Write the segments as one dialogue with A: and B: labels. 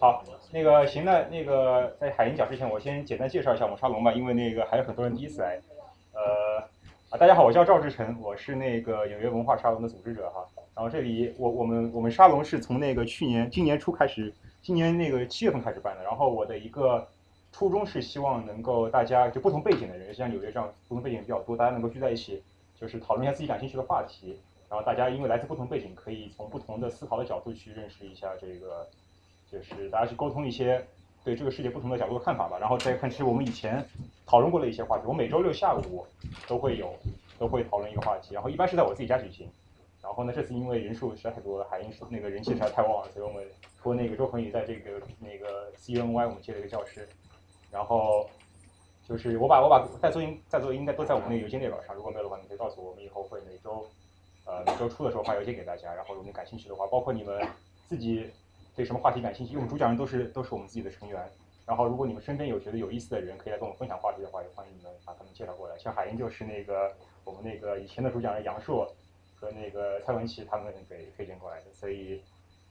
A: 好，那个行，那那个在海英讲之前，我先简单介绍一下我们沙龙吧，因为那个还有很多人第一次来。呃，啊，大家好，我叫赵志成，我是那个纽约文化沙龙的组织者哈。然后这里我我们我们沙龙是从那个去年今年初开始，今年那个七月份开始办的。然后我的一个初衷是希望能够大家就不同背景的人，像纽约这样不同背景比较多，大家能够聚在一起，就是讨论一下自己感兴趣的话题。然后大家因为来自不同背景，可以从不同的思考的角度去认识一下这个，就是大家去沟通一些对这个世界不同的角度的看法吧。然后再看，其实我们以前讨论过的一些话题，我每周六下午都会有都会讨论一个话题。然后一般是在我自己家举行。然后呢，这次因为人数实在太多了，海英那个人气实在太旺了，所以我们托那个周鹏宇在这个那个 CNY 我们接了一个教师。然后就是我把我把在座应在座应该都在我们那个邮件列表上，如果没有的话，你可以告诉我，我们以后会每周。呃，每周初的时候发邮件给大家，然后如果感兴趣的话，包括你们自己对什么话题感兴趣，因为我们主讲人都是都是我们自己的成员。然后如果你们身边有觉得有意思的人，可以来跟我们分享话题的话，也欢迎你们把他们介绍过来。像海英就是那个我们那个以前的主讲人杨硕和那个蔡文琪他们给推荐过来的，所以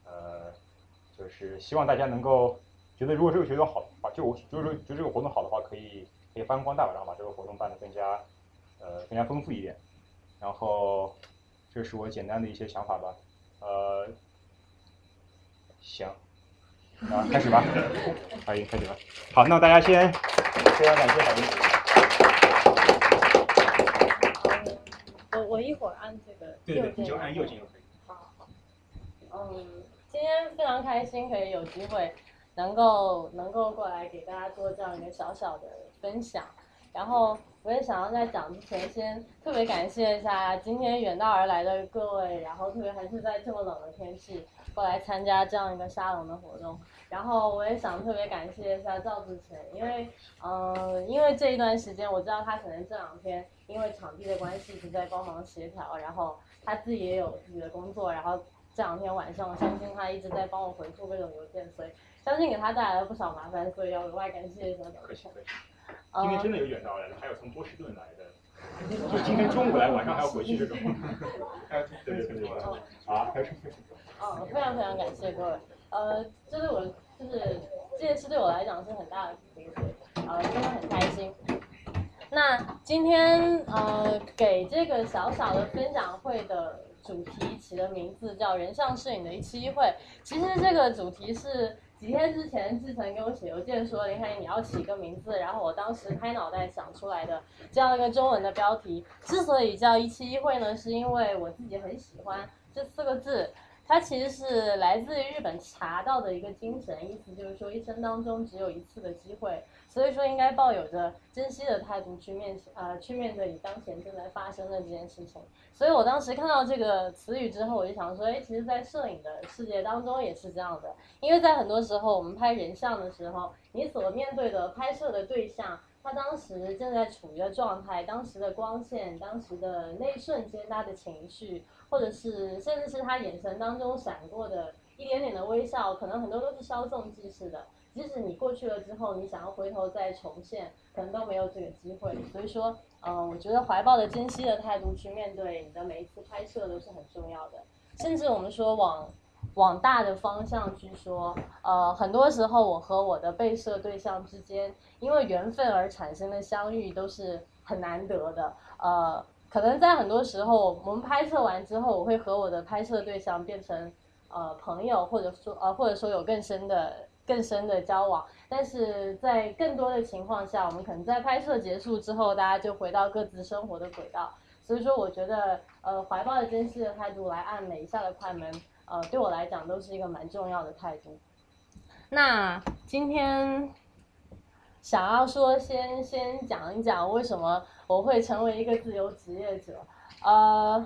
A: 呃，就是希望大家能够觉得如果这个活动好，就我就是说觉得这个活动好的话，可以可以发扬光大，然后把这个活动办得更加呃更加丰富一点，然后。这是我简单的一些想法吧，呃，行，啊，开始吧，可以开始吧。好，那大家先非常感谢海
B: 英。我我一会儿按这个
A: 对对，就按右键就可以。
B: 好，嗯，今天非常开心可以有机会能够能够过来给大家做这样一个小小的分享，然后。我也想要在讲之前，先特别感谢一下今天远道而来的各位，然后特别还是在这么冷的天气过来参加这样一个沙龙的活动。然后我也想特别感谢一下赵志成，因为，嗯，因为这一段时间我知道他可能这两天因为场地的关系一直在帮忙协调，然后他自己也有自己的工作，然后这两天晚上我相信他一直在帮我回复各种邮件，所以相信给他带来了不少麻烦，所以要额外感谢一下赵志成。
A: 今天真的有远道来的，还有从波士顿来的，就今天中午来，晚上还要回去这种。对对对对，啊。
B: 嗯，非常非常感谢各位。呃，这对我就是这件事对我来讲是很大的鼓励，呃，真的很开心。那今天呃给这个小小的分享会的主题起的名字叫“人像摄影的一期一会”。其实这个主题是。几天之前，志成给我写邮件说：“林海，你要起个名字。”然后我当时拍脑袋想出来的这样一个中文的标题。之所以叫一期一会呢，是因为我自己很喜欢这四个字。它其实是来自于日本茶道的一个精神，意思就是说一生当中只有一次的机会，所以说应该抱有着珍惜的态度去面呃去面对你当前正在发生的这件事情。所以我当时看到这个词语之后，我就想说，哎，其实，在摄影的世界当中也是这样的，因为在很多时候我们拍人像的时候，你所面对的拍摄的对象。他当时正在处于的状态，当时的光线，当时的那一瞬间他的情绪，或者是甚至是他眼神当中闪过的一点点的微笑，可能很多都是稍纵即逝的。即使你过去了之后，你想要回头再重现，可能都没有这个机会。所以说，嗯，我觉得怀抱的珍惜的态度去面对你的每一次拍摄都是很重要的。甚至我们说往。往大的方向去说，呃，很多时候我和我的被摄对象之间，因为缘分而产生的相遇都是很难得的。呃，可能在很多时候，我们拍摄完之后，我会和我的拍摄对象变成呃朋友，或者说呃或者说有更深的更深的交往。但是在更多的情况下，我们可能在拍摄结束之后，大家就回到各自生活的轨道。所以说，我觉得呃怀抱着珍惜的态度来按每一下的快门。呃，对我来讲都是一个蛮重要的态度。那今天想要说，先先讲一讲为什么我会成为一个自由职业者。呃，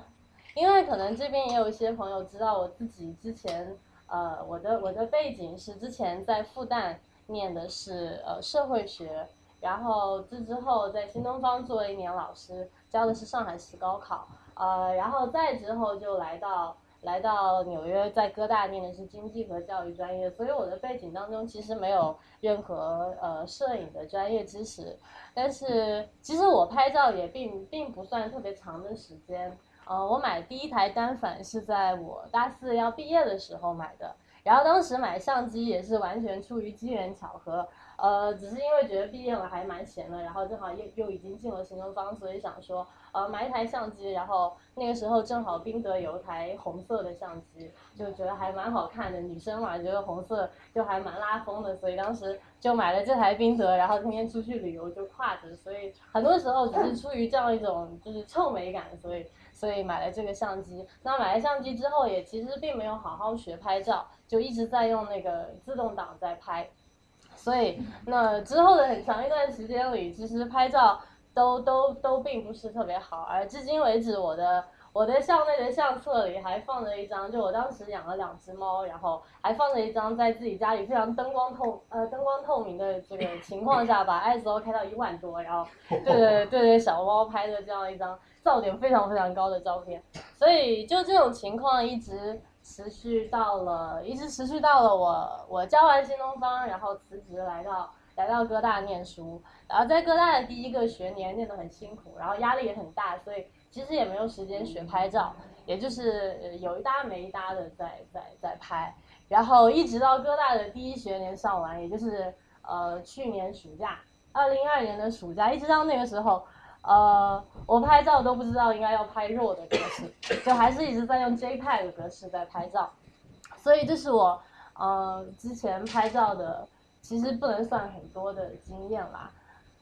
B: 因为可能这边也有一些朋友知道，我自己之前呃，我的我的背景是之前在复旦念的是呃社会学，然后这之后在新东方做了一年老师，教的是上海市高考，呃，然后再之后就来到。来到纽约，在哥大念的是经济和教育专业，所以我的背景当中其实没有任何呃摄影的专业知识。但是其实我拍照也并并不算特别长的时间。呃，我买第一台单反是在我大四要毕业的时候买的，然后当时买相机也是完全出于机缘巧合，呃，只是因为觉得毕业了还蛮闲的，然后正好又又已经进了新东方，所以想说，呃，买一台相机，然后那个时候正好宾得有一台红色的相机，就觉得还蛮好看的，女生嘛，觉得红色就还蛮拉风的，所以当时就买了这台宾得，然后天天出去旅游就挎着，所以很多时候只是出于这样一种就是臭美感，所以。所以买了这个相机，那买了相机之后，也其实并没有好好学拍照，就一直在用那个自动挡在拍。所以那之后的很长一段时间里，其实拍照都都都并不是特别好。而至今为止，我的我的校内的相册里还放着一张，就我当时养了两只猫，然后还放着一张在自己家里非常灯光透呃灯光透明的这个情况下，把 ISO 开到一万多，然后 对对对对小猫拍的这样一张。噪点非常非常高的照片，所以就这种情况一直持续到了，一直持续到了我我教完新东方，然后辞职来到来到哥大念书，然后在哥大的第一个学年念得很辛苦，然后压力也很大，所以其实也没有时间学拍照，也就是有一搭没一搭的在在在拍，然后一直到哥大的第一学年上完，也就是呃去年暑假，二零二年的暑假，一直到那个时候。呃，我拍照都不知道应该要拍弱的格式，就还是一直在用 JPEG 格式在拍照，所以这是我呃之前拍照的，其实不能算很多的经验啦，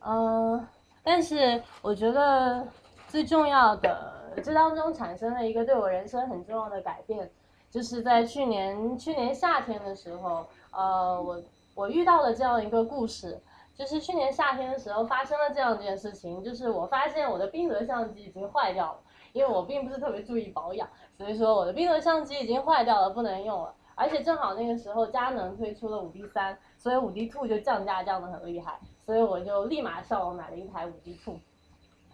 B: 嗯，但是我觉得最重要的这当中产生了一个对我人生很重要的改变，就是在去年去年夏天的时候，呃，我我遇到了这样一个故事。就是去年夏天的时候发生了这样一件事情，就是我发现我的宾得相机已经坏掉了，因为我并不是特别注意保养，所以说我的宾得相机已经坏掉了，不能用了。而且正好那个时候佳能推出了五 D 三，所以五 D Two 就降价降得很厉害，所以我就立马上网买了一台五 D Two，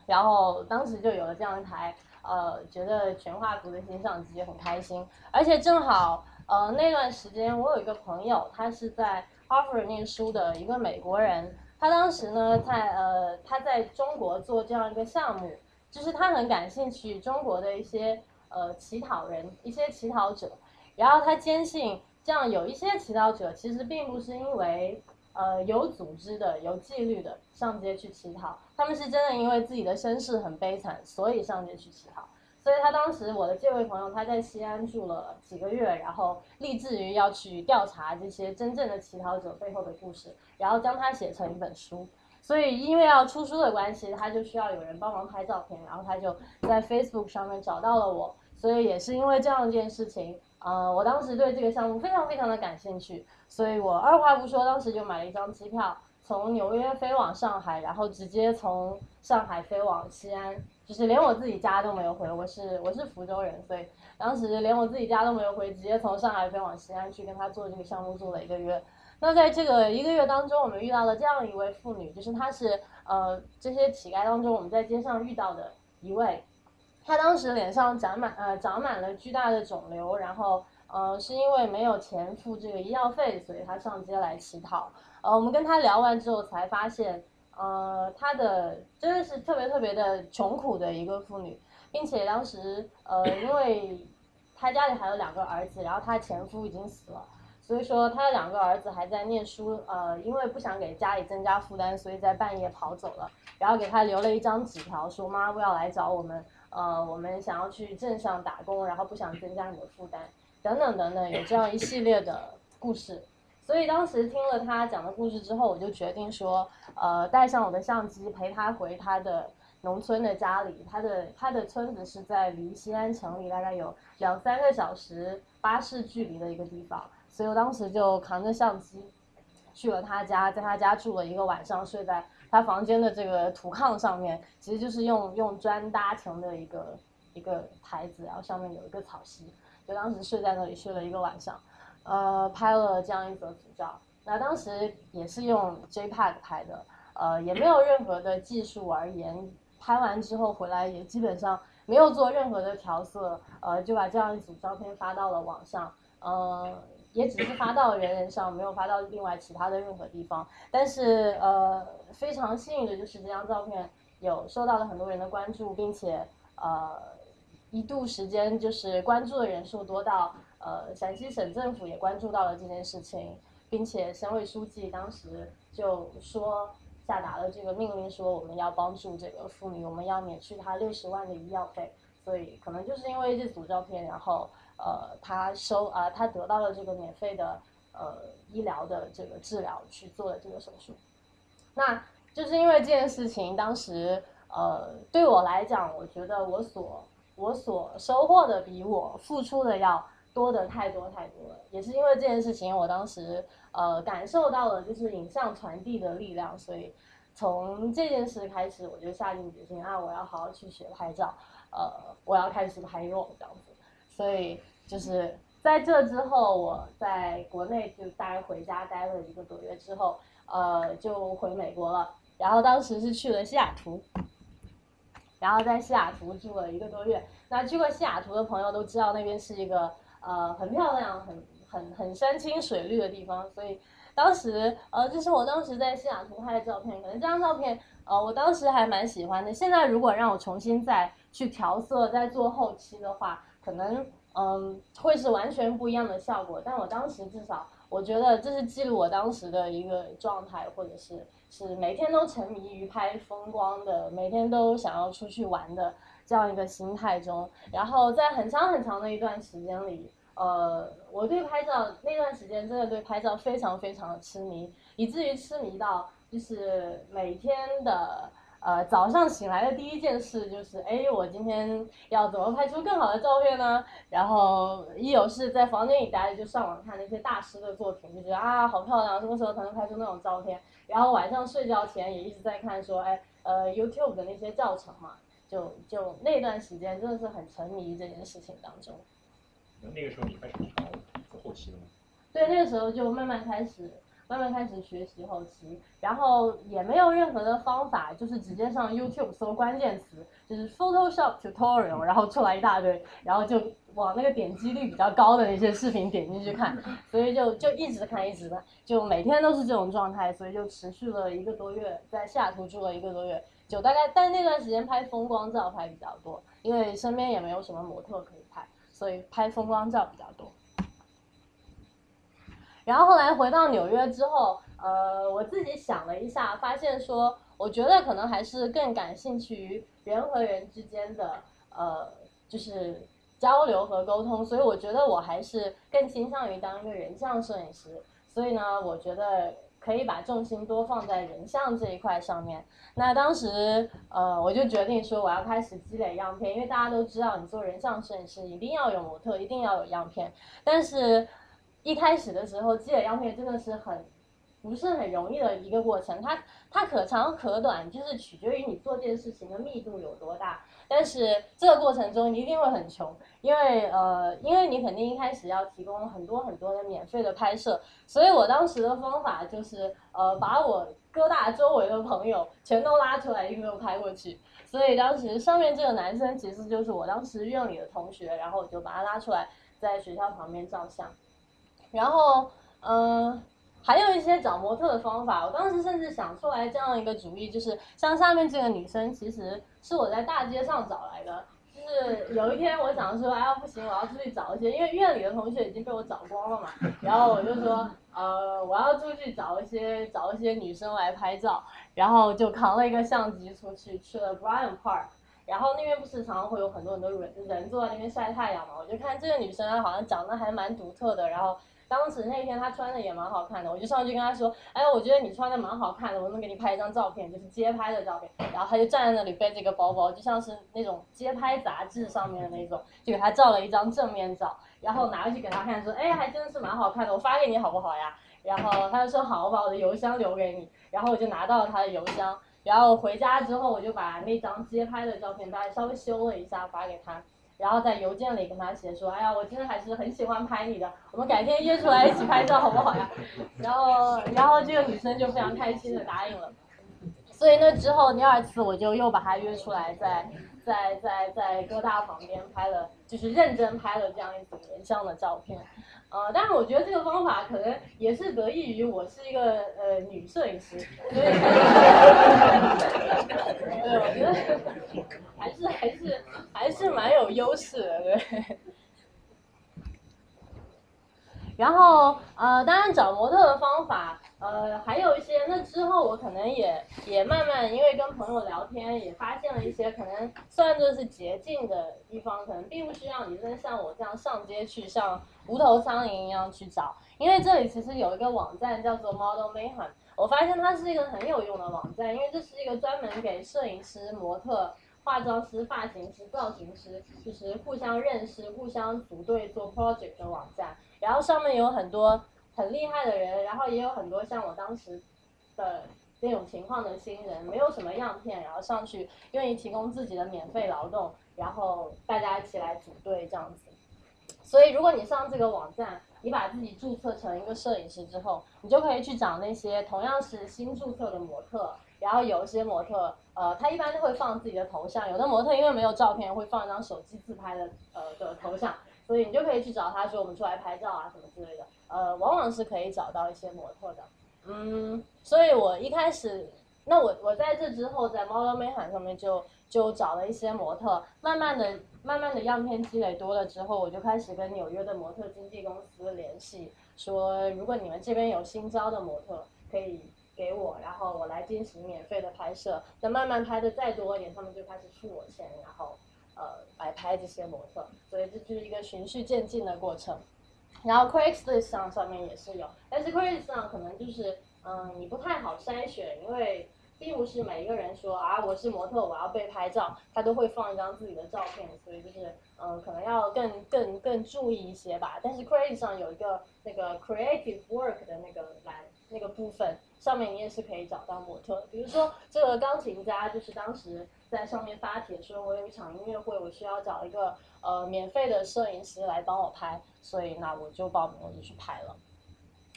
B: 然后当时就有了这样一台呃觉得全画幅的新相机，很开心。而且正好呃那段时间我有一个朋友，他是在。哈佛念书的一个美国人，他当时呢在呃他在中国做这样一个项目，就是他很感兴趣中国的一些呃乞讨人，一些乞讨者，然后他坚信这样有一些乞讨者其实并不是因为呃有组织的、有纪律的上街去乞讨，他们是真的因为自己的身世很悲惨，所以上街去乞讨。所以他当时，我的这位朋友，他在西安住了几个月，然后立志于要去调查这些真正的乞讨者背后的故事，然后将它写成一本书。所以因为要出书的关系，他就需要有人帮忙拍照片，然后他就在 Facebook 上面找到了我。所以也是因为这样一件事情，呃，我当时对这个项目非常非常的感兴趣，所以我二话不说，当时就买了一张机票，从纽约飞往上海，然后直接从上海飞往西安。就是连我自己家都没有回，我是我是福州人，所以当时连我自己家都没有回，直接从上海飞往西安去跟他做这个项目，做了一个月。那在这个一个月当中，我们遇到了这样一位妇女，就是她是呃这些乞丐当中我们在街上遇到的一位。她当时脸上长满呃长满了巨大的肿瘤，然后呃是因为没有钱付这个医药费，所以她上街来乞讨。呃，我们跟她聊完之后才发现。呃，她的真的是特别特别的穷苦的一个妇女，并且当时呃，因为她家里还有两个儿子，然后她前夫已经死了，所以说她的两个儿子还在念书，呃，因为不想给家里增加负担，所以在半夜跑走了，然后给她留了一张纸条，说妈不要来找我们，呃，我们想要去镇上打工，然后不想增加你的负担，等等等等，有这样一系列的故事。所以当时听了他讲的故事之后，我就决定说，呃，带上我的相机陪他回他的农村的家里。他的他的村子是在离西安城里大概有两三个小时巴士距离的一个地方。所以我当时就扛着相机去了他家，在他家住了一个晚上，睡在他房间的这个土炕上面，其实就是用用砖搭成的一个一个台子，然后上面有一个草席，就当时睡在那里睡了一个晚上。呃，拍了这样一则组照，那当时也是用 JPEG 拍的，呃，也没有任何的技术而言，拍完之后回来也基本上没有做任何的调色，呃，就把这样一组照片发到了网上，呃，也只是发到人人上，没有发到另外其他的任何地方。但是呃，非常幸运的就是这张照片有受到了很多人的关注，并且呃。一度时间就是关注的人数多到呃陕西省政府也关注到了这件事情，并且省委书记当时就说下达了这个命令，说我们要帮助这个妇女，我们要免去她六十万的医药费。所以可能就是因为这组照片，然后呃她收啊她得到了这个免费的呃医疗的这个治疗，去做了这个手术。那就是因为这件事情，当时呃对我来讲，我觉得我所我所收获的比我付出的要多的太多太多了。也是因为这件事情，我当时呃感受到了就是影像传递的力量，所以从这件事开始，我就下定决心啊，我要好好去学拍照，呃，我要开始拍落这样子。所以就是在这之后，我在国内就大概回家待了一个多月之后。呃，就回美国了，然后当时是去了西雅图，然后在西雅图住了一个多月。那去过西雅图的朋友都知道，那边是一个呃很漂亮、很很很山清水绿的地方。所以当时呃，这是我当时在西雅图拍的照片，可能这张照片呃，我当时还蛮喜欢的。现在如果让我重新再去调色、再做后期的话，可能嗯会是完全不一样的效果。但我当时至少。我觉得这是记录我当时的一个状态，或者是是每天都沉迷于拍风光的，每天都想要出去玩的这样一个心态中。然后在很长很长的一段时间里，呃，我对拍照那段时间真的对拍照非常非常的痴迷，以至于痴迷到就是每天的。呃，早上醒来的第一件事就是，哎，我今天要怎么拍出更好的照片呢？然后一有事在房间里待着，就上网看那些大师的作品，就觉得啊，好漂亮，什么时候才能拍出那种照片？然后晚上睡觉前也一直在看，说，哎，呃，YouTube 的那些教程嘛，就就那段时间真的是很沉迷这件事情当中。
A: 那个时候你开始做后期了吗？
B: 对，那个时候就慢慢开始。慢慢开始学习后期，然后也没有任何的方法，就是直接上 YouTube 搜关键词，就是 Photoshop tutorial，然后出来一大堆，然后就往那个点击率比较高的那些视频点进去看，所以就就一直看一直看，就每天都是这种状态，所以就持续了一个多月，在西雅图住了一个多月，就大概，但那段时间拍风光照拍比较多，因为身边也没有什么模特可以，所以拍风光照比较多。然后后来回到纽约之后，呃，我自己想了一下，发现说，我觉得可能还是更感兴趣于人和人之间的，呃，就是交流和沟通，所以我觉得我还是更倾向于当一个人像摄影师。所以呢，我觉得可以把重心多放在人像这一块上面。那当时，呃，我就决定说，我要开始积累样片，因为大家都知道，你做人像摄影师一定要有模特，一定要有样片，但是。一开始的时候积累样片真的是很不是很容易的一个过程，它它可长可短，就是取决于你做这件事情的密度有多大。但是这个过程中你一定会很穷，因为呃，因为你肯定一开始要提供很多很多的免费的拍摄，所以我当时的方法就是呃，把我哥大周围的朋友全都拉出来，一个个拍过去。所以当时上面这个男生其实就是我当时院里的同学，然后我就把他拉出来，在学校旁边照相。然后，嗯，还有一些找模特的方法。我当时甚至想出来这样一个主意，就是像下面这个女生，其实是我在大街上找来的。就是有一天我想说，哎呀不行，我要出去找一些，因为院里的同学已经被我找光了嘛。然后我就说，呃，我要出去找一些找一些女生来拍照。然后就扛了一个相机出去，去了 Bryant Park。然后那边不是常常会有很多很多人人坐在那边晒太阳嘛？我就看这个女生好像长得还蛮独特的，然后。当时那天他穿的也蛮好看的，我就上去跟他说，哎，我觉得你穿的蛮好看的，我能给你拍一张照片，就是街拍的照片。然后他就站在那里背着个包包，就像是那种街拍杂志上面的那种，就给他照了一张正面照，然后拿回去给他看，说，哎，还真的是蛮好看的，我发给你好不好呀？然后他就说好，我把我的邮箱留给你。然后我就拿到了他的邮箱，然后回家之后我就把那张街拍的照片大概稍微修了一下发给他。然后在邮件里跟他写说，哎呀，我真的还是很喜欢拍你的，我们改天约出来一起拍照好不好呀？然后，然后这个女生就非常开心的答应了。所以那之后第二次我就又把她约出来，在在在在哥大旁边拍了，就是认真拍了这样一组人像的照片。呃，但是我觉得这个方法可能也是得益于我是一个呃女摄影师，对，我觉得还是还是还是蛮有优势的，对。然后呃，当然找模特的方法，呃，还有一些。那之后我可能也也慢慢，因为跟朋友聊天，也发现了一些可能算作是捷径的地方，可能并不需要你真像我这样上街去像无头苍蝇一样去找。因为这里其实有一个网站叫做 Model Mayhem，我发现它是一个很有用的网站，因为这是一个专门给摄影师、模特。化妆师、发型师、造型师，就是互相认识、互相组队做 project 的网站。然后上面有很多很厉害的人，然后也有很多像我当时的那种情况的新人，没有什么样片，然后上去愿意提供自己的免费劳动，然后大家一起来组队这样子。所以如果你上这个网站，你把自己注册成一个摄影师之后，你就可以去找那些同样是新注册的模特。然后有一些模特，呃，他一般都会放自己的头像。有的模特因为没有照片，会放一张手机自拍的，呃的头像。所以你就可以去找他说我们出来拍照啊什么之类的。呃，往往是可以找到一些模特的。嗯，所以我一开始，那我我在这之后在 Model Mayhem 上面就就找了一些模特，慢慢的慢慢的样片积累多了之后，我就开始跟纽约的模特经纪公司联系，说如果你们这边有新招的模特，可以。给我，然后我来进行免费的拍摄。等慢慢拍的再多一点，他们就开始付我钱，然后呃来拍这些模特。所以这就是一个循序渐进的过程。然后 Craigslist 上上面也是有，但是 Craigslist 上可能就是嗯你不太好筛选，因为并不是每一个人说啊我是模特我要被拍照，他都会放一张自己的照片，所以就是嗯可能要更更更注意一些吧。但是 Craigslist 上有一个那个 Creative Work 的那个栏那个部分。上面你也是可以找到模特，比如说这个钢琴家，就是当时在上面发帖说，我有一场音乐会，我需要找一个呃免费的摄影师来帮我拍，所以那我就报名，我就去拍了。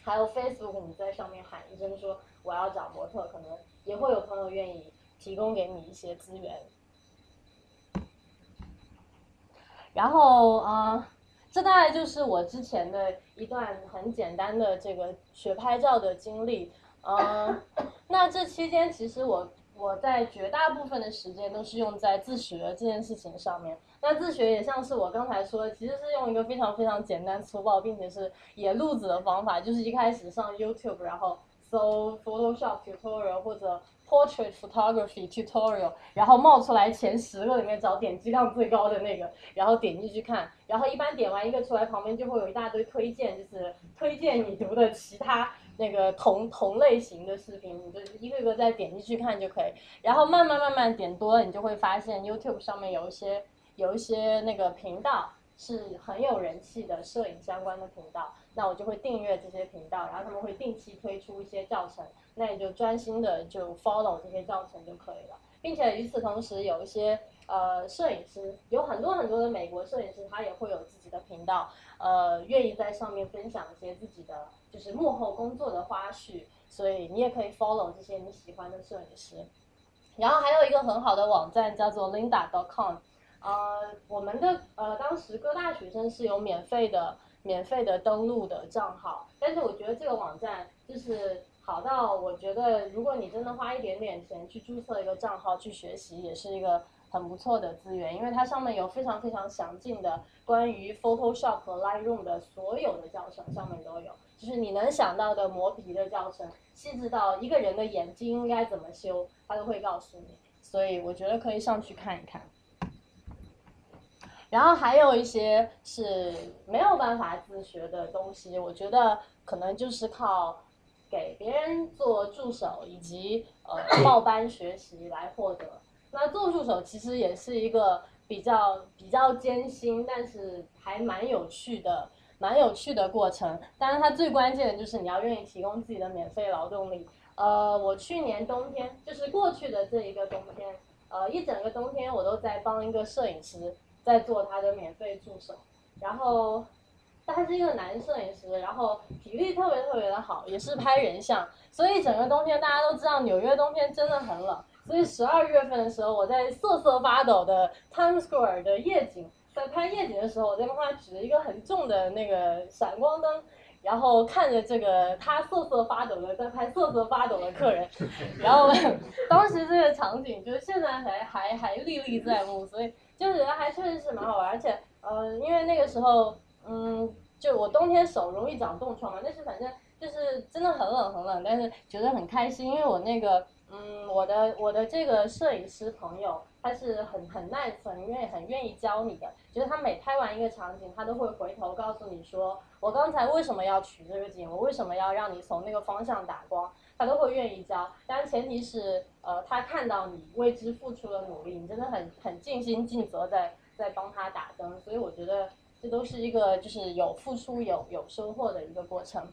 B: 还有 Facebook，你在上面喊一声说我要找模特，可能也会有朋友愿意提供给你一些资源。然后啊。这大概就是我之前的一段很简单的这个学拍照的经历，嗯，那这期间其实我我在绝大部分的时间都是用在自学这件事情上面。那自学也像是我刚才说的，其实是用一个非常非常简单粗暴，并且是野路子的方法，就是一开始上 YouTube，然后搜 Photoshop tutorial 或者。Portrait photography tutorial，然后冒出来前十个里面找点击量最高的那个，然后点进去看，然后一般点完一个出来，旁边就会有一大堆推荐，就是推荐你读的其他那个同同类型的视频，你就一个个再点进去看就可以。然后慢慢慢慢点多了，你就会发现 YouTube 上面有一些有一些那个频道。是很有人气的摄影相关的频道，那我就会订阅这些频道，然后他们会定期推出一些教程，那你就专心的就 follow 这些教程就可以了，并且与此同时，有一些呃摄影师，有很多很多的美国摄影师，他也会有自己的频道，呃，愿意在上面分享一些自己的就是幕后工作的花絮，所以你也可以 follow 这些你喜欢的摄影师，然后还有一个很好的网站叫做 Linda.com。呃，我们的呃，当时各大学生是有免费的、免费的登录的账号，但是我觉得这个网站就是好到，我觉得如果你真的花一点点钱去注册一个账号去学习，也是一个很不错的资源，因为它上面有非常非常详尽的关于 Photoshop 和 Lightroom 的所有的教程，上面都有，就是你能想到的磨皮的教程，细致到一个人的眼睛应该怎么修，他都会告诉你，所以我觉得可以上去看一看。然后还有一些是没有办法自学的东西，我觉得可能就是靠给别人做助手以及呃报班学习来获得。那做助手其实也是一个比较比较艰辛，但是还蛮有趣的、蛮有趣的过程。但是它最关键的就是你要愿意提供自己的免费劳动力。呃，我去年冬天就是过去的这一个冬天，呃，一整个冬天我都在帮一个摄影师。在做他的免费助手，然后他是一个男摄影师，然后体力特别特别的好，也是拍人像，所以整个冬天大家都知道纽约冬天真的很冷，所以十二月份的时候我在瑟瑟发抖的 Times Square 的夜景，在拍夜景的时候，我在帮他举了一个很重的那个闪光灯，然后看着这个他瑟瑟发抖的在拍瑟瑟发抖的客人，然后当时这个场景就是现在还还还历历在目，所以。就觉得还确实是蛮好玩，而且，呃，因为那个时候，嗯，就我冬天手容易长冻疮嘛，但是反正就是真的很冷很冷，但是觉得很开心，因为我那个嗯，我的我的这个摄影师朋友，他是很很 nice，很愿意很愿意教你的，就是他每拍完一个场景，他都会回头告诉你说，我刚才为什么要取这个景，我为什么要让你从那个方向打光。他都会愿意教，但前提是，呃，他看到你为之付出了努力，你真的很很尽心尽责在在帮他打灯，所以我觉得这都是一个就是有付出有有收获的一个过程。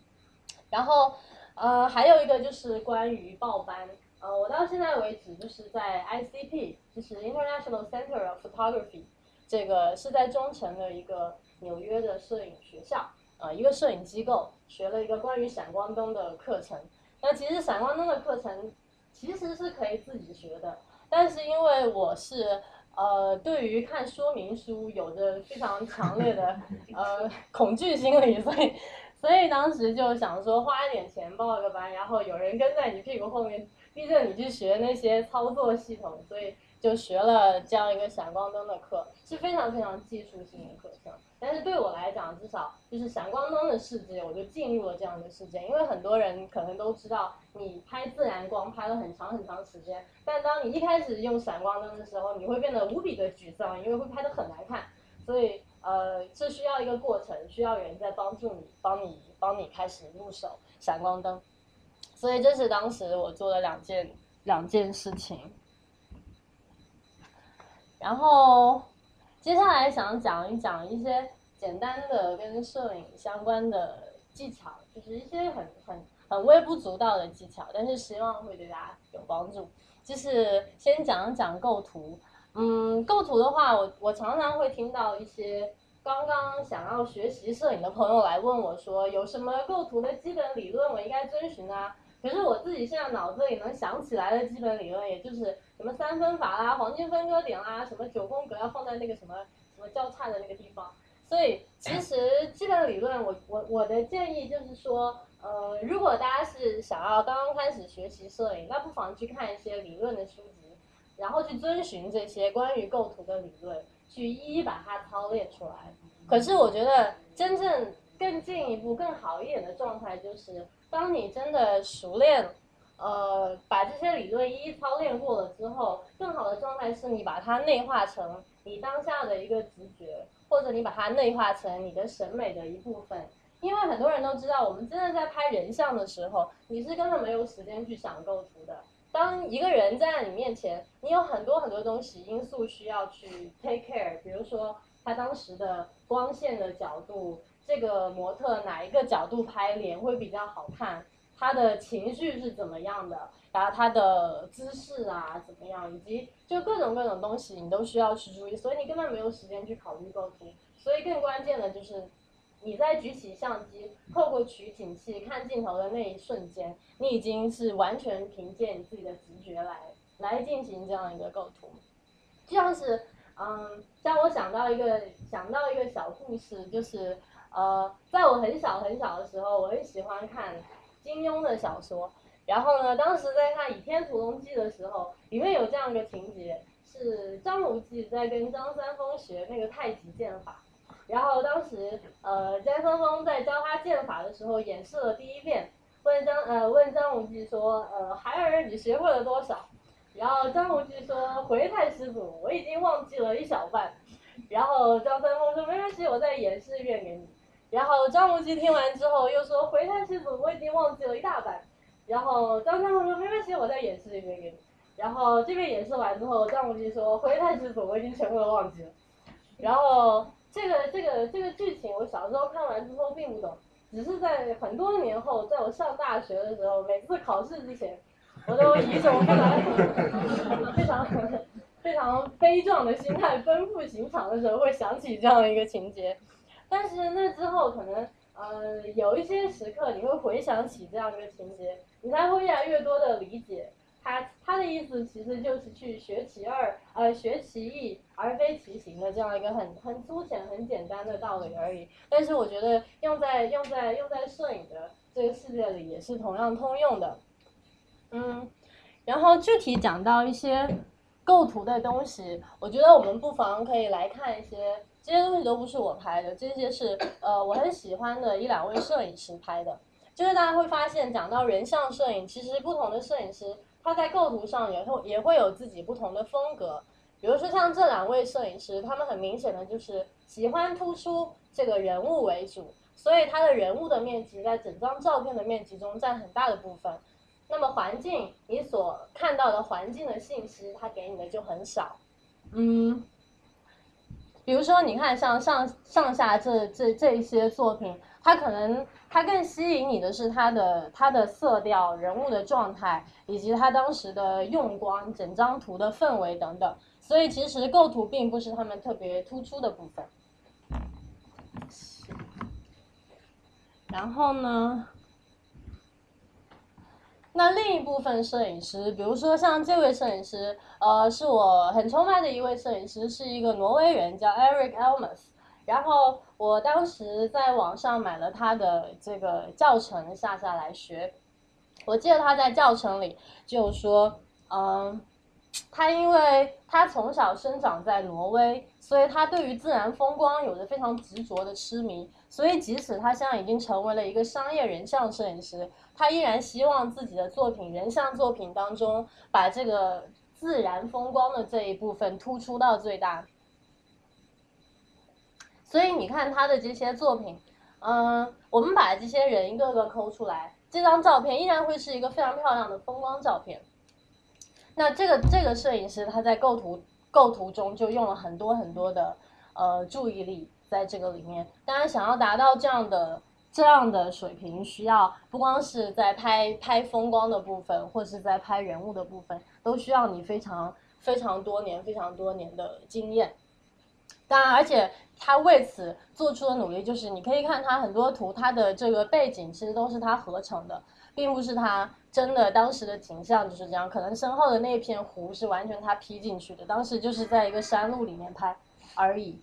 B: 然后，呃，还有一个就是关于报班，呃，我到现在为止就是在 ICP，就是 International Center of Photography，这个是在中城的一个纽约的摄影学校，呃，一个摄影机构，学了一个关于闪光灯的课程。那其实闪光灯的课程其实是可以自己学的，但是因为我是呃对于看说明书有着非常强烈的 呃恐惧心理，所以所以当时就想说花一点钱报个班，然后有人跟在你屁股后面逼着你去学那些操作系统，所以。就学了这样一个闪光灯的课，是非常非常技术性的课程。但是对我来讲，至少就是闪光灯的世界，我就进入了这样的世界。因为很多人可能都知道，你拍自然光拍了很长很长时间，但当你一开始用闪光灯的时候，你会变得无比的沮丧，因为会拍得很难看。所以，呃，这需要一个过程，需要有人在帮助你，帮你帮你开始入手闪光灯。所以这是当时我做的两件两件事情。然后接下来想讲一讲一些简单的跟摄影相关的技巧，就是一些很很很微不足道的技巧，但是希望会对大家有帮助。就是先讲讲构图，嗯，构图的话，我我常常会听到一些刚刚想要学习摄影的朋友来问我说，有什么构图的基本理论我应该遵循啊？可是我自己现在脑子里能想起来的基本理论，也就是什么三分法啦、黄金分割点啦、什么九宫格要放在那个什么什么交叉的那个地方。所以其实基本理论，我我我的建议就是说，呃，如果大家是想要刚刚开始学习摄影，那不妨去看一些理论的书籍，然后去遵循这些关于构图的理论，去一一把它操练出来。可是我觉得真正更进一步、更好一点的状态就是。当你真的熟练，呃，把这些理论一一操练过了之后，更好的状态是你把它内化成你当下的一个直觉，或者你把它内化成你的审美的一部分。因为很多人都知道，我们真的在拍人像的时候，你是根本没有时间去想构图的。当一个人站在你面前，你有很多很多东西因素需要去 take care，比如说他当时的光线的角度。这个模特哪一个角度拍脸会比较好看？他的情绪是怎么样的？然后他的姿势啊怎么样？以及就各种各种东西你都需要去注意，所以你根本没有时间去考虑构图。所以更关键的就是你在举起相机、透过取景器看镜头的那一瞬间，你已经是完全凭借你自己的直觉来来进行这样一个构图，就像是嗯，像我想到一个想到一个小故事，就是。呃，在我很小很小的时候，我很喜欢看金庸的小说。然后呢，当时在看《倚天屠龙记》的时候，里面有这样一个情节，是张无忌在跟张三丰学那个太极剑法。然后当时，呃，张三丰在教他剑法的时候，演示了第一遍，问张呃问张无忌说，呃，孩儿你学会了多少？然后张无忌说，回太师祖，我已经忘记了一小半。然后张三丰说，没关系，我再演示一遍给你。然后张无忌听完之后又说：“回太师祖，我已经忘记了一大半。”然后张三丰说：“没关系，我再演示一遍给你。”然后这边演示完之后，张无忌说：“回太师祖，我已经全部都忘记了。”然后这个这个这个剧情，我小时候看完之后并不懂，只是在很多年后，在我上大学的时候，每次考试之前，我都以一种非常非常非常悲壮的心态奔赴刑场的时候，会想起这样的一个情节。但是那之后可能呃有一些时刻你会回想起这样一个情节，你才会越来越多的理解他他的意思其实就是去学其二呃学其意而非其行的这样一个很很粗浅很简单的道理而已。但是我觉得用在用在用在摄影的这个世界里也是同样通用的。嗯，然后具体讲到一些构图的东西，我觉得我们不妨可以来看一些。这些东西都不是我拍的，这些是呃我很喜欢的一两位摄影师拍的。就是大家会发现，讲到人像摄影，其实不同的摄影师他在构图上也会也会有自己不同的风格。比如说像这两位摄影师，他们很明显的就是喜欢突出这个人物为主，所以他的人物的面积在整张照片的面积中占很大的部分。那么环境，你所看到的环境的信息，它给你的就很少。嗯，比如说你看像上上下这这这一些作品，它可能。它更吸引你的是它的它的色调、人物的状态，以及它当时的用光、整张图的氛围等等。所以其实构图并不是他们特别突出的部分。然后呢，那另一部分摄影师，比如说像这位摄影师，呃，是我很崇拜的一位摄影师，是一个挪威人，叫 Eric Elmas。然后我当时在网上买了他的这个教程下下来学，我记得他在教程里就说，嗯，他因为他从小生长在挪威，所以他对于自然风光有着非常执着的痴迷，所以即使他现在已经成为了一个商业人像摄影师，他依然希望自己的作品人像作品当中把这个自然风光的这一部分突出到最大。所以你看他的这些作品，嗯，我们把这些人一个个抠出来，这张照片依然会是一个非常漂亮的风光照片。那这个这个摄影师他在构图构图中就用了很多很多的呃注意力在这个里面。当然，想要达到这样的这样的水平，需要不光是在拍拍风光的部分，或是在拍人物的部分，都需要你非常非常多年非常多年的经验。当然，而且他为此做出的努力，就是你可以看他很多图，他的这个背景其实都是他合成的，并不是他真的当时的景象就是这样。可能身后的那片湖是完全他 P 进去的，当时就是在一个山路里面拍而已。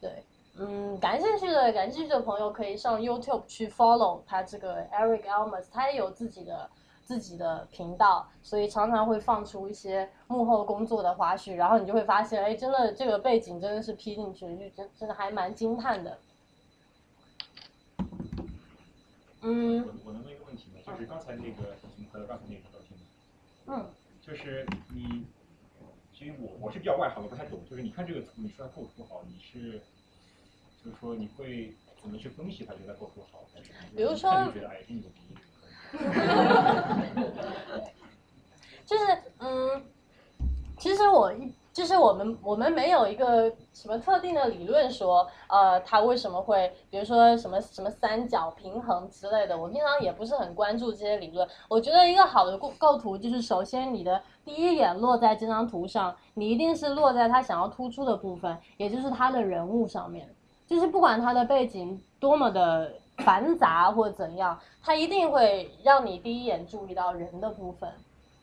B: 对，嗯，感兴趣的感兴趣的朋友可以上 YouTube 去 follow 他这个 Eric Almas，他也有自己的。自己的频道，所以常常会放出一些幕后工作的花絮，然后你就会发现，哎，真的这个背景真的是 P 进去，就真真的还蛮惊叹的。
A: 嗯。就是刚才那个，从回到刚才那个照片。
B: 嗯。
A: 就是你，其实我我是比较外行，我不太懂。就是你看这个图，你说它构图好，你是，就是说你会怎么去分析它，觉得构图好？
B: 比如说。
A: 觉得哎，挺牛逼。
B: 就是嗯，其实我一就是我们我们没有一个什么特定的理论说，呃，它为什么会，比如说什么什么三角平衡之类的。我平常也不是很关注这些理论。我觉得一个好的构构图，就是首先你的第一眼落在这张图上，你一定是落在他想要突出的部分，也就是他的人物上面。就是不管他的背景多么的。繁杂或怎样，他一定会让你第一眼注意到人的部分，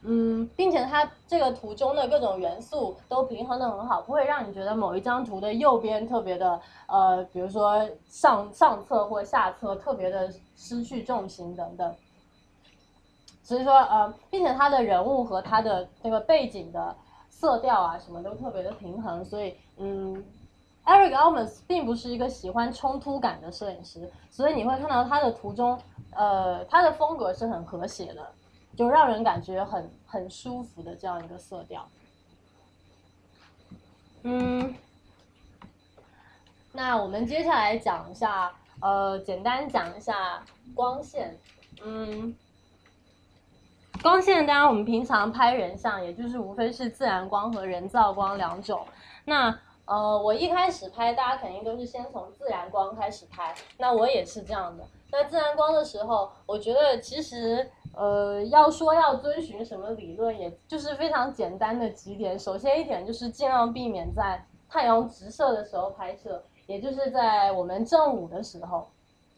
B: 嗯，并且它这个图中的各种元素都平衡的很好，不会让你觉得某一张图的右边特别的，呃，比如说上上侧或下侧特别的失去重心等等。所以说，呃，并且它的人物和它的那个背景的色调啊，什么都特别的平衡，所以，嗯。Eric Almas 并不是一个喜欢冲突感的摄影师，所以你会看到他的图中，呃，他的风格是很和谐的，就让人感觉很很舒服的这样一个色调。嗯，那我们接下来讲一下，呃，简单讲一下光线。嗯，光线当然我们平常拍人像，也就是无非是自然光和人造光两种。那呃，我一开始拍，大家肯定都是先从自然光开始拍。那我也是这样的。在自然光的时候，我觉得其实，呃，要说要遵循什么理论，也就是非常简单的几点。首先一点就是尽量避免在太阳直射的时候拍摄，也就是在我们正午的时候。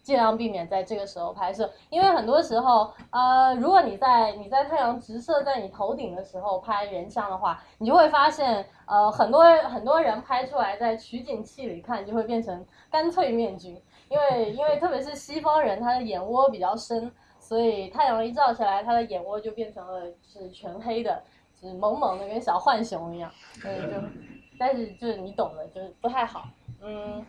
B: 尽量避免在这个时候拍摄，因为很多时候，呃，如果你在你在太阳直射在你头顶的时候拍人像的话，你就会发现，呃，很多很多人拍出来在取景器里看就会变成干脆面具，因为因为特别是西方人他的眼窝比较深，所以太阳一照下来，他的眼窝就变成了是全黑的，就是萌萌的跟小浣熊一样，所以就但是就是你懂的，就是不太好，嗯。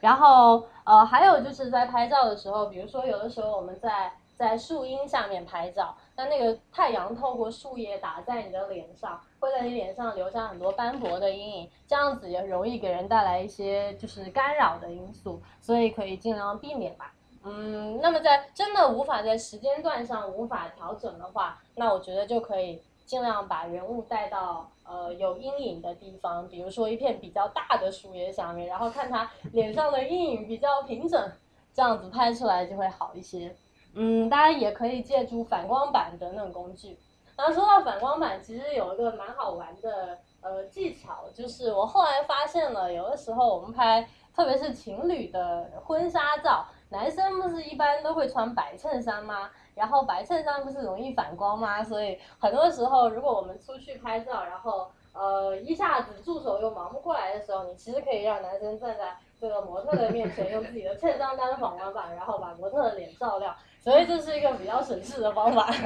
B: 然后呃，还有就是在拍照的时候，比如说有的时候我们在在树荫下面拍照，那那个太阳透过树叶打在你的脸上，会在你脸上留下很多斑驳的阴影，这样子也容易给人带来一些就是干扰的因素，所以可以尽量避免吧。嗯，那么在真的无法在时间段上无法调整的话，那我觉得就可以尽量把人物带到。呃，有阴影的地方，比如说一片比较大的树叶下面，然后看他脸上的阴影比较平整，这样子拍出来就会好一些。嗯，当然也可以借助反光板等等工具。然后说到反光板，其实有一个蛮好玩的呃技巧，就是我后来发现了，有的时候我们拍，特别是情侣的婚纱照，男生不是一般都会穿白衬衫吗？然后白衬衫不是容易反光吗？所以很多时候，如果我们出去拍照，然后呃一下子助手又忙不过来的时候，你其实可以让男生站在这个模特的面前，用自己的衬衫当反光板，然后把模特的脸照亮。所以这是一个比较省事的方法。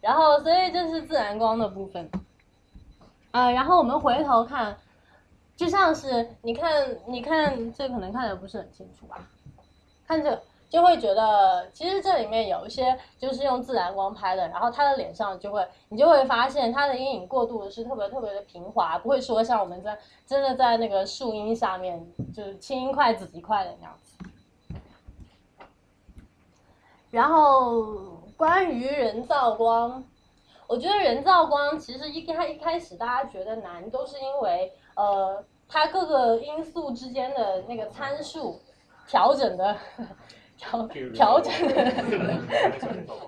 B: 然后，所以这是自然光的部分。啊，然后我们回头看，就像是你看，你看这可能看的不是很清楚吧？看这。就会觉得，其实这里面有一些就是用自然光拍的，然后他的脸上就会，你就会发现他的阴影过渡的是特别特别的平滑，不会说像我们在真的在那个树荫下面就是青一块紫一块的那样子。然后关于人造光，我觉得人造光其实一开一开始大家觉得难，都是因为呃它各个因素之间的那个参数调整的。调调整的，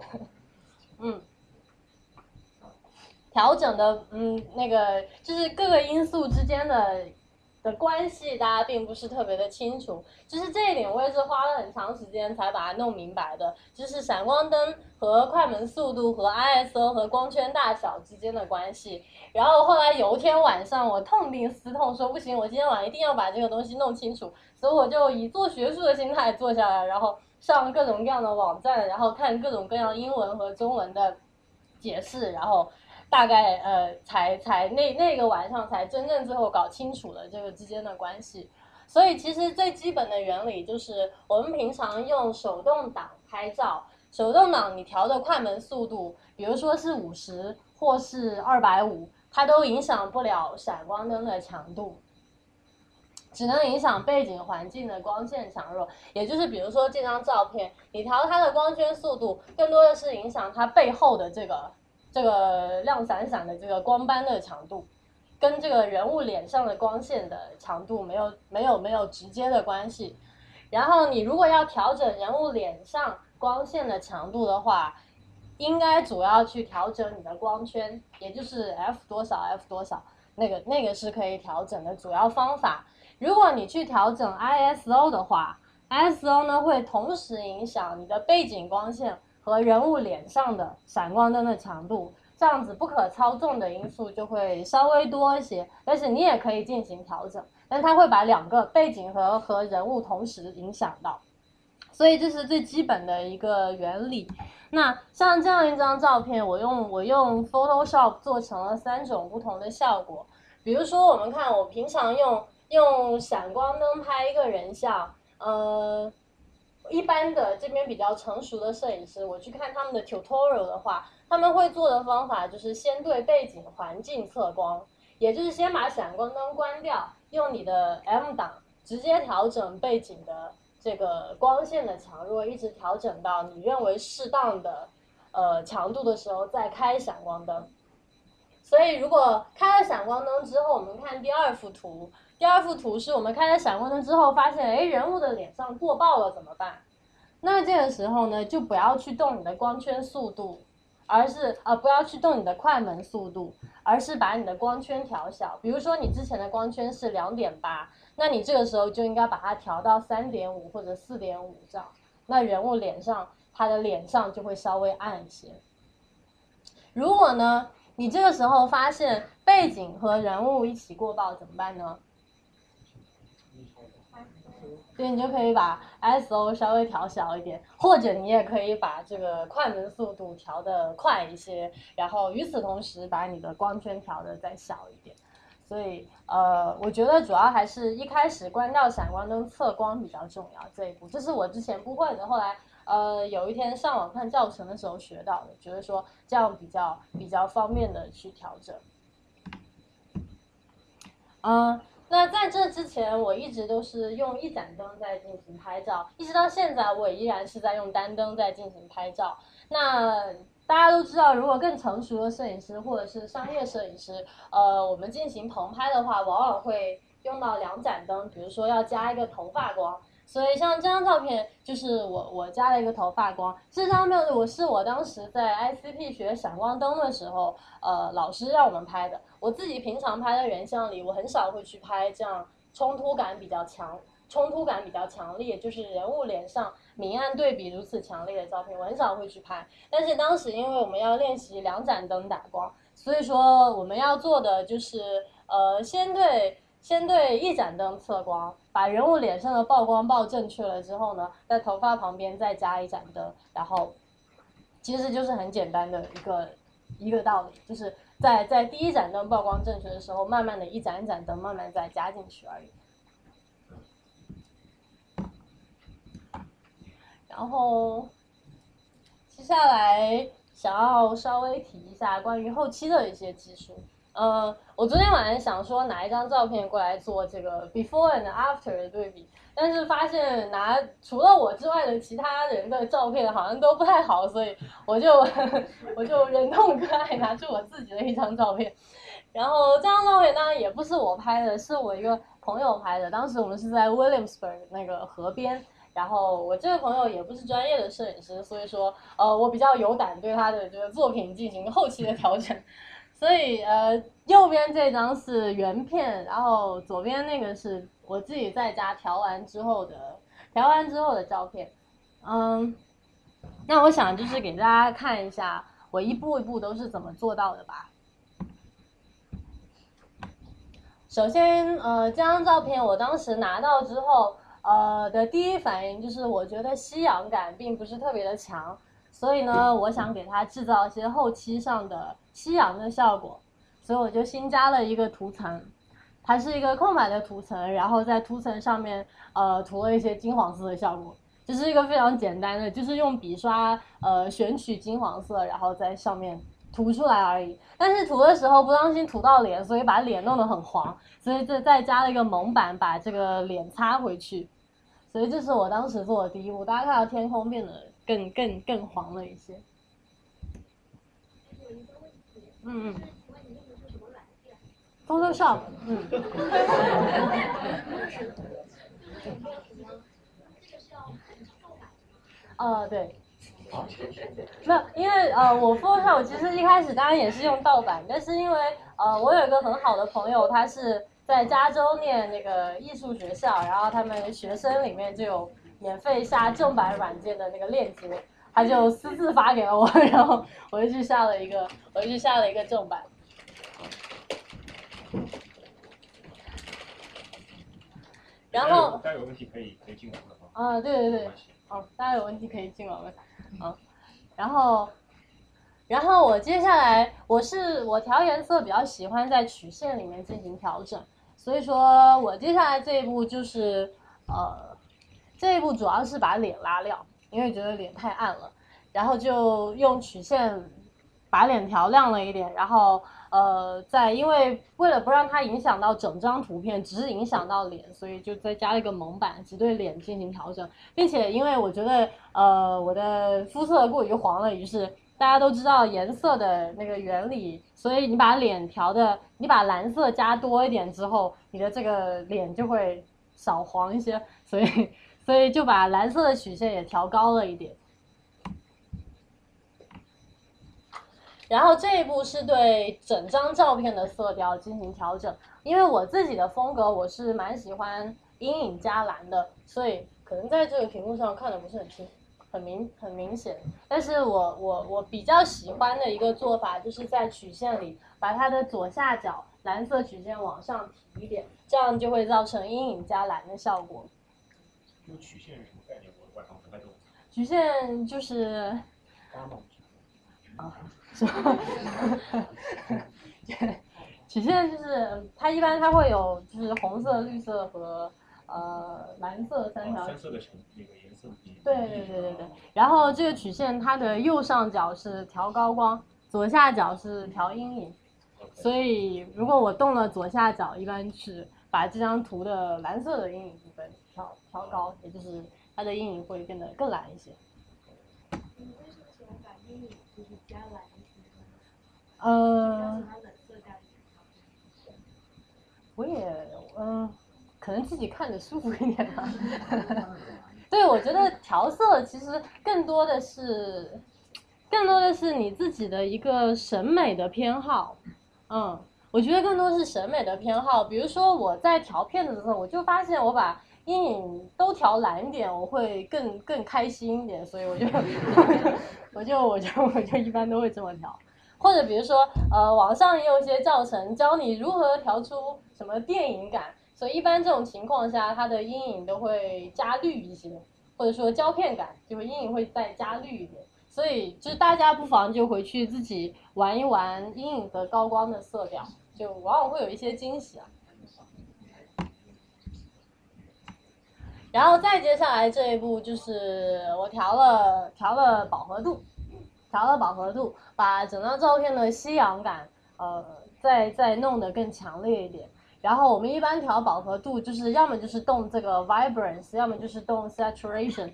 B: 嗯，调整的，嗯，那个就是各个因素之间的的关系，大家并不是特别的清楚。就是这一点，我也是花了很长时间才把它弄明白的。就是闪光灯和快门速度和 ISO 和光圈大小之间的关系。然后后来有一天晚上，我痛定思痛，说不行，我今天晚上一定要把这个东西弄清楚。所以我就以做学术的心态坐下来，然后上各种各样的网站，然后看各种各样英文和中文的解释，然后大概呃才才那那个晚上才真正最后搞清楚了这个之间的关系。所以其实最基本的原理就是我们平常用手动挡拍照，手动挡你调的快门速度，比如说是五十或是二百五，它都影响不了闪光灯的强度。只能影响背景环境的光线强弱，也就是比如说这张照片，你调它的光圈速度，更多的是影响它背后的这个这个亮闪闪的这个光斑的强度，跟这个人物脸上的光线的强度没有没有没有直接的关系。然后你如果要调整人物脸上光线的强度的话，应该主要去调整你的光圈，也就是 f 多少 f 多少，那个那个是可以调整的主要方法。如果你去调整 ISO 的话，ISO 呢会同时影响你的背景光线和人物脸上的闪光灯的强度，这样子不可操纵的因素就会稍微多一些。但是你也可以进行调整，但它会把两个背景和和人物同时影响到，所以这是最基本的一个原理。那像这样一张照片，我用我用 Photoshop 做成了三种不同的效果，比如说我们看我平常用。用闪光灯拍一个人像，呃，一般的这边比较成熟的摄影师，我去看他们的 tutorial 的话，他们会做的方法就是先对背景环境测光，也就是先把闪光灯关掉，用你的 M 档直接调整背景的这个光线的强弱，一直调整到你认为适当的呃强度的时候再开闪光灯。所以如果开了闪光灯之后，我们看第二幅图。第二幅图是我们开了闪光灯之后，发现哎人物的脸上过曝了怎么办？那这个时候呢，就不要去动你的光圈速度，而是啊不要去动你的快门速度，而是把你的光圈调小。比如说你之前的光圈是两点八，那你这个时候就应该把它调到三点五或者四点五这样。那人物脸上他的脸上就会稍微暗一些。如果呢，你这个时候发现背景和人物一起过曝怎么办呢？对，你就可以把 ISO 稍微调小一点，或者你也可以把这个快门速度调的快一些，然后与此同时把你的光圈调的再小一点。所以，呃，我觉得主要还是一开始关掉闪光灯测光比较重要这一步，这是我之前不会的，后来呃有一天上网看教程的时候学到的，觉得说这样比较比较方便的去调整。嗯。那在这之前，我一直都是用一盏灯在进行拍照，一直到现在，我依然是在用单灯在进行拍照。那大家都知道，如果更成熟的摄影师或者是商业摄影师，呃，我们进行棚拍的话，往往会用到两盏灯，比如说要加一个头发光。所以像这张照片，就是我我加了一个头发光。这张照片我是我当时在 ICP 学闪光灯的时候，呃，老师让我们拍的。我自己平常拍的人像里，我很少会去拍这样冲突感比较强、冲突感比较强烈，就是人物脸上明暗对比如此强烈的照片，我很少会去拍。但是当时因为我们要练习两盏灯打光，所以说我们要做的就是呃，先对。先对一盏灯测光，把人物脸上的曝光曝正确了之后呢，在头发旁边再加一盏灯，然后其实就是很简单的一个一个道理，就是在在第一盏灯曝光正确的时候，慢慢的一盏一盏灯慢慢再加进去而已。然后接下来想要稍微提一下关于后期的一些技术。呃，我昨天晚上想说拿一张照片过来做这个 before and after 的对比，但是发现拿除了我之外的其他人的照片好像都不太好，所以我就 我就忍痛割爱，拿出我自己的一张照片。然后这张照片当然也不是我拍的，是我一个朋友拍的。当时我们是在 Williamsburg 那个河边，然后我这个朋友也不是专业的摄影师，所以说呃我比较有胆对他的这个作品进行后期的调整。所以，呃，右边这张是原片，然后左边那个是我自己在家调完之后的，调完之后的照片。嗯，那我想就是给大家看一下我一步一步都是怎么做到的吧。首先，呃，这张照片我当时拿到之后，呃的第一反应就是我觉得夕阳感并不是特别的强。所以呢，我想给它制造一些后期上的夕阳的效果，所以我就新加了一个涂层，它是一个空白的涂层，然后在涂层上面呃涂了一些金黄色的效果，这是一个非常简单的，就是用笔刷呃选取金黄色，然后在上面涂出来而已。但是涂的时候不当心涂到脸，所以把脸弄得很黄，所以这再加了一个蒙版把这个脸擦回去，所以这是我当时做的第一步。大家看到天空变得。更更更黄了一些。嗯嗯。Photoshop，嗯。呃，对。没有，因为呃，我 Photoshop 其实一开始当然也是用盗版，但是因为呃，我有一个很好的朋友，他是在加州念那个艺术学校，然后他们学生里面就有。免费下正版软件的那个链接，他就私自发给了我，然后我就去下了一个，我就去下了一个正版。然后
A: 大家有问题可以可以进我们
B: 的啊，对对对，哦，大家有问题可以进我们，啊，然后，然后我接下来我是我调颜色比较喜欢在曲线里面进行调整，所以说我接下来这一步就是呃。这一步主要是把脸拉亮，因为觉得脸太暗了，然后就用曲线把脸调亮了一点，然后呃，再因为为了不让它影响到整张图片，只是影响到脸，所以就再加了一个蒙版，只对脸进行调整，并且因为我觉得呃我的肤色过于黄了，于是大家都知道颜色的那个原理，所以你把脸调的，你把蓝色加多一点之后，你的这个脸就会少黄一些，所以。所以就把蓝色的曲线也调高了一点，然后这一步是对整张照片的色调进行调整。因为我自己的风格，我是蛮喜欢阴影加蓝的，所以可能在这个屏幕上看的不是很清，很明很明显。但是我我我比较喜欢的一个做法，就是在曲线里把它的左下角蓝色曲线往上提一点，这样就会造成阴影加蓝的效果。
A: 这个曲线是什么概念？我晚上不太懂。
B: 曲线就是啊，是吧？曲线就是它一般它会有就是红色、绿色和呃蓝色三条。
A: 三色的成那个颜色比。
B: 对对对对对。然后这个曲线它的右上角是调高光，左下角是调阴影。所以如果我动了左下角，一般是把这张图的蓝色的阴影部分调调高，也就是它的阴影会变得更蓝一些。呃，我也嗯，可能自己看着舒服一点吧。对，我觉得调色其实更多的是，更多的是你自己的一个审美的偏好。嗯，我觉得更多是审美的偏好。比如说我在调片子的时候，我就发现我把阴影都调蓝一点，我会更更开心一点，所以我就 我就我就我就一般都会这么调。或者比如说，呃，网上也有一些教程教你如何调出什么电影感，所以一般这种情况下，它的阴影都会加绿一些，或者说胶片感，就阴影会再加绿一点。所以就是大家不妨就回去自己玩一玩阴影和高光的色调，就往往会有一些惊喜啊。然后再接下来这一步就是我调了调了饱和度。调了饱和度，把整张照片的夕阳感，呃，再再弄得更强烈一点。然后我们一般调饱和度，就是要么就是动这个 vibrance，要么就是动 saturation。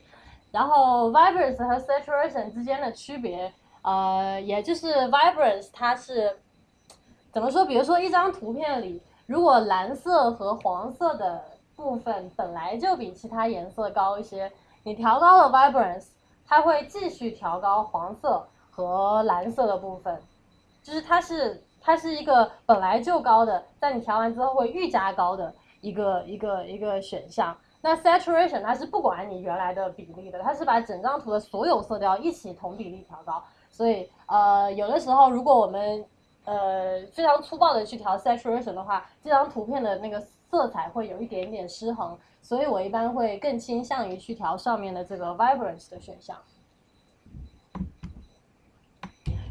B: 然后 vibrance 和 saturation 之间的区别，呃，也就是 vibrance 它是怎么说？比如说一张图片里，如果蓝色和黄色的部分本来就比其他颜色高一些，你调高了 vibrance，它会继续调高黄色。和蓝色的部分，就是它是它是一个本来就高的，在你调完之后会愈加高的一个一个一个选项。那 saturation 它是不管你原来的比例的，它是把整张图的所有色调一起同比例调高。所以呃有的时候如果我们呃非常粗暴的去调 saturation 的话，这张图片的那个色彩会有一点点失衡。所以我一般会更倾向于去调上面的这个 vibrance 的选项。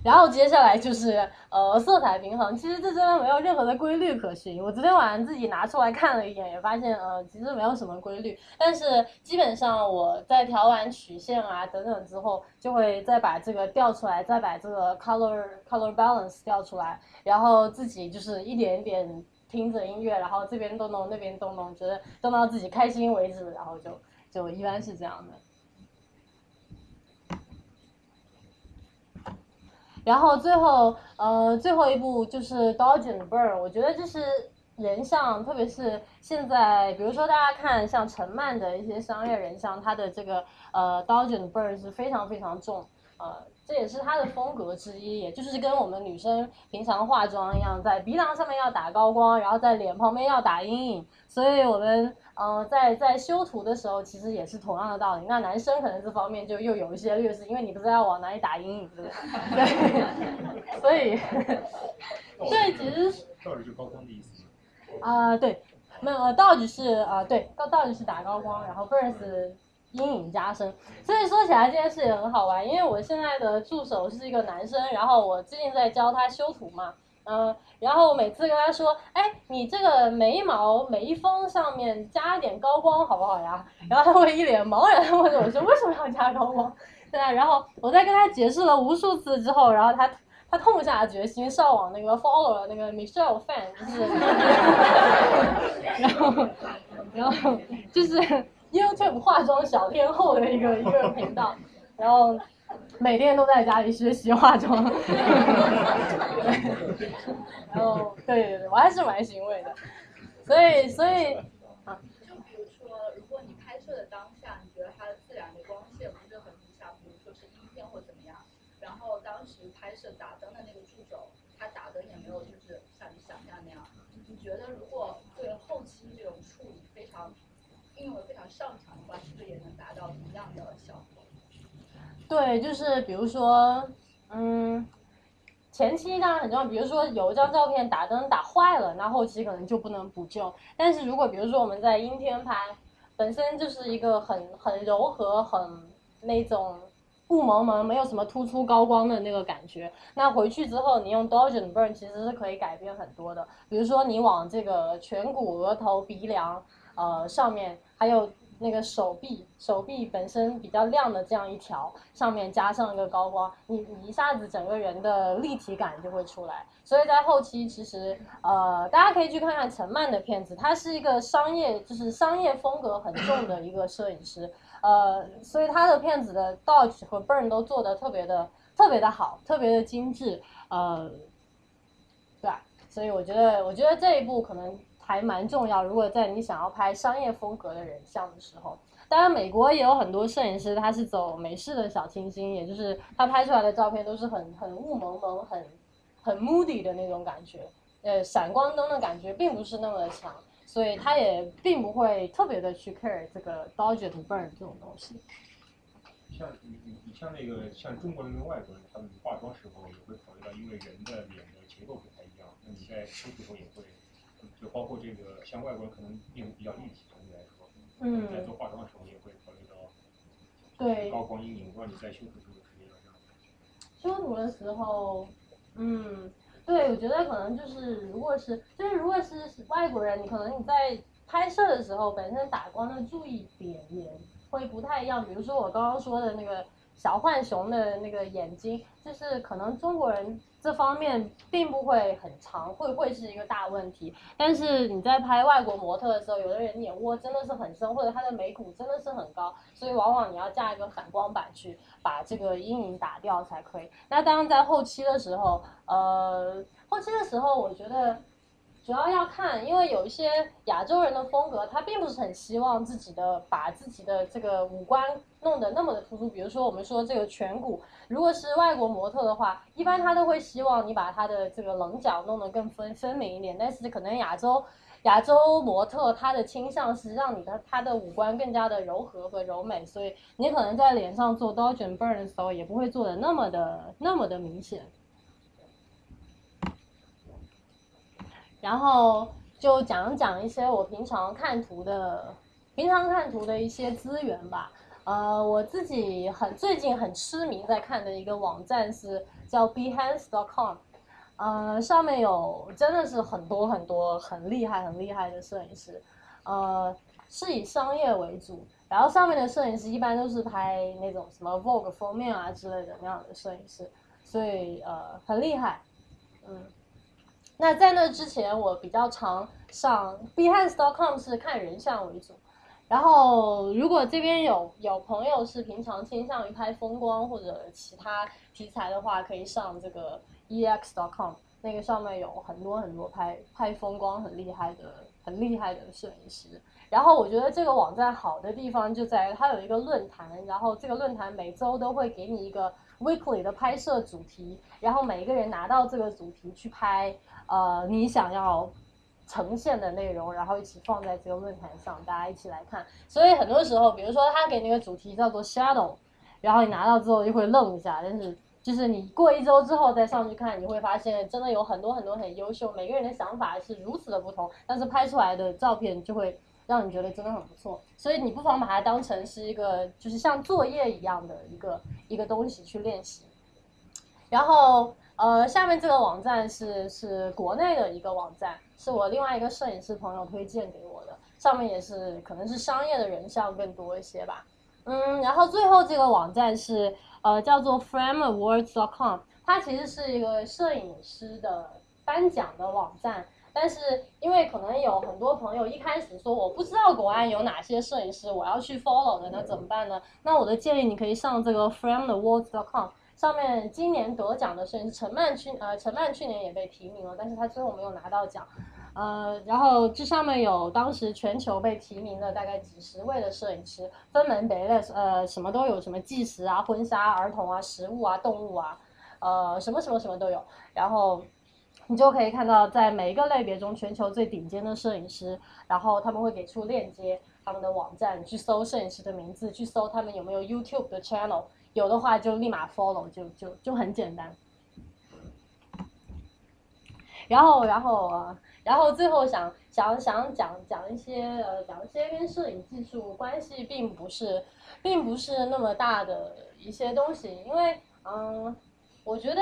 B: 然后接下来就是呃色彩平衡，其实这真的没有任何的规律可循。我昨天晚上自己拿出来看了一眼，也发现呃其实没有什么规律。但是基本上我在调完曲线啊等等之后，就会再把这个调出来，再把这个 color color balance 调出来，然后自己就是一点点听着音乐，然后这边动动那边动动，觉得动到自己开心为止，然后就就一般是这样的。然后最后，呃，最后一步就是 dodge and burn。我觉得这是人像，特别是现在，比如说大家看像陈曼的一些商业人像，他的这个呃 dodge and burn 是非常非常重，呃，这也是他的风格之一，也就是跟我们女生平常化妆一样，在鼻梁上面要打高光，然后在脸旁边要打阴影，所以我们。嗯，在在修图的时候，其实也是同样的道理。那男生可能这方面就又有一些劣势，因为你不知道往哪里打阴影，对不对？对，所以，对，其实
A: 道具就高光的意思。
B: 啊，对，没有道具是啊，对，道道具是打高光，然后 burns 阴影加深。所以说起来这件事也很好玩，因为我现在的助手是一个男生，然后我最近在教他修图嘛。嗯，然后我每次跟他说，哎，你这个眉毛眉峰上面加点高光好不好呀？然后他会一脸茫然的问我说，为什么要加高光？对啊，然后我在跟他解释了无数次之后，然后他他痛下决心上网那个 follow 了那个 Michelle Fan，就是，然后 然后就是 YouTube 化妆小天后的一个一个频道，然后。每天都在家里学习化妆，然 后对对对，我还是蛮欣慰的，所以所以
C: 啊，就比如说，如果你拍摄的当下，你觉得它的自然的光线不是很理想，比如说是阴天或怎么样，然后当时拍摄打灯的那个助手，他打灯也没有就是像你想象那样，你觉得如果对后期这种处应用的非常上乘的话，是不是也能达到一样的效果？
B: 对，就是比如说，嗯，前期当然很重要。比如说有一张照片打灯打坏了，那后期可能就不能补救。但是如果比如说我们在阴天拍，本身就是一个很很柔和、很那种雾蒙蒙、没有什么突出高光的那个感觉。那回去之后，你用 Dodge and Burn 其实是可以改变很多的。比如说，你往这个颧骨、额头、鼻梁，呃，上面还有。那个手臂，手臂本身比较亮的这样一条，上面加上一个高光，你你一下子整个人的立体感就会出来。所以在后期，其实呃，大家可以去看看陈曼的片子，他是一个商业，就是商业风格很重的一个摄影师，呃，所以他的片子的 Dodge 和 Burn 都做的特别的特别的好，特别的精致，呃，对吧？所以我觉得，我觉得这一部可能。还蛮重要。如果在你想要拍商业风格的人像的时候，当然美国也有很多摄影师，他是走美式的小清新，也就是他拍出来的照片都是很很雾蒙蒙、很很 moody 的那种感觉，呃，闪光灯的感觉并不是那么的强，所以他也并不会特别的去 care 这个 dodge and burn 这种东西。
A: 像你你你像那个像中国人跟外国人，他们化妆时候也会考虑到，因为人的脸的结构不太一样，那你在修图时候也会。就包括这个，像外国人可能面部比较立体，相对来说，嗯，在做化妆的时候也会考虑到，
B: 对，
A: 高光阴影，不知道你在修图的时候？
B: 修图的时候，嗯，对，我觉得可能就是，如果是，就是如果是外国人，你可能你在拍摄的时候，本身打光的注意点也会不太一样。比如说我刚刚说的那个小浣熊的那个眼睛，就是可能中国人。这方面并不会很长，会会是一个大问题。但是你在拍外国模特的时候，有的人眼窝真的是很深，或者他的眉骨真的是很高，所以往往你要架一个反光板去把这个阴影打掉才可以。那当然在后期的时候，呃，后期的时候我觉得。主要要看，因为有一些亚洲人的风格，他并不是很希望自己的把自己的这个五官弄得那么的突出。比如说我们说这个颧骨，如果是外国模特的话，一般他都会希望你把他的这个棱角弄得更分分明一点。但是可能亚洲亚洲模特他的倾向是让你的他的五官更加的柔和和柔美，所以你可能在脸上做刀卷 burn 的时候，也不会做的那么的那么的明显。然后就讲讲一些我平常看图的，平常看图的一些资源吧。呃，我自己很最近很痴迷在看的一个网站是叫 Behance.com，呃，上面有真的是很多很多很厉害很厉害的摄影师，呃，是以商业为主，然后上面的摄影师一般都是拍那种什么 Vogue 封面啊之类的那样的摄影师，所以呃很厉害，嗯。那在那之前，我比较常上 Behance.com 是看人像为主，然后如果这边有有朋友是平常倾向于拍风光或者其他题材的话，可以上这个 EX.com，那个上面有很多很多拍拍风光很厉害的很厉害的摄影师。然后我觉得这个网站好的地方就在于它有一个论坛，然后这个论坛每周都会给你一个 weekly 的拍摄主题，然后每一个人拿到这个主题去拍。呃，你想要呈现的内容，然后一起放在这个论坛上，大家一起来看。所以很多时候，比如说他给那个主题叫做 shadow，然后你拿到之后就会愣一下，但是就是你过一周之后再上去看，你会发现真的有很多很多很优秀，每个人的想法是如此的不同，但是拍出来的照片就会让你觉得真的很不错。所以你不妨把它当成是一个就是像作业一样的一个一个东西去练习，然后。呃，下面这个网站是是国内的一个网站，是我另外一个摄影师朋友推荐给我的，上面也是可能是商业的人像更多一些吧。嗯，然后最后这个网站是呃叫做 frameawards.com，它其实是一个摄影师的颁奖的网站，但是因为可能有很多朋友一开始说我不知道国外有哪些摄影师我要去 follow 的，那怎么办呢？那我的建议你可以上这个 frameawards.com。上面今年得奖的摄影师陈曼去呃陈曼去年也被提名了，但是他最后没有拿到奖，呃，然后这上面有当时全球被提名的大概几十位的摄影师，分门别类，呃，什么都有，什么纪实啊、婚纱、儿童啊、食物啊、动物啊，呃，什么什么什么都有，然后你就可以看到在每一个类别中全球最顶尖的摄影师，然后他们会给出链接他们的网站，去搜摄影师的名字，去搜他们有没有 YouTube 的 channel。有的话就立马 follow，就就就很简单。然后然后然后最后想想想讲讲一些呃讲一些跟摄影技术关系并不是并不是那么大的一些东西，因为嗯，我觉得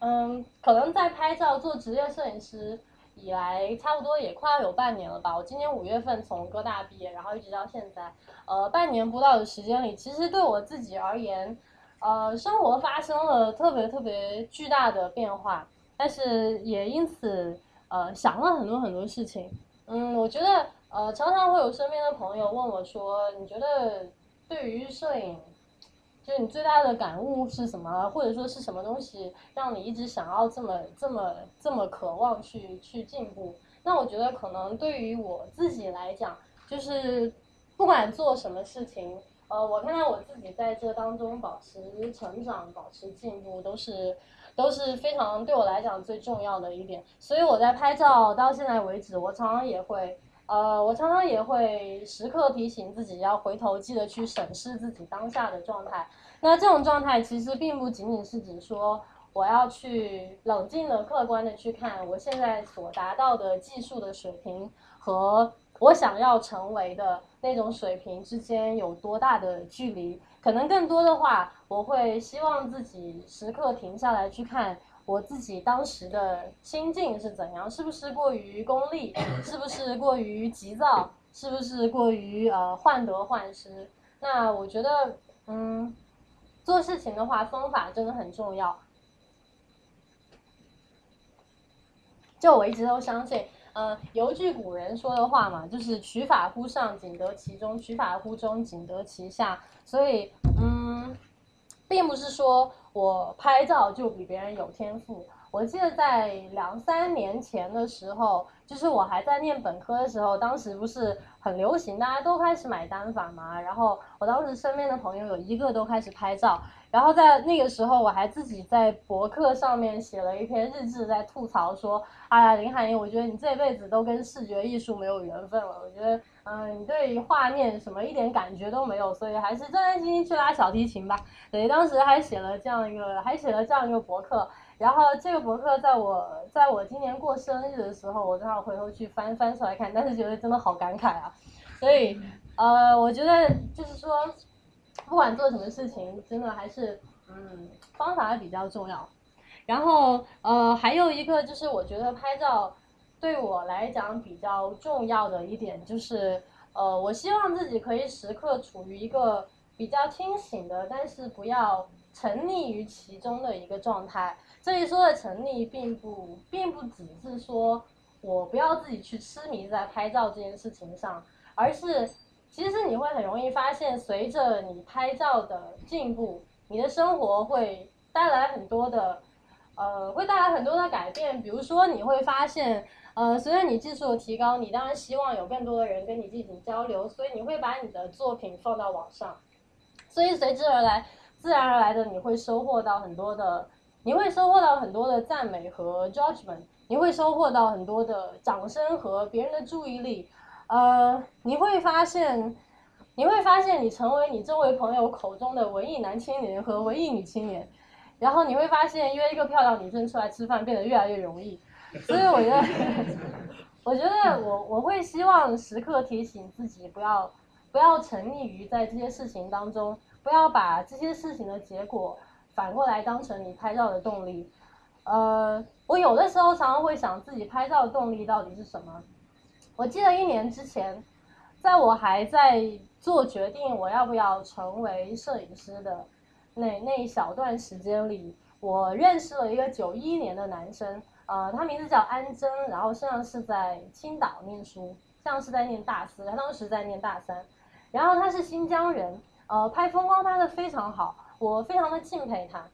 B: 嗯可能在拍照做职业摄影师以来，差不多也快要有半年了吧。我今年五月份从哥大毕业，然后一直到现在，呃半年不到的时间里，其实对我自己而言，呃生活发生了特别特别巨大的变化，但是也因此。呃，想了很多很多事情，嗯，我觉得呃，常常会有身边的朋友问我说，你觉得对于摄影，就是你最大的感悟是什么，或者说是什么东西让你一直想要这么这么这么渴望去去进步？那我觉得可能对于我自己来讲，就是不管做什么事情，呃，我看到我自己在这当中保持成长、保持进步，都是。都是非常对我来讲最重要的一点，所以我在拍照到现在为止，我常常也会，呃，我常常也会时刻提醒自己要回头记得去审视自己当下的状态。那这种状态其实并不仅仅是指说我要去冷静的、客观的去看我现在所达到的技术的水平和我想要成为的那种水平之间有多大的距离。可能更多的话，我会希望自己时刻停下来去看我自己当时的心境是怎样，是不是过于功利，是不是过于急躁，是不是过于呃患得患失？那我觉得，嗯，做事情的话，方法真的很重要。就我一直都相信。呃，有句古人说的话嘛，就是取法乎上，仅得其中；取法乎中，仅得其下。所以，嗯，并不是说我拍照就比别人有天赋。我记得在两三年前的时候，就是我还在念本科的时候，当时不是很流行，大家都开始买单反嘛。然后我当时身边的朋友有一个都开始拍照。然后在那个时候，我还自己在博客上面写了一篇日志，在吐槽说：“哎呀，林海音，我觉得你这辈子都跟视觉艺术没有缘分了。我觉得，嗯，你对于画面什么一点感觉都没有，所以还是专专心心去拉小提琴吧。”对，当时还写了这样一个，还写了这样一个博客。然后这个博客在我在我今年过生日的时候，我正好回头去翻翻出来看，但是觉得真的好感慨啊。所以，呃，我觉得就是说。不管做什么事情，真的还是嗯方法比较重要。然后呃还有一个就是，我觉得拍照对我来讲比较重要的一点就是，呃我希望自己可以时刻处于一个比较清醒的，但是不要沉溺于其中的一个状态。这里说的沉溺，并不并不只是说我不要自己去痴迷在拍照这件事情上，而是。其实你会很容易发现，随着你拍照的进步，你的生活会带来很多的，呃，会带来很多的改变。比如说，你会发现，呃，随着你技术的提高，你当然希望有更多的人跟你进行交流，所以你会把你的作品放到网上，所以随之而来，自然而然的你会收获到很多的，你会收获到很多的赞美和 judgment，你会收获到很多的掌声和别人的注意力。呃，你会发现，你会发现你成为你周围朋友口中的文艺男青年和文艺女青年，然后你会发现约一个漂亮女生出来吃饭变得越来越容易，所以我觉得，我觉得我我会希望时刻提醒自己不要不要沉溺于在这些事情当中，不要把这些事情的结果反过来当成你拍照的动力。呃，我有的时候常常会想自己拍照的动力到底是什么。我记得一年之前，在我还在做决定我要不要成为摄影师的那那一小段时间里，我认识了一个九一年的男生，呃，他名字叫安贞，然后现在是在青岛念书，像是在念大四，他当时在念大三，然后他是新疆人，呃，拍风光拍的非常好，我非常的敬佩他，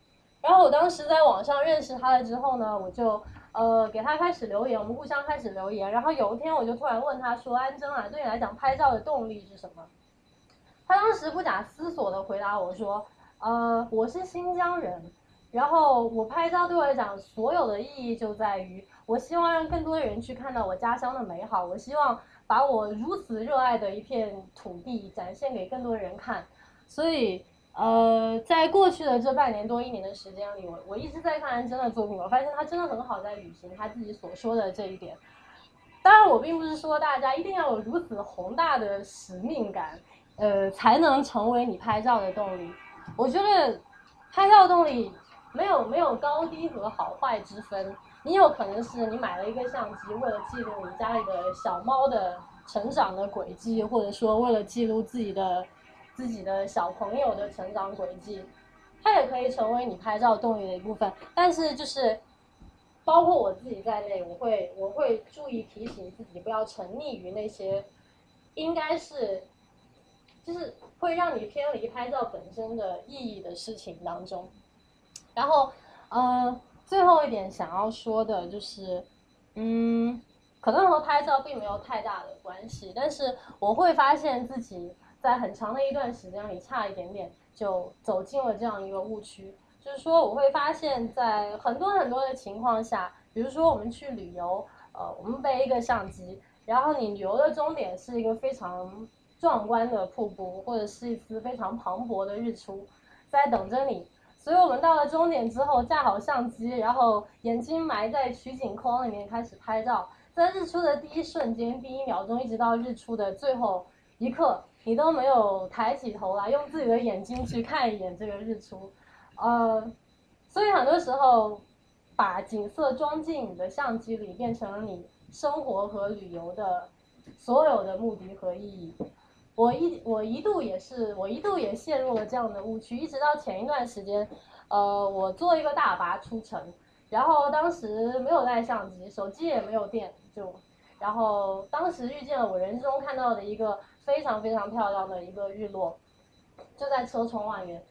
B: 然后我当时在网上认识他了之后呢，我就。呃，给他开始留言，我们互相开始留言。然后有一天，我就突然问他说：“安贞啊，对你来讲，拍照的动力是什么？”他当时不假思索的回答我说：“呃，我是新疆人，然后我拍照对我来讲，所有的意义就在于，我希望让更多的人去看到我家乡的美好，我希望把我如此热爱的一片土地展现给更多人看，所以。”呃，在过去的这半年多一年的时间里，我我一直在看安贞的作品，我发现他真的很好在履行他自己所说的这一点。当然，我并不是说大家一定要有如此宏大的使命感，呃，才能成为你拍照的动力。我觉得拍照动力没有没有高低和好坏之分。你有可能是你买了一个相机，为了记录你家里的小猫的成长的轨迹，或者说为了记录自己的自己的小朋友的成长轨迹，它也可以成为你拍照动力的一部分。但是就是包括我自己在内，我会我会注意提醒自己不要沉溺于那些应该是就是会让你偏离拍照本身的意义的事情当中。然后，呃。最后一点想要说的就是，嗯，可能和拍照并没有太大的关系，但是我会发现自己在很长的一段时间里差一点点就走进了这样一个误区，就是说我会发现，在很多很多的情况下，比如说我们去旅游，呃，我们背一个相机，然后你旅游的终点是一个非常壮观的瀑布，或者是一次非常磅礴的日出，在等着你。所以我们到了终点之后，架好相机，然后眼睛埋在取景框里面开始拍照。在日出的第一瞬间，第一秒钟，一直到日出的最后一刻，你都没有抬起头来，用自己的眼睛去看一眼这个日出。呃，所以很多时候，把景色装进你的相机里，变成了你生活和旅游的所有的目的和意义。我一我一度也是，我一度也陷入了这样的误区，一直到前一段时间，呃，我坐一个大巴出城，然后当时没有带相机，手机也没有电，就，然后当时遇见了我人生中看到的一个非常非常漂亮的一个日落，就在车窗外面，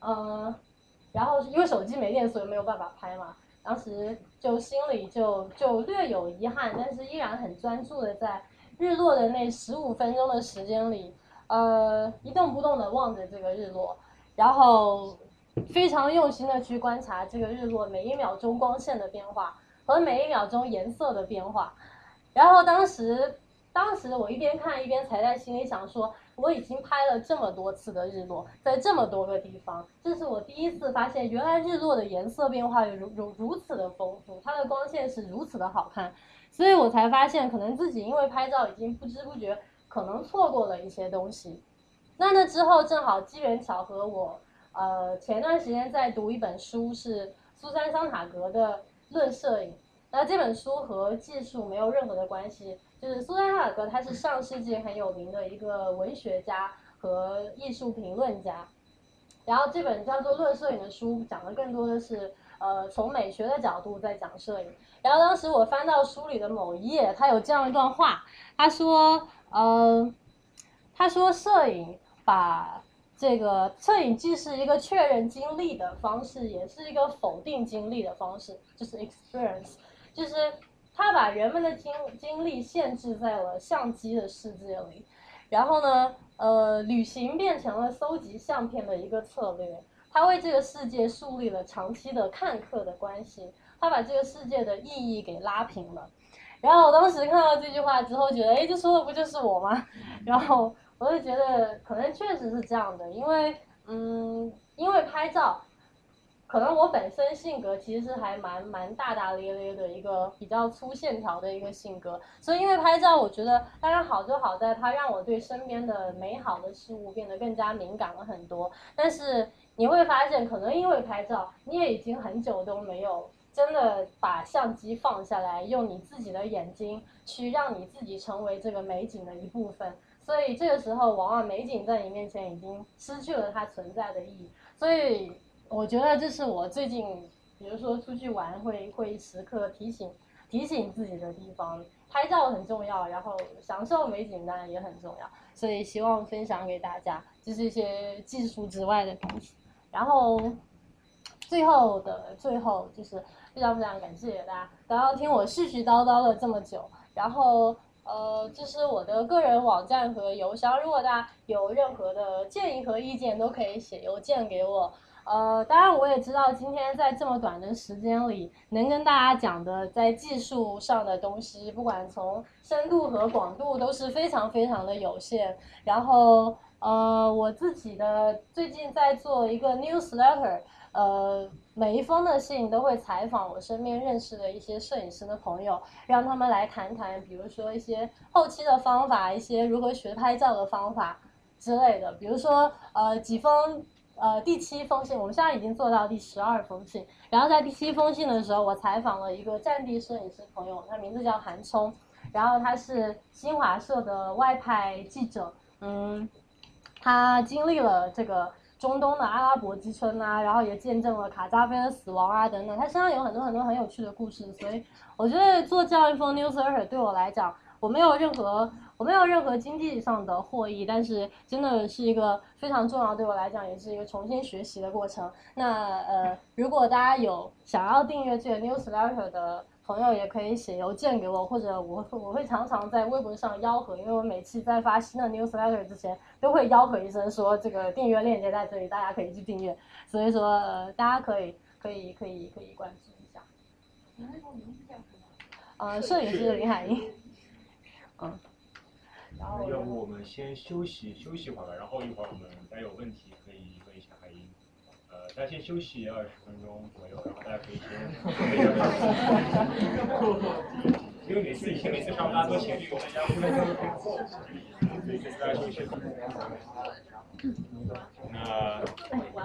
B: 嗯，然后因为手机没电，所以没有办法拍嘛，当时就心里就就略有遗憾，但是依然很专注的在。日落的那十五分钟的时间里，呃，一动不动的望着这个日落，然后非常用心的去观察这个日落每一秒钟光线的变化和每一秒钟颜色的变化。然后当时，当时我一边看一边才在心里想说，我已经拍了这么多次的日落，在这么多个地方，这是我第一次发现，原来日落的颜色变化如如如此的丰富，它的光线是如此的好看。所以我才发现，可能自己因为拍照已经不知不觉可能错过了一些东西。那那之后正好机缘巧合，我呃前段时间在读一本书，是苏珊桑塔格的《论摄影》。那这本书和技术没有任何的关系，就是苏珊桑塔格他是上世纪很有名的一个文学家和艺术评论家。然后这本叫做《论摄影》的书讲的更多的是。呃，从美学的角度在讲摄影。然后当时我翻到书里的某一页，他有这样一段话，他说，呃，他说摄影把这个摄影既是一个确认经历的方式，也是一个否定经历的方式，就是 experience，就是他把人们的经经历限制在了相机的世界里，然后呢，呃，旅行变成了搜集相片的一个策略。他为这个世界树立了长期的看客的关系，他把这个世界的意义给拉平了。然后我当时看到这句话之后，觉得，哎，这说的不就是我吗？然后我就觉得，可能确实是这样的，因为，嗯，因为拍照。可能我本身性格其实还蛮蛮大大咧咧的一个比较粗线条的一个性格，所以因为拍照，我觉得当然好就好在它让我对身边的美好的事物变得更加敏感了很多。但是你会发现，可能因为拍照，你也已经很久都没有真的把相机放下来，用你自己的眼睛去让你自己成为这个美景的一部分。所以这个时候，往往美景在你面前已经失去了它存在的意义。所以。我觉得这是我最近，比如说出去玩会会时刻提醒提醒自己的地方。拍照很重要，然后享受美景当然也很重要，所以希望分享给大家，就是一些技术之外的东西。然后最后的最后，就是非常非常感谢大家刚刚听我絮絮叨叨了这么久。然后呃，这是我的个人网站和邮箱，如果大家有任何的建议和意见，都可以写邮件给我。呃，当然我也知道，今天在这么短的时间里，能跟大家讲的在技术上的东西，不管从深度和广度都是非常非常的有限。然后，呃，我自己的最近在做一个 newsletter，呃，每一封的信都会采访我身边认识的一些摄影师的朋友，让他们来谈谈，比如说一些后期的方法，一些如何学拍照的方法之类的。比如说，呃，几封，呃，第七封信，我们现在已经做到第十二封信。然后在第七封信的时候，我采访了一个战地摄影师朋友，他名字叫韩冲，然后他是新华社的外派记者，嗯，他经历了这个。中东的阿拉伯之春啊，然后也见证了卡扎菲的死亡啊，等等，他身上有很多很多很有趣的故事，所以我觉得做这样一封 newsletter 对我来讲，我没有任何我没有任何经济上的获益，但是真的是一个非常重要，对我来讲也是一个重新学习的过程。那呃，如果大家有想要订阅这个 newsletter 的。朋友也可以写邮件给我，或者我我会常常在微博上吆喝，因为我每次在发新的 newsletter 之前都会吆喝一声，说这个订阅链接在这里，大家可以去订阅。所以说，呃，大家可以可以可以可以关注一下。
C: 你那个名字叫什么？
B: 呃，摄影师林海英。嗯。
A: 然后要不我们先休息休息会儿吧，然后一会儿我们再有问题。呃，大家先休息二十分钟左右，然后大家可以先。因为每次以前每次上班都情侣，我们家互相都很错，所以大家休息。
B: 那。我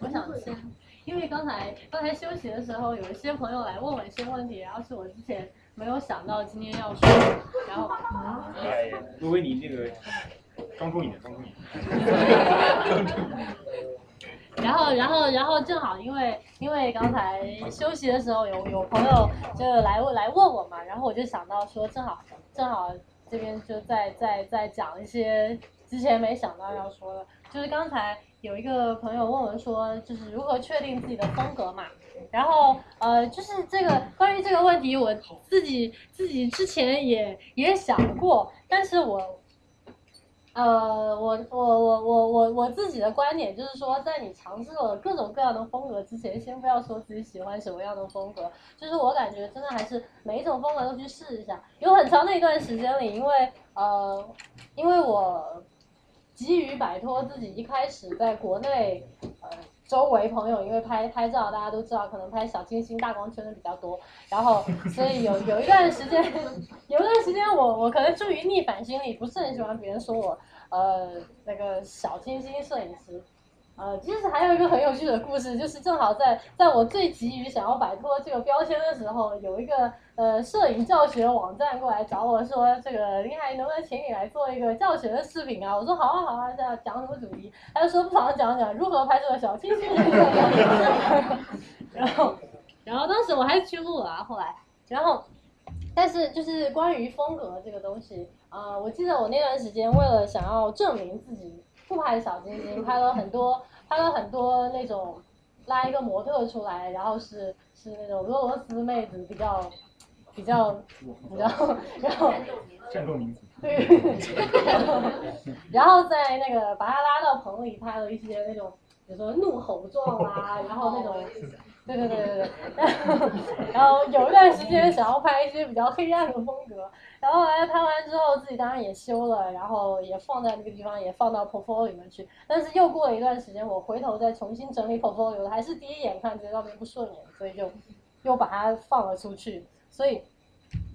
B: 我想先，因为刚才刚才休息的时候，有一些朋友来问我一些问题，然后是我之前没有想到今天要说，然后。
A: 哎，微微你这个，庄重一点，庄重一点。庄重。
B: 然后，然后，然后正好，因为因为刚才休息的时候有有朋友就来来问我嘛，然后我就想到说，正好正好这边就在在在讲一些之前没想到要说的，就是刚才有一个朋友问我说，就是如何确定自己的风格嘛，然后呃，就是这个关于这个问题，我自己自己之前也也想过，但是我。呃，我我我我我我自己的观点就是说，在你尝试了各种各样的风格之前，先不要说自己喜欢什么样的风格。就是我感觉真的还是每一种风格都去试一下。有很长的一段时间里，因为呃，因为我急于摆脱自己一开始在国内周围朋友，因为拍拍照大家都知道，可能拍小清新大光圈的比较多，然后所以有有一段时间，有一段时间我我可能出于逆反心理，不是很喜欢别人说我。呃，那个小清新摄影师，呃，其实还有一个很有趣的故事，就是正好在在我最急于想要摆脱这个标签的时候，有一个呃摄影教学网站过来找我说，这个林海能不能请你来做一个教学的视频啊？我说好啊好啊，要讲什么主题？他就说不妨讲讲如何拍摄小清新。然后，然后当时我还是去录了啊，后来，然后。但是就是关于风格这个东西，啊，我记得我那段时间为了想要证明自己不拍小清新，拍了很多拍了很多那种拉一个模特出来，然后是是那种俄罗斯妹子比较比较然后，然后
A: 战斗民族
B: 对，然后然后在那个把他拉到棚里拍了一些那种比如说怒吼状啊，然后那种。对对对对对，然后然后有一段时间想要拍一些比较黑暗的风格，然后来拍完之后自己当然也修了，然后也放在那个地方，也放到 portfolio 里面去。但是又过了一段时间，我回头再重新整理 portfolio，还是第一眼看觉得照片不顺眼，所以就又把它放了出去。所以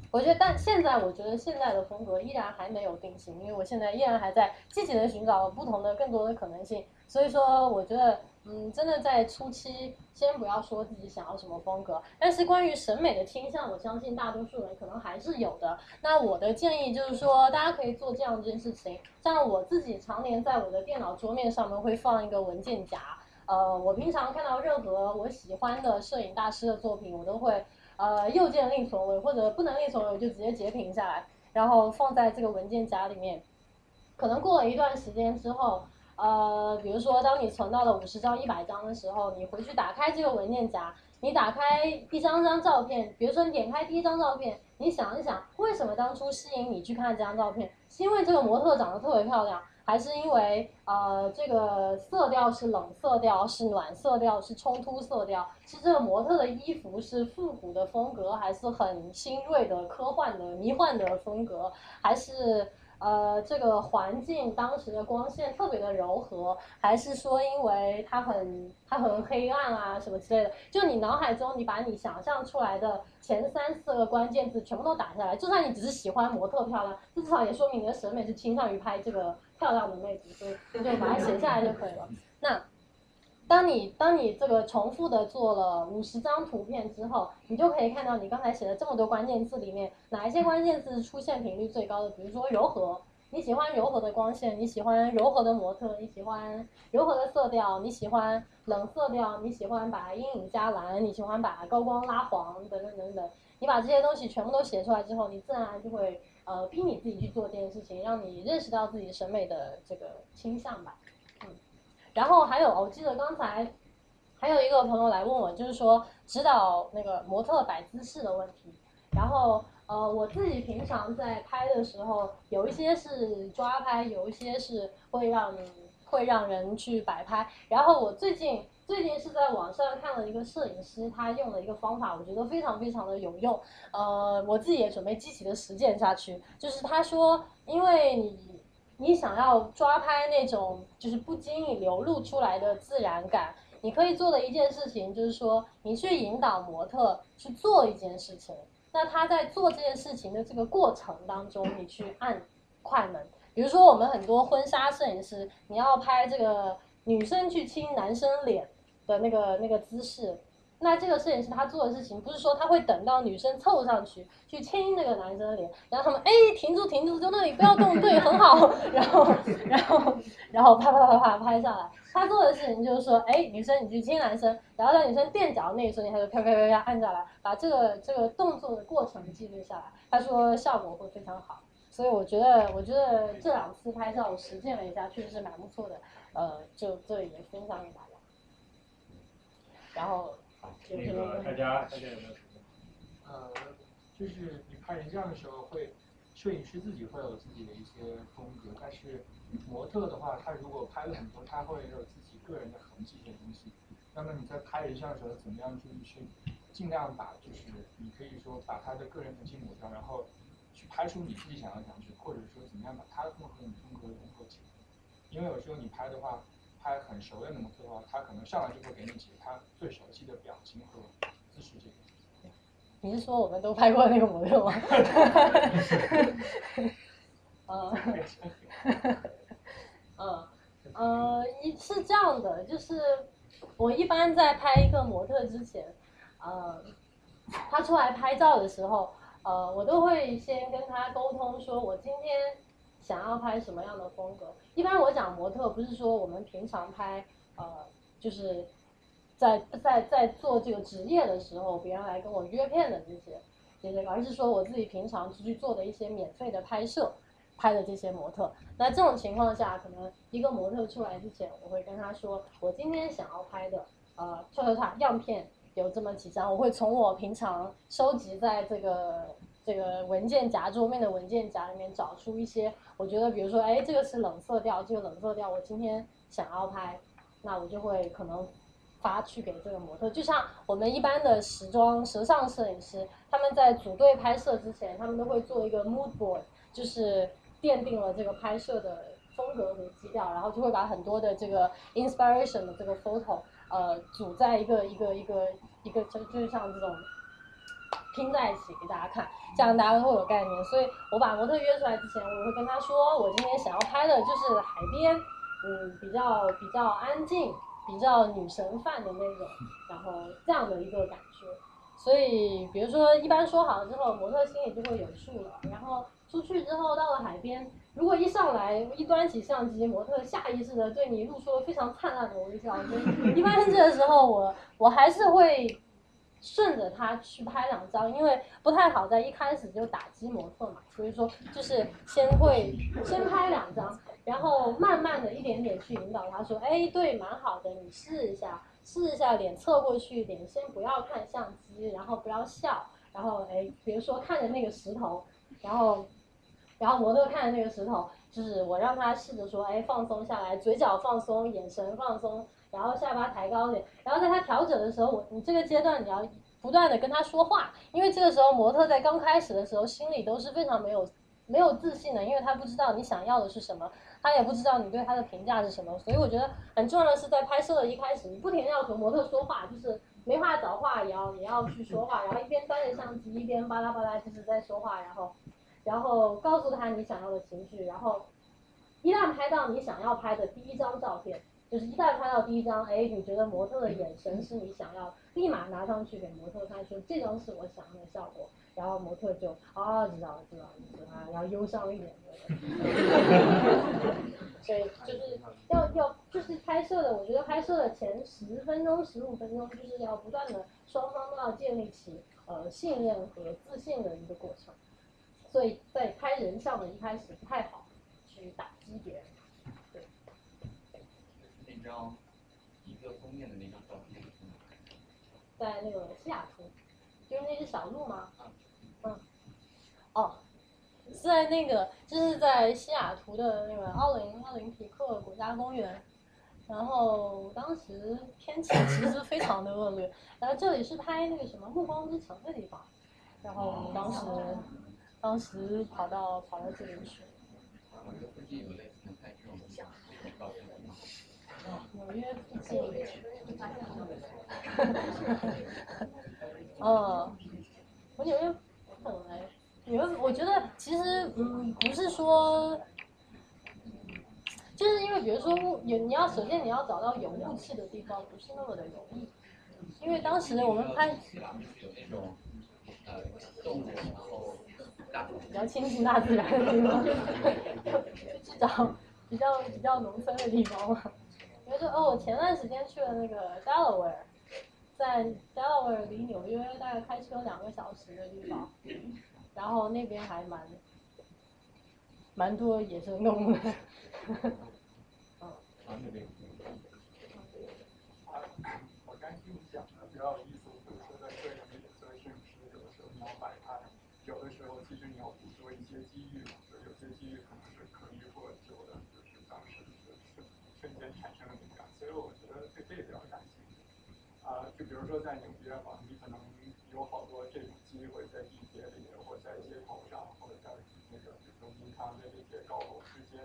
B: 我觉得，但现在我觉得现在的风格依然还没有定型，因为我现在依然还在积极的寻找不同的、更多的可能性。所以说，我觉得。嗯，真的在初期，先不要说自己想要什么风格，但是关于审美的倾向，我相信大多数人可能还是有的。那我的建议就是说，大家可以做这样一件事情，像我自己常年在我的电脑桌面上面会放一个文件夹，呃，我平常看到任何我喜欢的摄影大师的作品，我都会呃右键另存为，或者不能另存为，我就直接截屏下来，然后放在这个文件夹里面。可能过了一段时间之后。呃，比如说，当你存到了五十张、一百张的时候，你回去打开这个文件夹，你打开一张张照片，比如说你点开第一张照片，你想一想，为什么当初吸引你去看这张照片？是因为这个模特长得特别漂亮，还是因为呃这个色调是冷色调，是暖色调，是冲突色调？是这个模特的衣服是复古的风格，还是很新锐的科幻的迷幻的风格？还是？呃这个环境当时的光线特别的柔和，还是说因为它很它很黑暗啊什么之类的？就你脑海中你把你想象出来的前三四个关键字全部都打下来，就算你只是喜欢模特漂亮，至少也说明你的审美是倾向于拍这个漂亮的妹子，所以你就把它写下来就可以了。那。当你当你这个重复的做了五十张图片之后，你就可以看到你刚才写的这么多关键字里面，哪一些关键字出现频率最高的？比如说柔和，你喜欢柔和的光线，你喜欢柔和的模特，你喜欢柔和的色调，你喜欢冷色调，你喜欢把阴影加蓝，你喜欢把高光拉黄，等等等等。你把这些东西全部都写出来之后，你自然就会呃逼你自己去做这件事情，让你认识到自己审美的这个倾向吧。然后还有，我记得刚才还有一个朋友来问我，就是说指导那个模特摆姿势的问题。然后呃，我自己平常在拍的时候，有一些是抓拍，有一些是会让会让人去摆拍。然后我最近最近是在网上看了一个摄影师，他用的一个方法，我觉得非常非常的有用。呃，我自己也准备积极的实践下去。就是他说，因为你。你想要抓拍那种就是不经意流露出来的自然感，你可以做的一件事情就是说，你去引导模特去做一件事情。那他在做这件事情的这个过程当中，你去按快门。比如说，我们很多婚纱摄影师，你要拍这个女生去亲男生脸的那个那个姿势。那这个摄影师他做的事情，不是说他会等到女生凑上去去亲那个男生的脸，然后他们哎停住停住，就那里不要动，对，很好，然后然后然后啪啪啪啪拍下来。他做的事情就是说，哎，女生你去亲男生，然后在女生垫脚那一瞬间，他就啪啪啪啪按下来，把这个这个动作的过程记录下来。他说效果会非常好，所以我觉得我觉得这两次拍照我实践了一下，确实是蛮不错的。呃，就这里也分享给大家。然后。
A: 那个大家大家有没有什么？
D: 呃，就是你拍人像的时候，会摄影师自己会有自己的一些风格，但是模特的话，他如果拍了很多，他会有自己个人的痕迹的东西。那么你在拍人像的时候，怎么样就是去尽量把就是你可以说把他的个人痕迹抹掉，然后去拍出你自己想要讲去，或者说怎么样把他的风格和你风格融合起来？因为有时候你拍的话。拍很熟练的模特的话，他可能上来就会给你几个他最熟悉的表情和姿势这个。
B: 你是说我们都拍过那个模特吗？嗯，嗯，呃，一是这样的，就是我一般在拍一个模特之前，呃，他出来拍照的时候，呃，我都会先跟他沟通，说我今天。想要拍什么样的风格？一般我讲模特，不是说我们平常拍，呃，就是在在在做这个职业的时候，别人来跟我约片的这些这些，而是说我自己平常出去做的一些免费的拍摄，拍的这些模特。那这种情况下，可能一个模特出来之前，我会跟他说，我今天想要拍的，呃，撮撮撮样片有这么几张，我会从我平常收集在这个。这个文件夹桌面的文件夹里面找出一些，我觉得比如说，哎，这个是冷色调，这个冷色调我今天想要拍，那我就会可能发去给这个模特。就像我们一般的时装时尚摄影师，他们在组队拍摄之前，他们都会做一个 mood board，就是奠定了这个拍摄的风格和基调，然后就会把很多的这个 inspiration 的这个 photo，呃，组在一个一个一个一个就就是像这种。拼在一起给大家看，这样大家都会有概念。所以我把模特约出来之前，我会跟他说，我今天想要拍的就是海边，嗯，比较比较安静，比较女神范的那种，然后这样的一个感觉。所以，比如说一般说好了之后，模特心里就会有数了。然后出去之后到了海边，如果一上来一端起相机，模特下意识的对你露出了非常灿烂的微笑，一般这个时候我我还是会。顺着他去拍两张，因为不太好在一开始就打击模特嘛，所以说就是先会先拍两张，然后慢慢的一点点去引导他说，哎，对，蛮好的，你试一下，试一下脸侧过去一点，先不要看相机，然后不要笑，然后哎，比如说看着那个石头，然后然后模特看着那个石头，就是我让他试着说，哎，放松下来，嘴角放松，眼神放松。然后下巴抬高点，然后在他调整的时候，我你这个阶段你要不断的跟他说话，因为这个时候模特在刚开始的时候心里都是非常没有没有自信的，因为他不知道你想要的是什么，他也不知道你对他的评价是什么，所以我觉得很重要的是在拍摄的一开始，你不停要和模特说话，就是没话找话也要也要去说话，然后一边端着相机一边巴拉巴拉就是在说话，然后然后告诉他你想要的情绪，然后一旦拍到你想要拍的第一张照片。就是一旦拍到第一张，哎，你觉得模特的眼神是你想要，立马拿上去给模特看，说这张是我想要的效果，然后模特就啊知道了知道了知道，然后忧伤一点。对，就是要要就是拍摄的，我觉得拍摄的前十分钟十五分钟就是要不断的双方都要建立起呃信任和自信的一个过程，所以在拍人像的一开始不太好去打击别人。
E: 张一个封面的那张照片，
B: 在那个西雅图，就是那只小鹿吗？嗯。哦，在那个，就是在西雅图的那个奥林奥林匹克国家公园，然后当时天气其实非常的恶劣，然后这里是拍那个什么《暮光之城》的地方，然后我们当时当时跑到跑到这里去。纽约附近，哦，我纽约本来，纽约我觉得其实嗯不是说，就是因为比如说有你要首先你要找到有雾气的地方不是那么的容易，因为当时我们拍，比较亲近大自然的地方，去找比较比较农村的地方嘛。觉得哦，我前段时间去了那个 Delaware，在 Delaware 离纽约大概开车两个小时的地方，然后那边还蛮蛮多野生动物的。
F: 嗯。我刚听你讲的比较有意思，就是说在摄影里作为摄影师，有的时候你要摆拍，有的时候其实你要捕捉一些机遇嘛，就有些机遇可能是可遇不可求的，就是当时就是瞬间产生。所以我觉得对这个比较感兴趣，啊，就比比如说在纽约吧，你可能有好多这种机会在地铁里，或在街头上，或者在那个比如说银行这些高楼之间，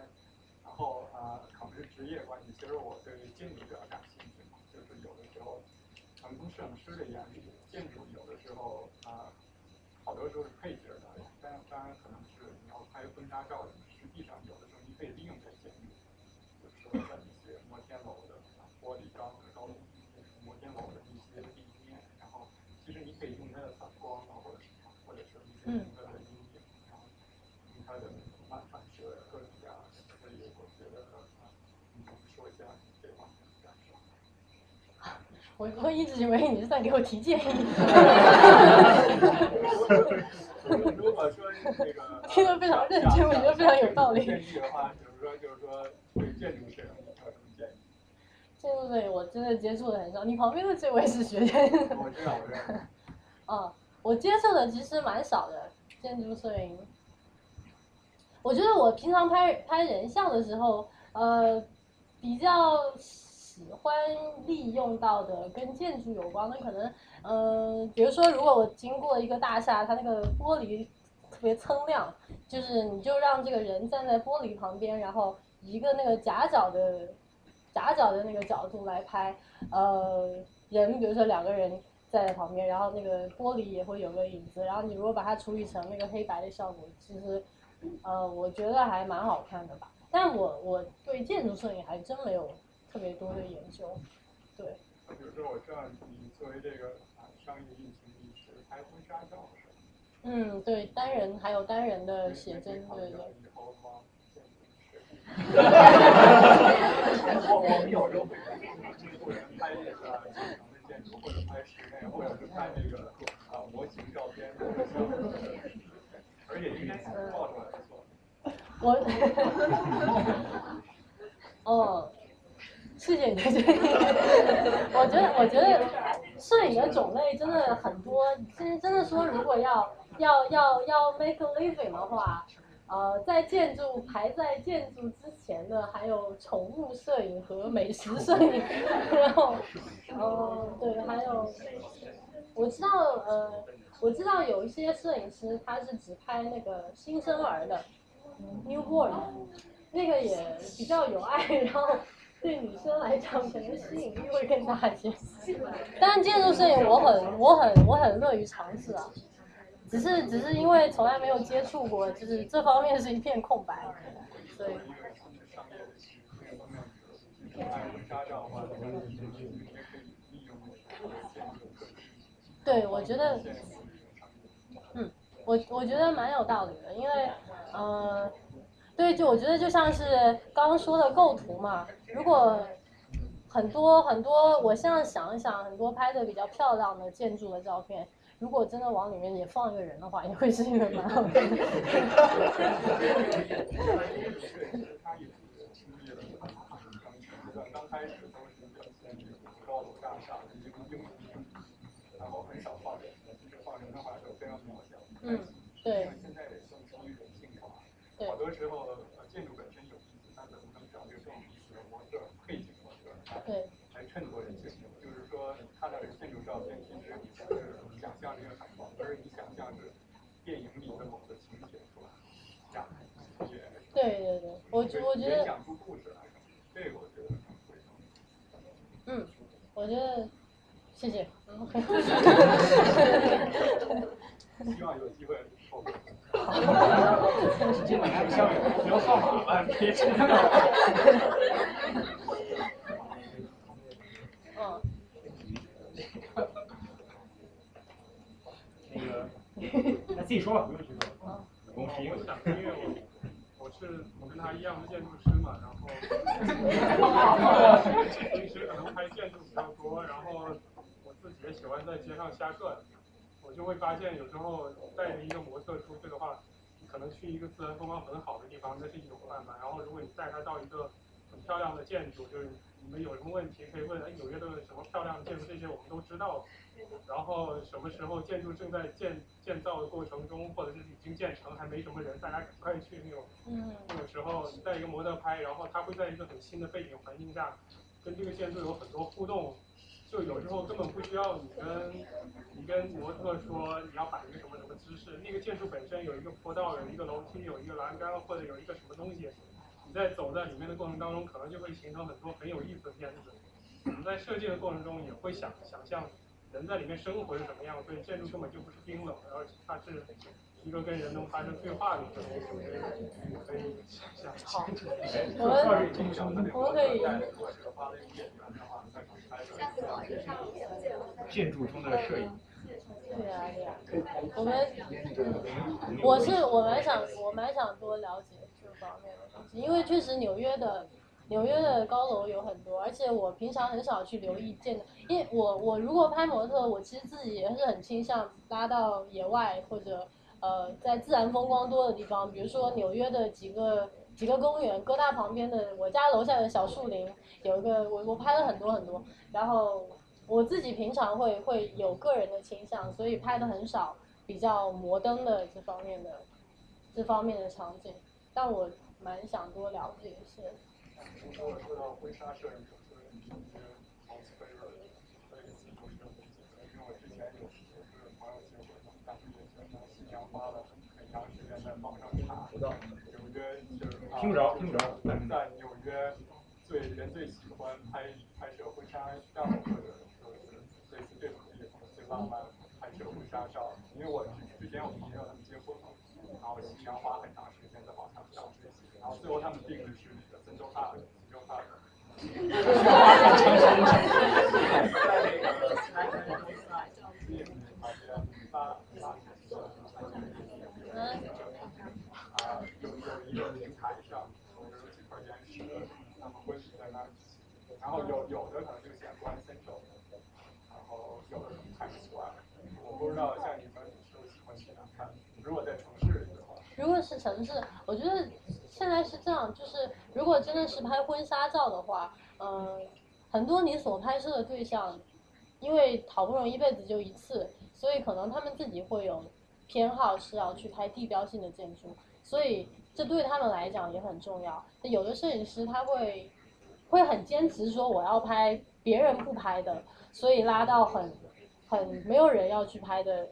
F: 然后啊，可能是职业关系，其实我对建筑比较感兴趣嘛，就是有的时候，从摄影师的眼里，建筑有的时候啊，好多时候是配角的，但当然可能是你要拍婚纱照，实际上有的时候你可以利用这些建筑，就是说在一些摩天楼的。玻璃钢的高摩天楼的一些地面，然后其实你可以用它的反光啊，或者是或者是一些用它的阴影，然后用它的反反射各种各样的，所以我觉得啊，你说一下这方面的感受。
B: 我我一直以为你是在给我提建议。
F: 如果说那个
B: 听得非常认真，我觉得非常有道理。
F: 建议的话，比如说就是说对建筑摄影。
B: 建筑摄影我真的接触的很少，你旁边的这位是学建筑。
F: 我知道，我知道。
B: 嗯，我接触的其实蛮少的建筑摄影。我觉得我平常拍拍人像的时候，呃，比较喜欢利用到的跟建筑有关的，可能，嗯，比如说如果我经过一个大厦，它那个玻璃特别锃亮，就是你就让这个人站在玻璃旁边，然后一个那个夹角的。夹角的那个角度来拍，呃，人比如说两个人在旁边，然后那个玻璃也会有个影子，然后你如果把它处理成那个黑白的效果，其实，呃，我觉得还蛮好看的吧。但我我对建筑摄影还真没有特别多的研究，对。
F: 比如说我知道你作为这个啊商业运行，你是拍婚纱照是吧？
B: 嗯，对，单人还有单人的写真，对对。
F: 哈哈哈我我们有时候会雇人拍那个现成的建筑，或者拍室内，或者是拍那个啊模型照片，而且应该照出来不错。
B: 我，哦，谢谢你的建议。我觉得，我觉得摄影的种类真的很多。其实真的说，如果要要要要 make a living 的话。呃，在建筑排在建筑之前的还有宠物摄影和美食摄影，然后，呃，对，还有，我知道，呃，我知道有一些摄影师他是只拍那个新生儿的 newborn，那个也比较有爱，然后对女生来讲可能吸引力会更大一些。但建筑摄影我很我很我很乐于尝试啊，只是只是因为从来没有接触过，就是这方面是一片空白，所以。对，我觉得，嗯，我我觉得蛮有道理的，因为，呃，对，就我觉得就像是刚刚说的构图嘛，如果很多很多，我现在想一想，很多拍的比较漂亮的建筑的照片，如果真的往里面也放一个人的话，也会是一个蛮好看的。
F: 刚开始都是表现这种高楼大厦的这种硬硬然后很少放人，就是放人的话就非常渺小。
B: 嗯，对。
F: 因为现在也更出于人性化，好多时候呃建筑本身有意思，但能不能找这个更有意思的模特、配景模特
B: 对，
F: 来衬托人性？就是说你看到这个建筑照片，其实你不是想象这个海报，而是你想象是电影里的某个情节出来，这样也
B: 对对对，我觉我觉得。
F: 讲出故事来，这个我觉得。
B: 嗯，我觉得，谢谢。
F: 希望有机会。
D: 今晚还不要留号码了，别这样。
B: 嗯。
A: 那个，那自己说吧，不用举手。
G: 我因为我我是我跟他一样的建筑师嘛，然后。平时可能拍建筑比较多，然后我自己也喜欢在街上瞎转，我就会发现有时候带着一个模特出去的话，可能去一个自然风光很好的地方，那是一种办法。然后如果你带他到一个很漂亮的建筑，就是你们有什么问题可以问，哎，纽约的什么漂亮的建筑，这些我们都知道。然后什么时候建筑正在建建造的过程中，或者是已经建成还没什么人，大家赶快去那种那种时候，你带一个模特拍，然后他会在一个很新的背景环境下，跟这个建筑有很多互动。就有时候根本不需要你跟你跟模特说你要摆一个什么什么姿势，那个建筑本身有一个坡道，有一个楼梯，有一个栏杆，或者有一个什么东西，你在走在里面的过程当中，可能就会形成很多很有意思的片子。我们在设计的过程中也会想想象。人在里面生活是什么样？所以建筑根本就不是冰冷的，而且它是一个跟人能发生对话的一个东西。可以想象。
B: 们我们可以。
A: 建筑中的摄影。
B: 对啊对啊，我们我是我蛮想我蛮想多了解这方面的东西，因为确实纽约的。纽约的高楼有很多，而且我平常很少去留意见的，因为我我如果拍模特，我其实自己也是很倾向拉到野外或者呃在自然风光多的地方，比如说纽约的几个几个公园，哥大旁边的我家楼下的小树林有一个我我拍了很多很多，然后我自己平常会会有个人的倾向，所以拍的很少比较摩登的这方面的这方面的场景，但我蛮想多了解一些。
F: 刚刚说到婚纱摄影，说你是好几倍的，所以技术是因为我之前有是朋友结婚，当时也是新娘花了很长时间在网上查，纽约就是
A: 听不着听不着，
F: 在纽约最人最喜欢拍拍摄婚纱照或者说是类似这种地方最浪漫拍摄婚纱照，因为我之前我们朋友他们结婚嘛，然后新娘花很长时间在网上找这些，然后最后他们定的是。然后有有的可能就显关分手，然后有的可能看不惯。我不知道像你们都喜欢去哪看？如果在城市里的话，
B: 如果是城市，我觉得。现在是这样，就是如果真的是拍婚纱照的话，嗯，很多你所拍摄的对象，因为好不容易一辈子就一次，所以可能他们自己会有偏好是要去拍地标性的建筑，所以这对他们来讲也很重要。有的摄影师他会会很坚持说我要拍别人不拍的，所以拉到很很没有人要去拍的，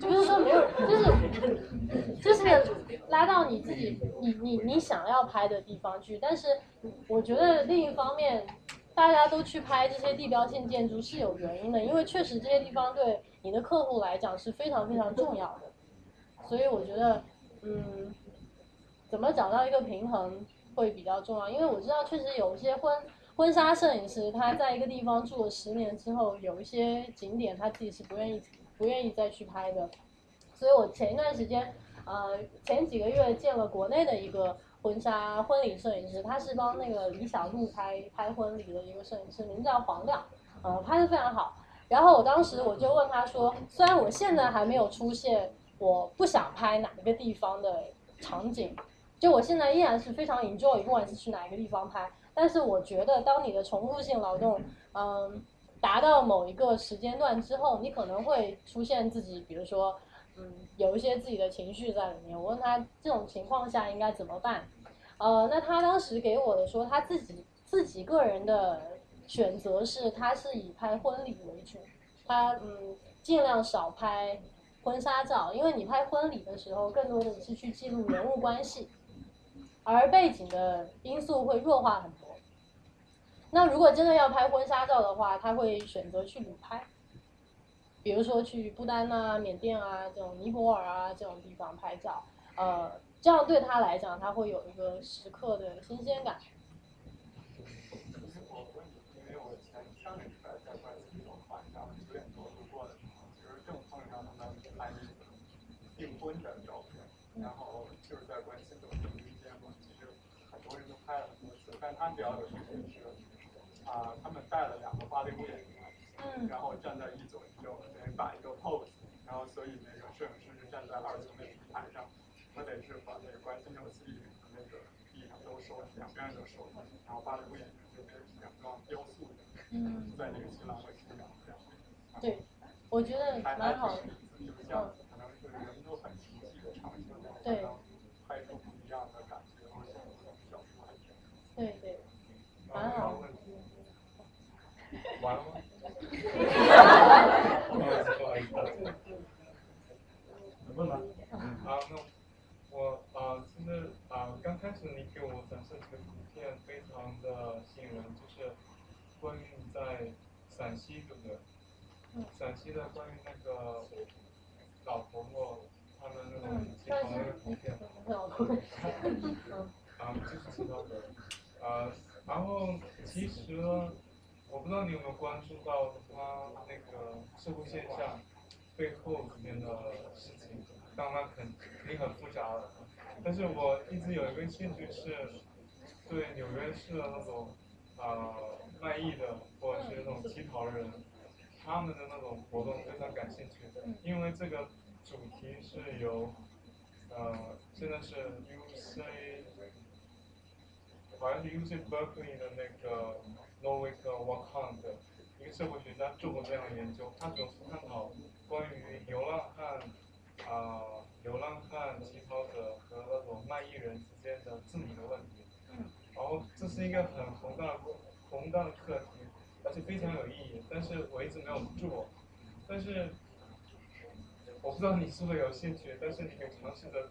B: 就是说没有，就是就是拉到你自己你你你想要拍的地方去。但是我觉得另一方面，大家都去拍这些地标性建筑是有原因的，因为确实这些地方对你的客户来讲是非常非常重要的。所以我觉得，嗯，怎么找到一个平衡会比较重要，因为我知道确实有一些婚。婚纱摄影师他在一个地方住了十年之后，有一些景点他自己是不愿意不愿意再去拍的，所以我前一段时间，呃，前几个月见了国内的一个婚纱婚礼摄影师，他是帮那个李小璐拍拍婚礼的一个摄影师，名叫黄亮，呃，拍的非常好。然后我当时我就问他说，虽然我现在还没有出现我不想拍哪一个地方的场景，就我现在依然是非常 enjoy，不管是去哪一个地方拍。但是我觉得，当你的重复性劳动，嗯，达到某一个时间段之后，你可能会出现自己，比如说，嗯，有一些自己的情绪在里面。我问他这种情况下应该怎么办？呃，那他当时给我的说，他自己自己个人的选择是，他是以拍婚礼为主，他嗯尽量少拍婚纱照，因为你拍婚礼的时候，更多的是去记录人物关系。而背景的因素会弱化很多。那如果真的要拍婚纱照的话，他会选择去旅拍，比如说去不丹啊、缅甸啊这种尼泊尔啊这种地方拍照，呃，这样对他来讲，他会有一个时刻的新鲜感。
F: 因为我前上个礼拜在关心这种晚上九点多路过的时候，其实正碰上他们拍那个订婚的照片，然后就是在关心这种。拍了很多次，但他们比较有意思的是，啊，他们带了两个芭蕾舞演员，嗯，然后站在一左一右，等于摆一个 pose，然后所以那个摄影师是站在二层的平台上，他得是把那个关心游戏的那个地上都收，两边都收，然后芭蕾舞演员就是两张雕塑，嗯，在那个新郎和新娘这样。
B: 对，我觉得蛮好的。
F: 就是这样，可能是人们都很熟悉的场景，对，拍出不一样的感觉。
B: 对对，蛮好。
H: 完了吗？问吧？啊，那我啊，其实啊，刚开始你给我展示这个图片非常的吸引人，就是关于你在陕西，对不对？陕西的关于那个老婆婆他们那种起床的图片。啊，就是知道的。呃，然后其实我不知道你有没有关注到他那个社会现象背后里面的事情，当然肯肯定很复杂，但是我一直有一个兴趣是对纽约市的那种呃卖艺的或者是那种乞讨的人，他们的那种活动非常感兴趣，因为这个主题是由呃现在是 UC。好像是 U C Berkeley 的那个 Novick Wakand 一个社会学家做过这样的研究，他主要是探讨关于流浪汉啊、流浪汉乞讨者和那种卖艺人之间的治理的问题。然后这是一个很宏大的宏大的课题，而且非常有意义。但是我一直没有做，但是我不知道你是不是有兴趣，但是你可以尝试着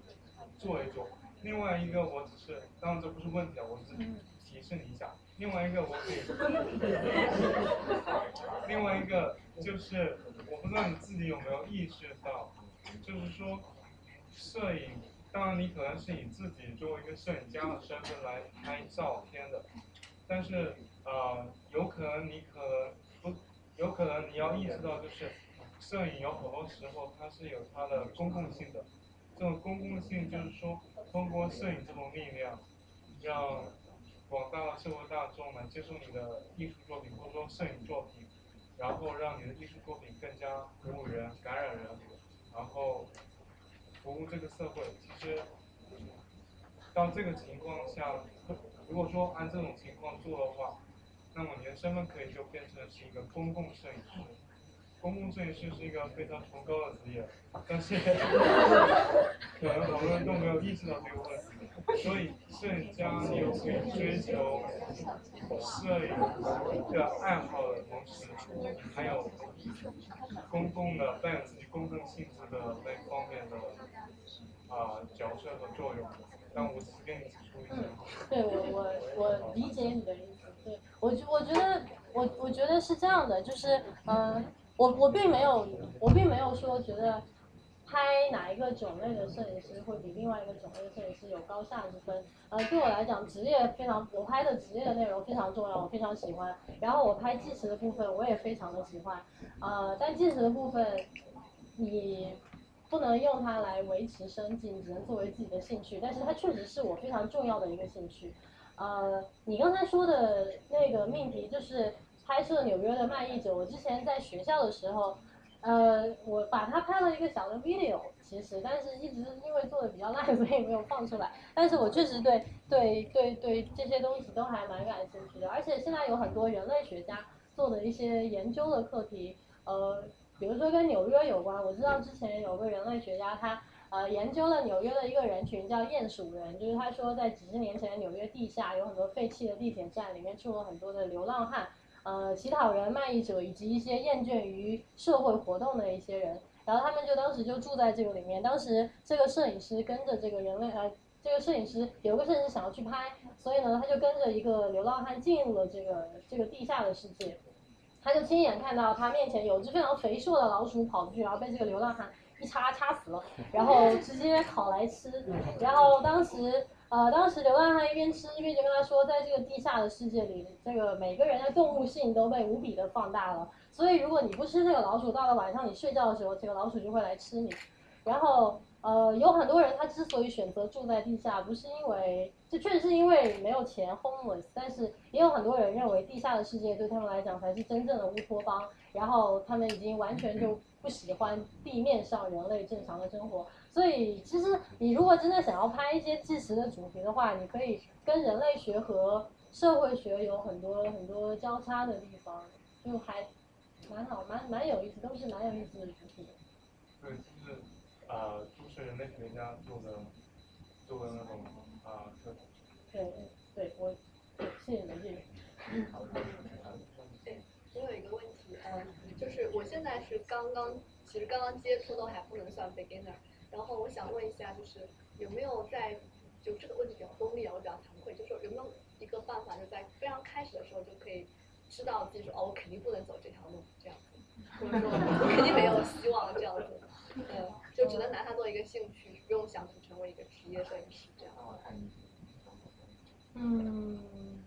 H: 做一做。另外一个，我只是，当然这不是问题啊，我只是提示你一下。另外一个，我可以，另外一个就是，我不知道你自己有没有意识到，就是说，摄影，当然你可能是以自己作为一个摄影家的身份来拍照片的，但是，呃，有可能你可能不，有可能你要意识到，就是，摄影有很多时候它是有它的公共性的。这种公共性就是说，通过摄影这种力量，让广大的社会大众来接受你的艺术作品或者说摄影作品，然后让你的艺术作品更加鼓舞人、感染人，然后服务这个社会。其实到这个情况下，如果说按这种情况做的话，那么你的身份可以就变成是一个公共摄影师。公共摄影师是一个非常崇高的职业，但是 可能很多人都没有意识到这个问题。所以摄影家有可以追求摄影的爱好的同时，还有公共的带有自己公共性质的那方面的啊、角色和作用。但我只是跟你说一下。
B: 对我我我理解你的意思，对我觉我觉得我我觉得是这样的，就是呃，我我并没有我并没有说觉得拍哪一个种类的摄影师会比另外一个种类的摄影师有高下之分。呃，对我来讲，职业非常，我拍的职业的内容非常重要，我非常喜欢。然后我拍纪实的部分，我也非常的喜欢。呃，但纪实的部分，你不能用它来维持生计，你只能作为自己的兴趣。但是它确实是我非常重要的一个兴趣。呃，你刚才说的那个命题就是拍摄纽约的卖艺者，我之前在学校的时候。呃，我把它拍了一个小的 video，其实，但是一直因为做的比较烂，所以没有放出来。但是我确实对对对对这些东西都还蛮感兴趣的，而且现在有很多人类学家做的一些研究的课题，呃，比如说跟纽约有关。我知道之前有个人类学家他呃研究了纽约的一个人群叫鼹鼠人，就是他说在几十年前纽约地下有很多废弃的地铁站，里面住了很多的流浪汉。呃，乞讨人、卖艺者以及一些厌倦于社会活动的一些人，然后他们就当时就住在这个里面。当时这个摄影师跟着这个人类，呃，这个摄影师有个摄影师想要去拍，所以呢，他就跟着一个流浪汉进入了这个这个地下的世界。他就亲眼看到他面前有只非常肥硕的老鼠跑出去，然后被这个流浪汉一插插死了，然后直接烤来吃。然后当时。呃，当时流浪汉一边吃一边就跟他说，在这个地下的世界里，这个每个人的动物性都被无比的放大了。所以如果你不吃这个老鼠，到了晚上你睡觉的时候，这个老鼠就会来吃你。然后，呃，有很多人他之所以选择住在地下，不是因为这确实是因为没有钱 homeless，但是也有很多人认为地下的世界对他们来讲才是真正的乌托邦。然后他们已经完全就不喜欢地面上人类正常的生活。所以，其实你如果真的想要拍一些纪实的主题的话，你可以跟人类学和社会学有很多很多交叉的地方，就还蛮好，蛮蛮有意思，都是蛮有意思的主题。
H: 对，就是呃，都是人类学家做的做的那种啊。
B: 对对，我谢谢你这个。
I: 对，我有一个问题，呃，就是我现在是刚刚，其实刚刚接触都还不能算 beginner。然后我想问一下，就是有没有在就这个问题比较功利啊，我比较惭愧，就是有没有一个办法，就在非常开始的时候就可以知道自己说哦，我肯定不能走这条路，这样子，或者说我肯定没有希望这样子，嗯，就只能拿它做一个兴趣，不用想去成为一个职业摄影师这样。
B: 嗯，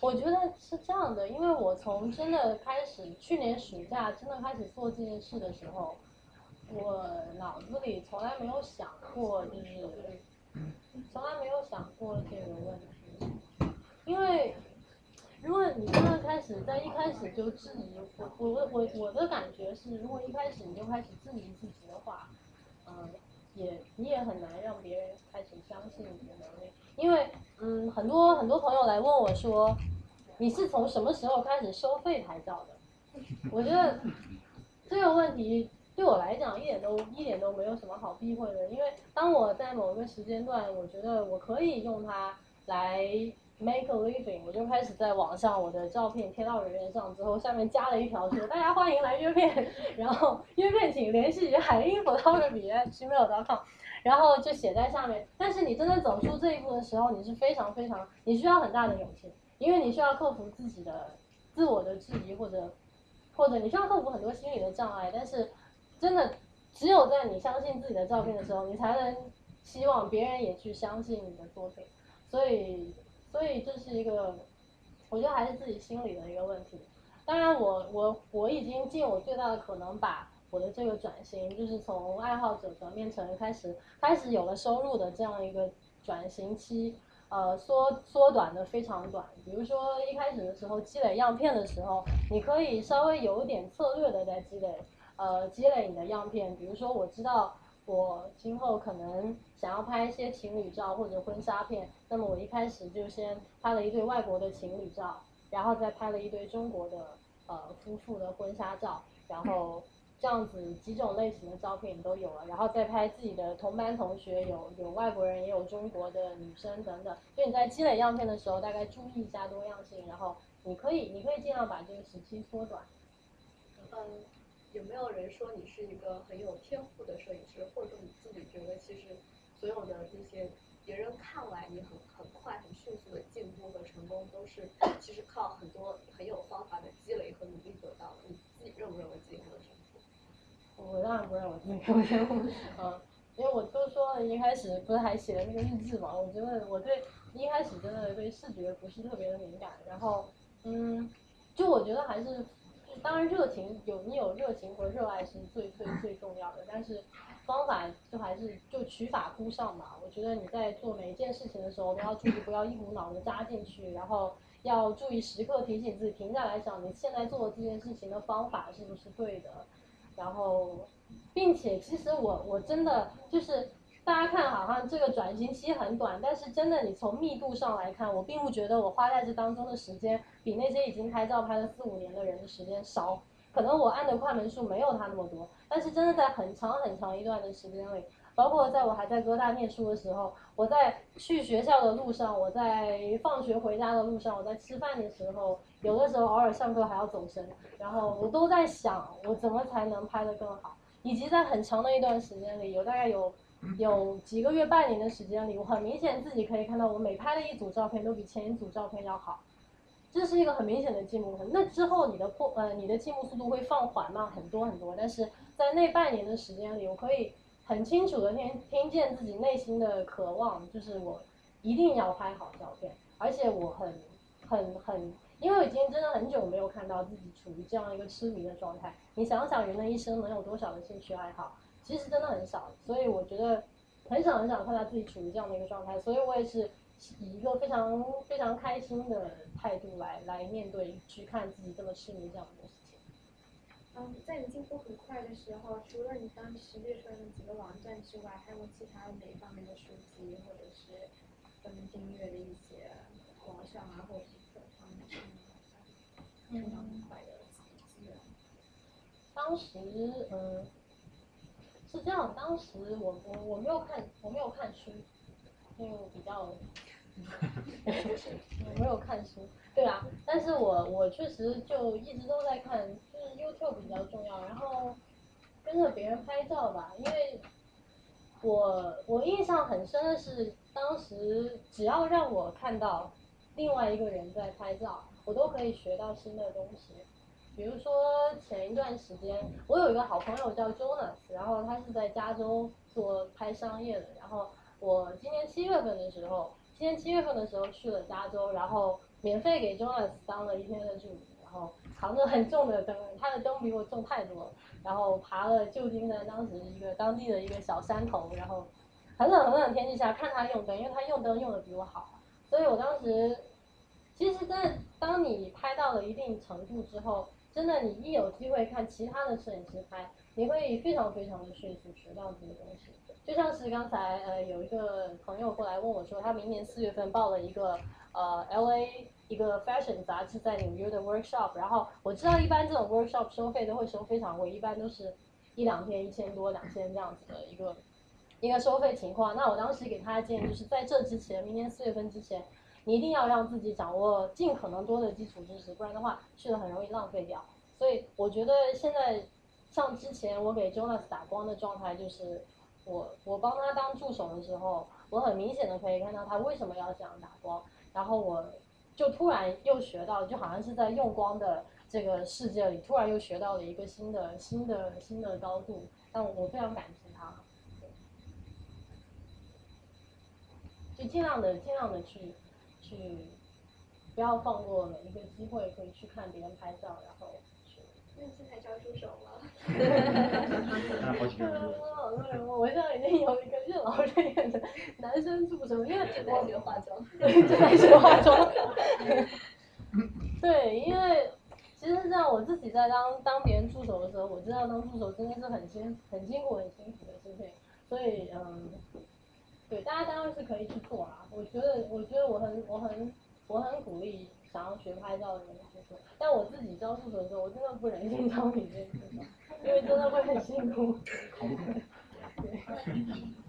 B: 我觉得是这样的，因为我从真的开始，去年暑假真的开始做这件事的时候。我脑子里从来没有想过，就是从来没有想过这个问题，因为如果你刚刚开始在一开始就质疑我，我我我的感觉是，如果一开始你就开始质疑自己的话，嗯，也你也很难让别人开始相信你的能力，因为嗯，很多很多朋友来问我说，你是从什么时候开始收费拍照的？我觉得这个问题。对我来讲，一点都一点都没有什么好避讳的，因为当我在某个时间段，我觉得我可以用它来 make a living，我就开始在网上我的照片贴到人人上之后，下面加了一条说大家欢迎来约片，然后约片请联系海英 photography@gmail.com，然后就写在上面。但是你真的走出这一步的时候，你是非常非常，你需要很大的勇气，因为你需要克服自己的自我的质疑，或者或者你需要克服很多心理的障碍，但是。真的，只有在你相信自己的照片的时候，你才能希望别人也去相信你的作品。所以，所以这是一个，我觉得还是自己心里的一个问题。当然，我我我已经尽我最大的可能把我的这个转型，就是从爱好者转变成开始开始有了收入的这样一个转型期，呃，缩缩短的非常短。比如说一开始的时候积累样片的时候，你可以稍微有点策略的在积累。呃，积累你的样片，比如说我知道我今后可能想要拍一些情侣照或者婚纱片，那么我一开始就先拍了一对外国的情侣照，然后再拍了一堆中国的呃夫妇的婚纱照，然后这样子几种类型的照片都有了，然后再拍自己的同班同学，有有外国人，也有中国的女生等等。所以你在积累样片的时候，大概注意一下多样性，然后你可以你可以尽量把这个时期缩短。
I: 嗯，有没有人说你是一个很有天赋的摄影师，或者说你自己觉得其实所有的这些别人看来你很很快很迅速的进步和成功，都是 其实靠很多很有方法的积累和努力得到的？你自己认不认为自己很有天赋？
B: 我当然不认为自己有天赋，嗯，因为我都说了一开始不是还写了那个日志嘛，我觉得我对一开始真的对视觉不是特别的敏感，然后嗯，就我觉得还是，当然热情有你有热情和热爱是最最最重要的，但是方法就还是就取法乎上吧。我觉得你在做每一件事情的时候都要注意不要一股脑的扎进去，然后要注意时刻提醒自己停下来想你现在做的这件事情的方法是不是对的。然后，并且其实我我真的就是大家看好像这个转型期很短，但是真的你从密度上来看，我并不觉得我花在这当中的时间比那些已经拍照拍了四五年的人的时间少。可能我按的快门数没有他那么多，但是真的在很长很长一段的时间里，包括在我还在哥大念书的时候，我在去学校的路上，我在放学回家的路上，我在吃饭的时候，有的时候偶尔上课还要走神，然后我都在想我怎么才能拍得更好，以及在很长的一段时间里，有大概有有几个月、半年的时间里，我很明显自己可以看到我每拍的一组照片都比前一组照片要好。这是一个很明显的进步，那之后你的破呃你的进步速度会放缓慢很多很多，但是在那半年的时间里，我可以很清楚的听听见自己内心的渴望，就是我一定要拍好照片，而且我很很很，因为我已经真的很久没有看到自己处于这样一个痴迷的状态。你想想，人的一生能有多少的兴趣爱好？其实真的很少，所以我觉得很少很少看到自己处于这样的一个状态，所以我也是。以一个非常非常开心的态度来来面对，去看自己这么痴迷这样的事情。
J: 嗯，在你进步很快的时候，除了你当时列出来的几个网站之外，还有其他哪方面的书籍，或者是专门订阅的一些网上啊，或者是各方面的成长很快的资源？
B: 当时，嗯，是这样，当时我我我没有看，我没有看书，因为我比较。我没有看书，对啊，但是我我确实就一直都在看，就是 YouTube 比较重要，然后跟着别人拍照吧，因为我我印象很深的是，当时只要让我看到另外一个人在拍照，我都可以学到新的东西。比如说前一段时间，我有一个好朋友叫 Jonas，然后他是在加州做拍商业的，然后我今年七月份的时候。今年七月份的时候去了加州，然后免费给 Jonas 当了一天的助理，然后扛着很重的灯，他的灯比我重太多了，然后爬了旧金山当时一个当地的一个小山头，然后很冷很冷天气下看他用灯，因为他用灯用的比我好，所以我当时其实在，当你拍到了一定程度之后，真的你一有机会看其他的摄影师拍，你会非常非常的迅速学到这个东西。就像是刚才呃有一个朋友过来问我说，他明年四月份报了一个呃 L A 一个 fashion 杂志在纽约的 workshop，然后我知道一般这种 workshop 收费都会收非常贵，一般都是一两天一千多两千这样子的一个一个收费情况。那我当时给他的建议就是在这之前，明年四月份之前，你一定要让自己掌握尽可能多的基础知识，不然的话去了很容易浪费掉。所以我觉得现在像之前我给 Jonas 打光的状态就是。我我帮他当助手的时候，我很明显的可以看到他为什么要这样打光，然后我就突然又学到，就好像是在用光的这个世界里，突然又学到了一个新的新的新的高度，但我非常感激他，就尽量的尽量的去去，不要放过每一个机会，可以去看别人拍照，然后去。
J: 那现在招助手了。
B: 我我现在已经有一个任劳任怨的男生助手，因为
I: 正在学化妆。
B: 正在学化妆。对，因为其实这样，我自己在当当别人助手的时候，我知道当助手真的是很辛很辛苦很辛苦的事情，所以嗯，对，大家当然是可以去做啊。我觉得，我觉得我很我很我很鼓励想要学拍照的人去做。但我自己教助手的时候，我真的不忍心教你这个，因为真的会很辛苦。对。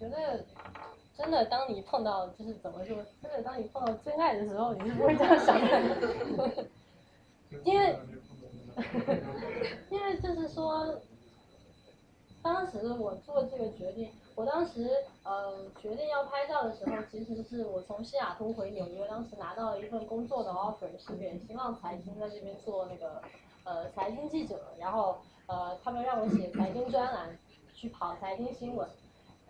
B: 觉得真的，当你碰到就是怎么说，真的当你碰到真爱的时候，你是不会这样想的，因为因为就是说，当时我做这个决定，我当时呃决定要拍照的时候，其实是我从西雅图回纽约，当时拿到了一份工作的 offer，是给新浪财经在这边做那个呃财经记者，然后呃他们让我写财经专栏，去跑财经新闻。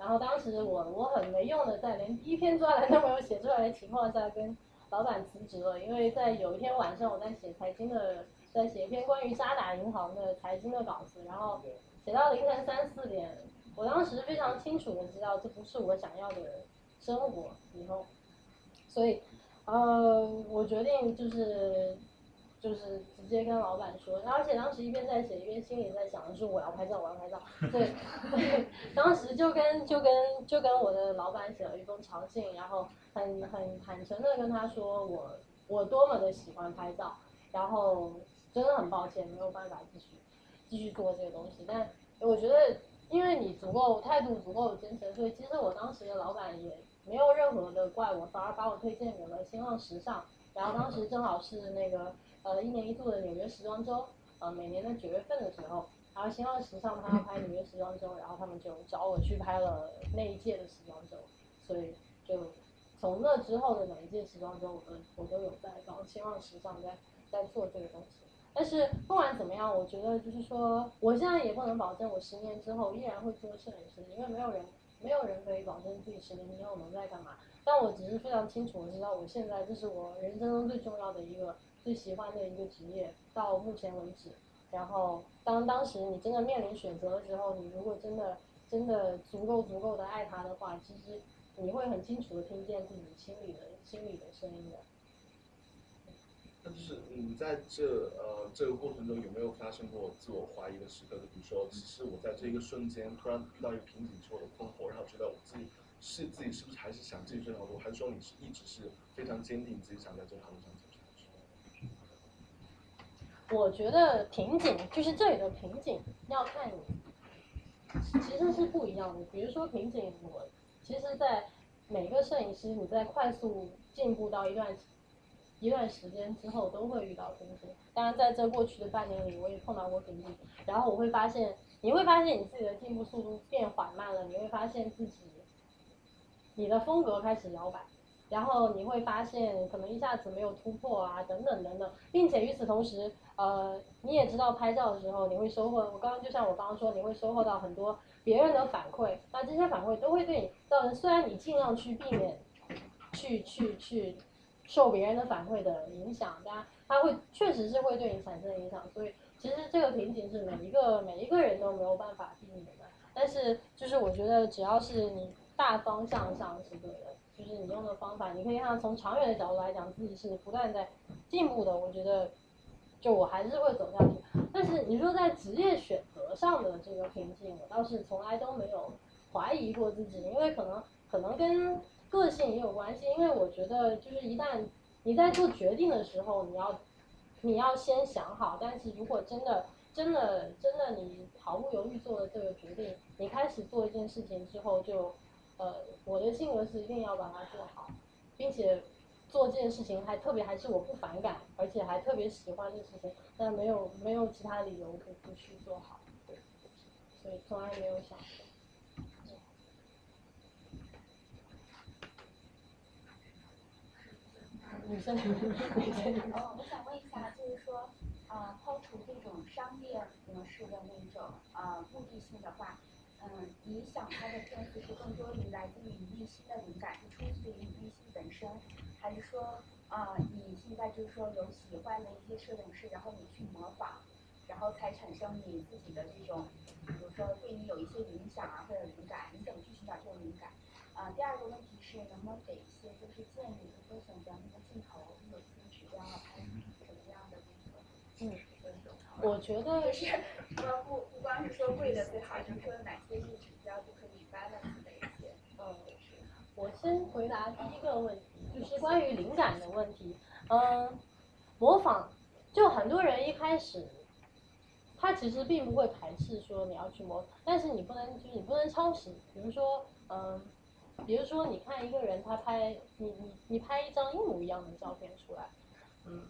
B: 然后当时我我很没用的，在连第一篇专栏都没有写出来的情况下，跟老板辞职了。因为在有一天晚上，我在写财经的，在写一篇关于渣打银行的财经的稿子，然后写到凌晨三四点。我当时非常清楚的知道，这不是我想要的生活以后，所以，呃，我决定就是。就是直接跟老板说，而且当时一边在写一边心里在想的是我要拍照，我要拍照。对，当时就跟就跟就跟我的老板写了一封长信，然后很很坦诚的跟他说我我多么的喜欢拍照，然后真的很抱歉没有办法继续继续做这个东西。但我觉得因为你足够态度足够真诚，所以其实我当时的老板也没有任何的怪我，反而把我推荐给了新浪时尚。然后当时正好是那个。呃，一年一度的纽约时装周，呃，每年的九月份的时候，然后新浪时尚他要拍纽约时装周，然后他们就找我去拍了那一届的时装周，所以就从那之后的每一届时装周，我都我都有在帮新浪时尚在在做这个东西。但是不管怎么样，我觉得就是说，我现在也不能保证我十年之后依然会做摄影师，因为没有人没有人可以保证自己十年之后能在干嘛。但我只是非常清楚的知道，我现在这是我人生中最重要的一个。最喜欢的一个职业，到目前为止，然后当当时你真的面临选择的时候，你如果真的真的足够足够的爱他的话，其实你会很清楚的听见自己心里的心里的声音的。
K: 那就是你在这呃这个过程中有没有发生过自我怀疑的时刻？就比如说，其实我在这一个瞬间突然遇到一个瓶颈，之后的困惑，然后觉得我自己是自己是不是还是想继续这条路，还是说你是一直是非常坚定自己想在这条路上？
B: 我觉得瓶颈就是这里的瓶颈，要看你，其实是不一样的。比如说瓶颈，我其实，在每个摄影师你在快速进步到一段一段时间之后，都会遇到瓶颈。当然，在这过去的半年里，我也碰到过瓶颈。然后我会发现，你会发现你自己的进步速度变缓慢了，你会发现自己，你的风格开始摇摆。然后你会发现，可能一下子没有突破啊，等等等等，并且与此同时，呃，你也知道拍照的时候，你会收获。我刚刚就像我刚刚说，你会收获到很多别人的反馈，那这些反馈都会对你造成，虽然你尽量去避免，去去去受别人的反馈的影响，但它会确实是会对你产生影响。所以其实这个瓶颈是每一个每一个人都没有办法避免的。但是就是我觉得，只要是你大方向上是对的。就是你用的方法，你可以看到从长远的角度来讲，自己是不断在进步的。我觉得，就我还是会走下去。但是你说在职业选择上的这个瓶颈，我倒是从来都没有怀疑过自己，因为可能可能跟个性也有关系。因为我觉得，就是一旦你在做决定的时候，你要你要先想好。但是如果真的真的真的你毫不犹豫做了这个决定，你开始做一件事情之后就。呃，我的性格是一定要把它做好，并且做这件事情还特别还是我不反感，而且还特别喜欢的事情，但没有没有其他理由不不去做好，所以从来没有想过。女生，女生。
L: 哦，我想问一下，就是说，啊，抛除这种商业模式的那种啊目的性的话。嗯，你想拍的片子是更多于来自于你内心的灵感，是出自于你内心本身，还是说啊，你现在？就是说有喜欢的一些摄影师，然后你去模仿，然后才产生你自己的这种，比如说对你有一些影响啊或者灵感，你怎么去寻找这种灵感？啊，第二个问题是能不能给一些就是建议，比如说选择那个镜头有一些指标啊，拍什么样的那个？
B: 嗯，我觉得
L: 就是说不不光是说贵的最好，就是说哪些是指标就可以 balance 的一些。
B: 嗯，我先回答第一个问题，就是关于灵感的问题。嗯，模仿，就很多人一开始，他其实并不会排斥说你要去模仿，但是你不能就是你不能抄袭。比如说，嗯，比如说你看一个人他拍你你你拍一张一模一样的照片出来，嗯，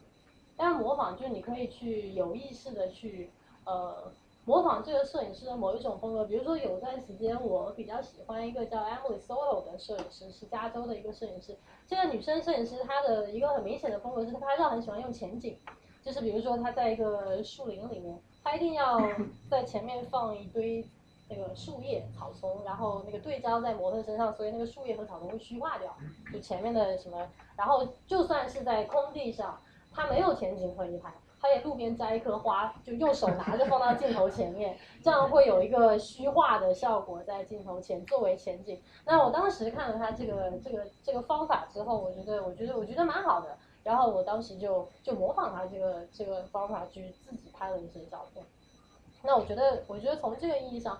B: 但模仿就是你可以去有意识的去呃。模仿这个摄影师的某一种风格，比如说有段时间我比较喜欢一个叫 Emily Solo 的摄影师，是加州的一个摄影师。这个女生摄影师她的一个很明显的风格是，她拍照很喜欢用前景，就是比如说她在一个树林里面，她一定要在前面放一堆那个树叶、草丛，然后那个对焦在模特身上，所以那个树叶和草丛会虚化掉，就前面的什么，然后就算是在空地上，她没有前景可以拍。他也路边摘一棵花，就用手拿着放到镜头前面，这样会有一个虚化的效果在镜头前作为前景。那我当时看了他这个这个这个方法之后，我觉得我觉得我觉得蛮好的。然后我当时就就模仿他这个这个方法去自己拍了一些照片。那我觉得我觉得从这个意义上，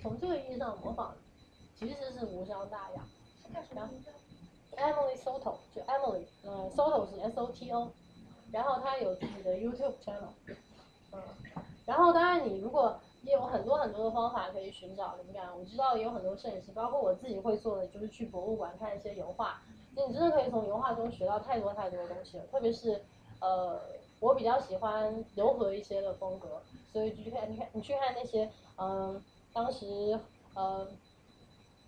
B: 从这个意义上模仿其实是无伤大雅。然后 Emily Soto 就 Emily，呃，Soto 是 S O T O。然后他有自己的 YouTube channel，嗯，然后当然你如果也有很多很多的方法可以寻找灵感，我知道也有很多摄影师，包括我自己会做的，就是去博物馆看一些油画，你真的可以从油画中学到太多太多的东西了。特别是，呃，我比较喜欢柔和一些的风格，所以就去看你看你去看那些，嗯，当时，嗯。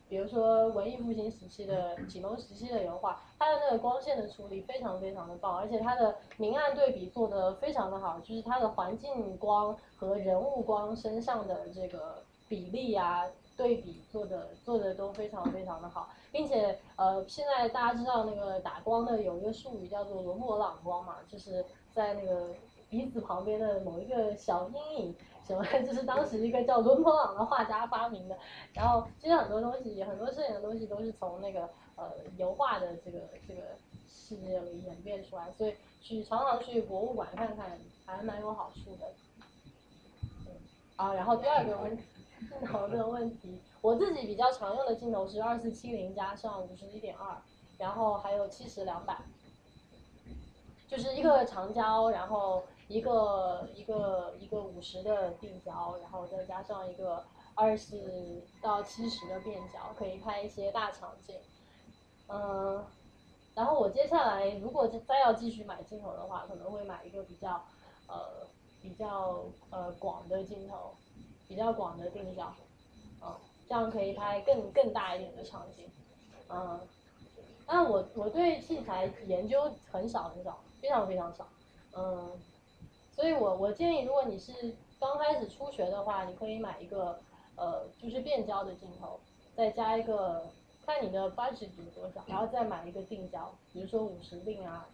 B: 比如说文艺复兴时期的、启蒙时期的油画，它的那个光线的处理非常非常的棒，而且它的明暗对比做得非常的好，就是它的环境光和人物光身上的这个比例啊对比做的做的都非常非常的好，并且呃现在大家知道那个打光的有一个术语叫做罗莫朗光嘛，就是在那个鼻子旁边的某一个小阴影。什么？就是当时一个叫伦勃朗的画家发明的。然后其实很多东西，很多摄影的东西都是从那个呃油画的这个这个世界里演变出来，所以去常常去博物馆看看还蛮有好处的。啊，然后第二个问镜头的问题，我自己比较常用的镜头是二四七零加上五十一点二，然后还有七十两百，就是一个长焦，然后。一个一个一个五十的定焦，然后再加上一个二十到七十的变焦，可以拍一些大场景。嗯，然后我接下来如果再要继续买镜头的话，可能会买一个比较呃比较呃广的镜头，比较广的定焦，嗯，这样可以拍更更大一点的场景。嗯，但我我对器材研究很少很少，非常非常少，嗯。所以我我建议，如果你是刚开始初学的话，你可以买一个呃，就是变焦的镜头，再加一个看你的 budget 有多少，然后再买一个定焦，比如说五十定啊，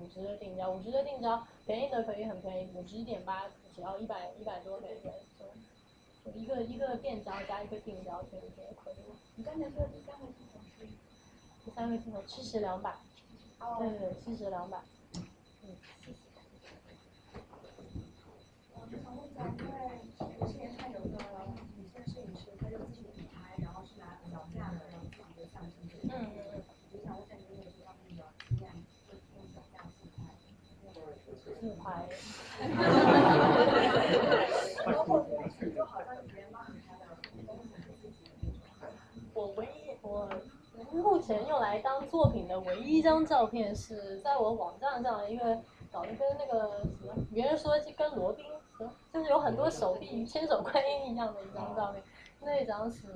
B: 五十的定焦，五十的定焦便宜的可以很便宜，五十一点八只要一百一百多美元，就一个一个变焦加一个定焦，就就可以了。
L: 你刚才说的第三个镜头是？
B: 第三个镜头七十两百，对对对，七十两百。
J: 我想问一下，因为我之前看有个女性摄影师，她就自己品牌，然后是拿脚架的，然后自己的相机。嗯嗯嗯。我想问一下，你有这方面的经验，就用脚架自拍？
B: 自拍。我唯一我目前用来当作品的唯一一张照片是在我网站上，因为搞得跟那个什么，别人说跟罗宾。就是有很多手臂千手观音一样的一张照片，那张是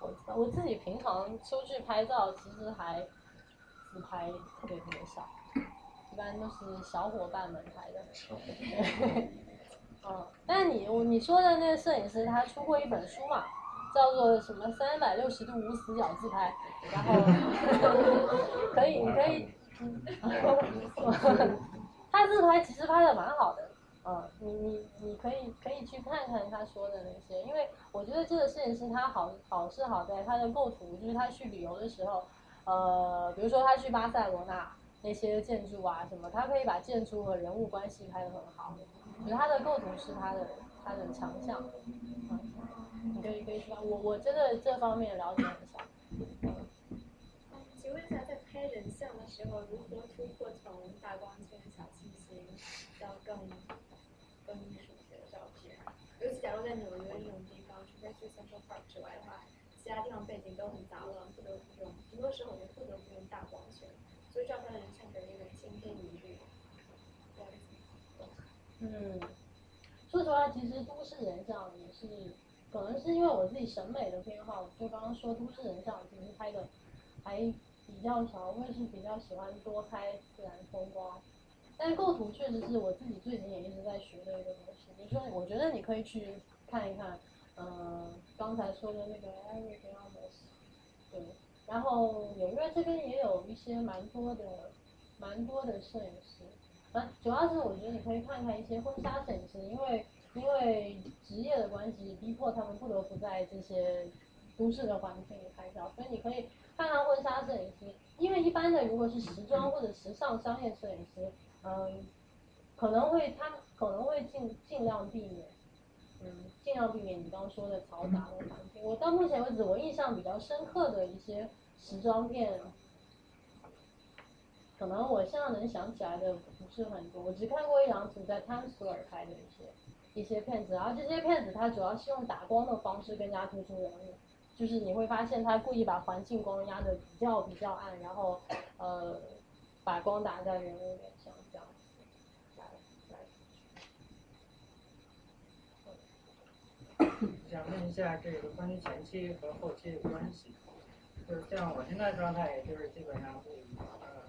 B: 我我自己平常出去拍照，其实还自拍特别特别少，一般都是小伙伴们拍的。嗯，但是你你说的那个摄影师，他出过一本书嘛，叫做什么三百六十度无死角自拍，然后可以你可以。嗯，他自拍其实拍的蛮好的，嗯，你你你可以可以去看看他说的那些，因为我觉得这个摄影师他好好是好在他的构图，就是他去旅游的时候，呃，比如说他去巴塞罗那那些建筑啊什么，他可以把建筑和人物关系拍得很好，我觉得他的构图是他的他的强项，嗯，你可以可以去看，我我真的这方面了解很少，
J: 请问一下，在拍人像的时候，如何突破从大光圈、小清新到更更艺术一些的照片？尤其假如在纽约这种地方，除非去 Central Park 之外的话，其他地方背景都很杂乱，不得不用，很多时候我就不得不用大光圈，所以照出来的人像给人一种青春无虑。
B: 嗯，说实话，其实都市人像也是，可能是因为我自己审美的偏好，就刚刚说都市人像其实拍的还。比较少，我也是比较喜欢多拍自然风光，但是构图确实是我自己最近也一直在学的一个东西。你说，我觉得你可以去看一看，嗯，刚才说的那个 Eric Ramos，对，然后纽约这边也有一些蛮多的，蛮多的摄影师，啊，主要是我觉得你可以看看一些婚纱摄影师，因为因为职业的关系，逼迫他们不得不在这些都市的环境里拍照，所以你可以。看看婚纱摄影师，因为一般的如果是时装或者时尚商业摄影师，嗯，可能会他可能会尽尽量避免，嗯，尽量避免你刚刚说的嘈杂的环境。我到目前为止，我印象比较深刻的一些时装片，可能我现在能想起来的不是很多。我只看过一两组在 Time Square 拍的一些一些片子，然后这些片子它主要是用打光的方式更加突出人物。就是你会发现它故意把环境光压的比较比较暗，然后呃把光打在人物脸上这样。
M: 想问一下这个关于前期和后期的关系，就是像我现在状态，也就是基本上会呃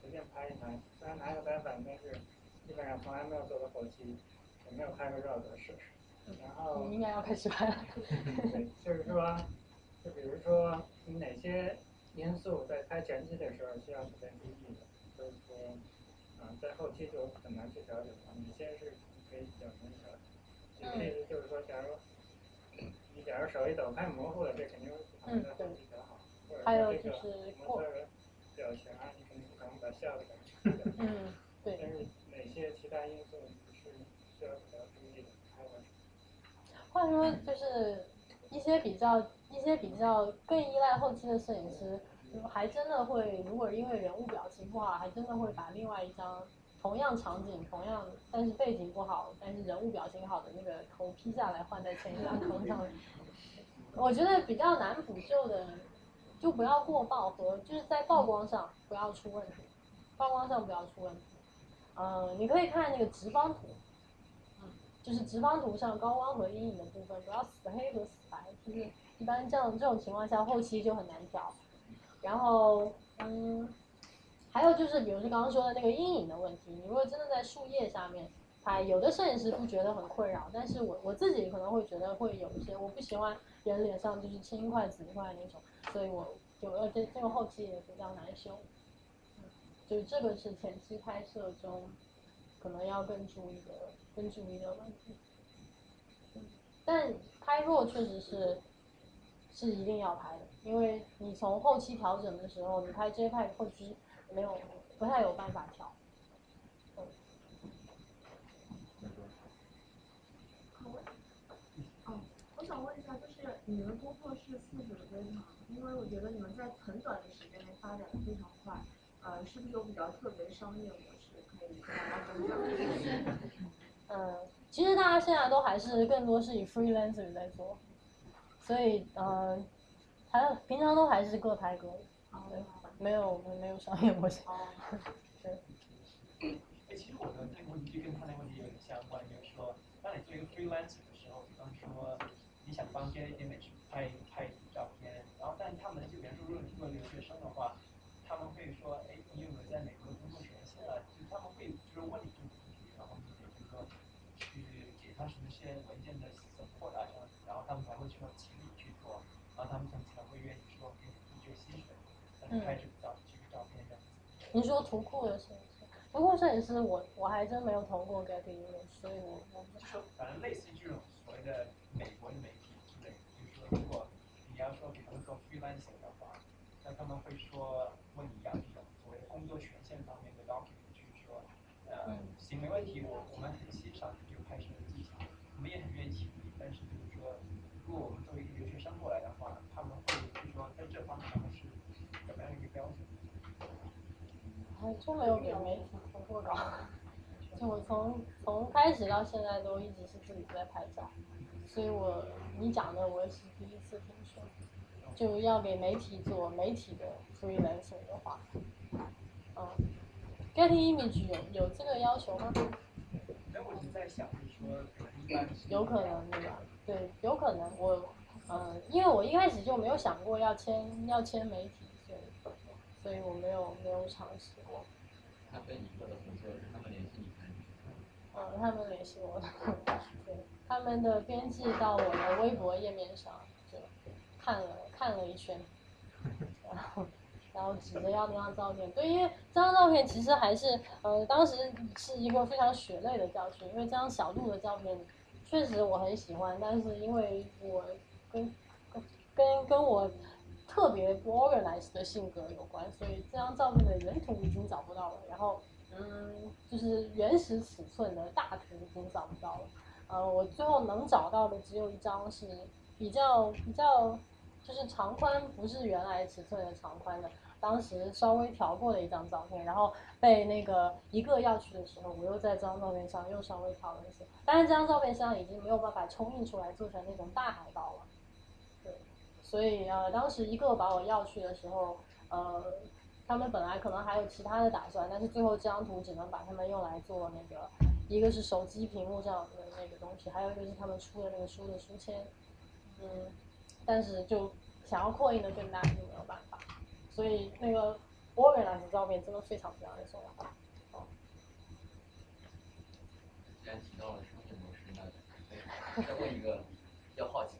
M: 随便拍一拍，虽然拿个单反，但是基本上从来没有做过后期，也没有拍过绕格式。然后
B: 你应该要开始拍了。
M: 对就是说。就比如说，你哪些因素在拍前期的时候需要特别注意的，所以说，嗯，在后期就很难去调整了。哪些是可以比较容易调整？举个例子，就是说，假如你假如手一抖太模糊了，这肯定不可能在后期调好。
B: 还有就是
M: 模特表情啊，你肯定不可能把笑的。
B: 嗯，对。
M: 但是哪些其他因素是需要比较注意的？还有
B: 或者说，就是一些比较。一些比较更依赖后期的摄影师，还真的会，如果因为人物表情不好，还真的会把另外一张同样场景、同样但是背景不好，但是人物表情好的那个头 P 下来换在前一张头上。我觉得比较难补救的，就不要过曝和就是在曝光上不要出问题，曝光上不要出问题。嗯，你可以看那个直方图，嗯，就是直方图上高光和阴影的部分不要死黑和死白，就是。一般这样这种情况下，后期就很难调。然后，嗯，还有就是，比如说刚刚说的那个阴影的问题，你如果真的在树叶下面拍，有的摄影师不觉得很困扰，但是我我自己可能会觉得会有一些，我不喜欢人脸上就是青一块紫一块那种，所以我就呃这这个后期也比较难修。嗯，就这个是前期拍摄中可能要更注意的更注意的问题。但拍弱确实是。是一定要拍的，因为你从后期调整的时候，你拍 JPEG 后期没有不太有办法调。
J: 嗯，我想问一下，就是你们工作室四十多吗？因为我觉得你们在很短的时间内发展的非常快，呃，是不是有比较特别的商业模式可以跟大家分享？
B: 嗯，其实大家现在都还是更多是以 freelancer 在做。所以，呃，还平常都还是各拍各的，对，没有我们没有商业模式。对。
N: 哎，其实我的这个问题跟他那个问题有点相关，就是说，当你做一个 freelancer 的时候，比方说你想帮 Getty Image 拍拍照片，然后但他们就比方说，如果你做留学生的话，他们会说，哎，你有没有在美国工作权限啊？就他们会就是问你这个问题，然后你得就是说去给他什么些文件的 support 啊，然后他们才会说。然后他们可能才会愿意说给你一个薪水，拍这个照这个照片这样子。
B: 你说图库的摄影师，图库摄影师我我还真没有投过 Getty Image，所以我我不知道。
N: 说反正类似于这种所谓的美国的媒体之类，就是说如果你要说给他们做 freelancing 的话，那他们会说问你要这种所谓的工作权限方面的 document，就是说，呃，行没问题，我我们很欣赏你这个拍摄的技巧，我们也很愿意请你，但是就是说，如果我们作为一个留学生过来的话，他们会就是说在这方面他们是怎么样一个标准？
B: 还真没有给媒体投过稿，就我从从开始到现在都一直是自己在拍照，所以我你讲的我也是第一次听说，就要给媒体做媒体的 freelancing 的话，嗯，Getty Image 有有这个要求吗？
N: 那我是在想，就是说，
B: 有可能对吧？对，有可能。我，嗯，因为我一开始就没有想过要签要签媒体，所以我没有没有尝试过。
E: 他跟你做的合作是他们联系你还是？
B: 嗯，他们联系我的，对，他们的编辑到我的微博页面上就看了看了一圈，然 后然后指着要那张照片，对，因为这张照片其实还是呃当时是一个非常血泪的教训，因为这张小鹿的照片确实我很喜欢，但是因为我跟跟跟跟我特别不 organized 的性格有关，所以这张照片的原图已经找不到了，然后嗯，就是原始尺寸的大图已经找不到了，呃，我最后能找到的只有一张是比较比较就是长宽不是原来尺寸的长宽的，当时稍微调过的一张照片，然后被那个一个要去的时候，我又在这张照片上又稍微调了一些，但是这张照片上已经没有办法冲印出来做成那种大海报了。所以呃，当时一个把我要去的时候，呃，他们本来可能还有其他的打算，但是最后这张图只能把他们用来做那个，一个是手机屏幕上的那个东西，还有一个是他们出的那个书的书签，嗯，但是就想要扩印的更大就没有办法，所以那个 organize 照片真的非常非常的重要。哦，
E: 既然提到了商业模式，那再问一个比较好奇，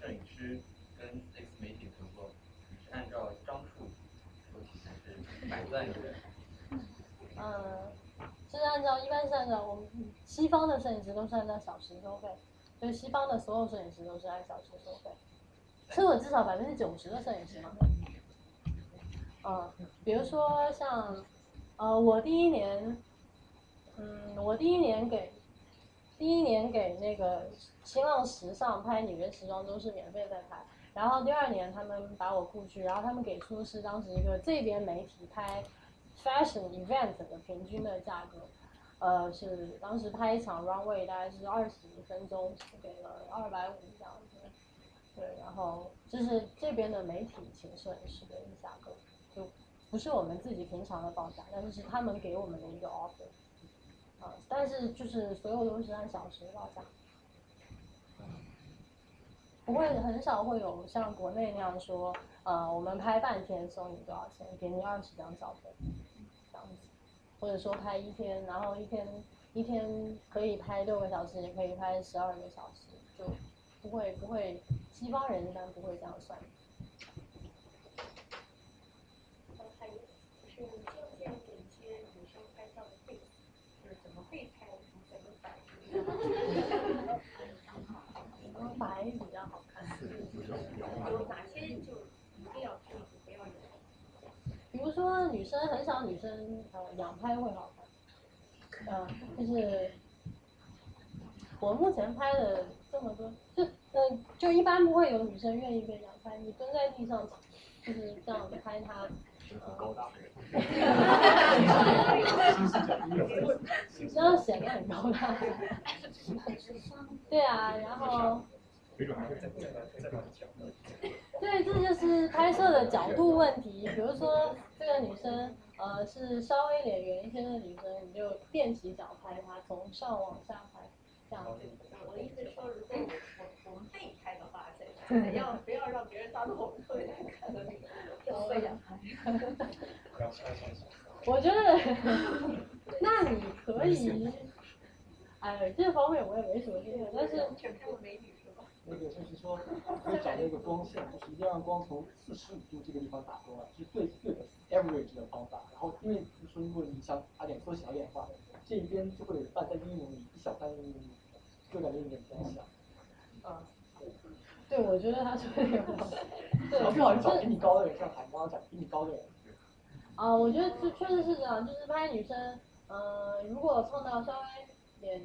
E: 摄影师跟 X 媒体合作，你是按照张数收钱还是买断制？
B: 嗯，是按照一般是按照我们西方的摄影师都是按照小时收费，就是西方的所有摄影师都是按小时收费，是我至少百分之九十的摄影师嘛。嗯，比如说像，呃，我第一年，嗯，我第一年给，第一年给那个新浪时尚拍纽约时装周是免费在拍，然后第二年他们把我雇去，然后他们给出是当时一个这边媒体拍 fashion event 的平均的价格，呃，是当时拍一场 runway 大概是二十分钟，是给了二百五这样子，对，然后这是这边的媒体请摄影师的一个价格。就不是我们自己平常的报价，但是是他们给我们的一个 offer，啊，但是就是所有都是按小时报价，不会很少会有像国内那样说，呃，我们拍半天收你多少钱，给你二十张照片，这样子，或者说拍一天，然后一天一天可以拍六个小时，也可以拍十二个小时，就不会不会，西方人一般不会这样算。
I: 还有就是你建不建议给一些女生拍照的 tips，就是怎么被拍，怎么摆。
B: 怎么摆比较好看？
I: 有哪些就一定要注意，不要有。
B: 比如说女生很少女生呃仰拍会好看，呃就是我目前拍的这么多，就呃就一般不会有女生愿意被仰拍，你蹲在地上就是这样拍她。
F: 高大，
B: 这样 显得很高大。对啊，然后。对，这就是拍摄的角度问题。比如说，这个女生呃是稍微脸圆一些的女生，你就踮起脚拍她，从上往下拍，这样子。
I: 我的意思是说，如果我我们背拍的话，怎样不要让别人当着我们特别难看的那个。背仰拍。
B: 我觉得，那你可以，哎，这方面我也没什么经验，但是。
O: 那个就是说可以找那个光线，就是一定要让光从四十五度这个地方打过来，是最最的 average 的方法。然后因为就是说如果你想把脸缩小一点的话，这一边就会半三英米，一小半阴影里，就感觉有点偏小。
B: 啊，对，我觉得他说的有道理。对，
O: 最好是找比你高的人，像海刚刚讲比你高的人。
B: 啊，我觉得这确实是这样，就是拍女生，呃，如果碰到稍微脸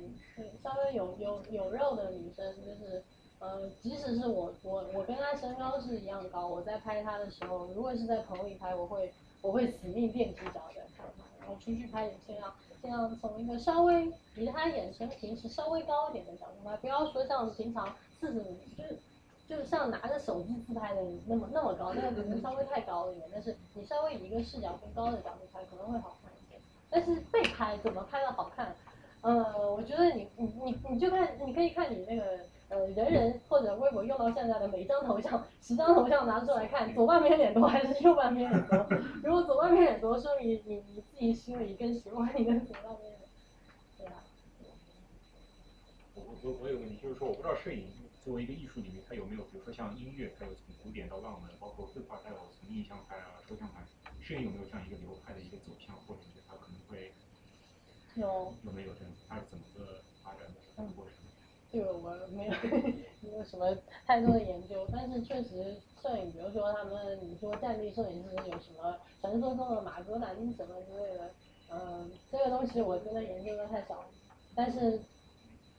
B: 稍微有有有肉的女生，就是呃，即使是我我我跟他身高是一样高，我在拍他的时候，如果是在棚里拍，我会我会死命踮起脚在拍她，然后出去拍也尽量尽量从一个稍微离他眼神平时稍微高一点的角度拍，不要说像平常四十五就是。就是像拿着手机自拍的那么那么高，那个可能稍微太高了一点，但是你稍微以一个视角更高的角度拍可能会好看一点。但是被拍怎么拍的好看？呃，我觉得你你你你就看，你可以看你那个呃人人或者微博用到现在的每一张头像，十张头像拿出来看，左半边脸多还是右半边脸多？如果左半边脸多，说明你你自己心里更喜欢你的左半边脸。对吧。
A: 我我我有个问题，就是说我不知道摄影。作为一个艺术里面，它有没有，比如说像音乐，它有从古典到浪漫，包括绘画，它有从印象派啊、抽象派，摄影有没有这样一个流派的一个走向，或者是它可能会
B: 有
A: 有没有这样？它是怎么个发展的过程？
B: 这个我没有没有什么太多的研究，但是确实摄影，比如说他们你说站立摄影师有什么传说中的马格南什么之类的，嗯，这个东西我真的研究的太少，但是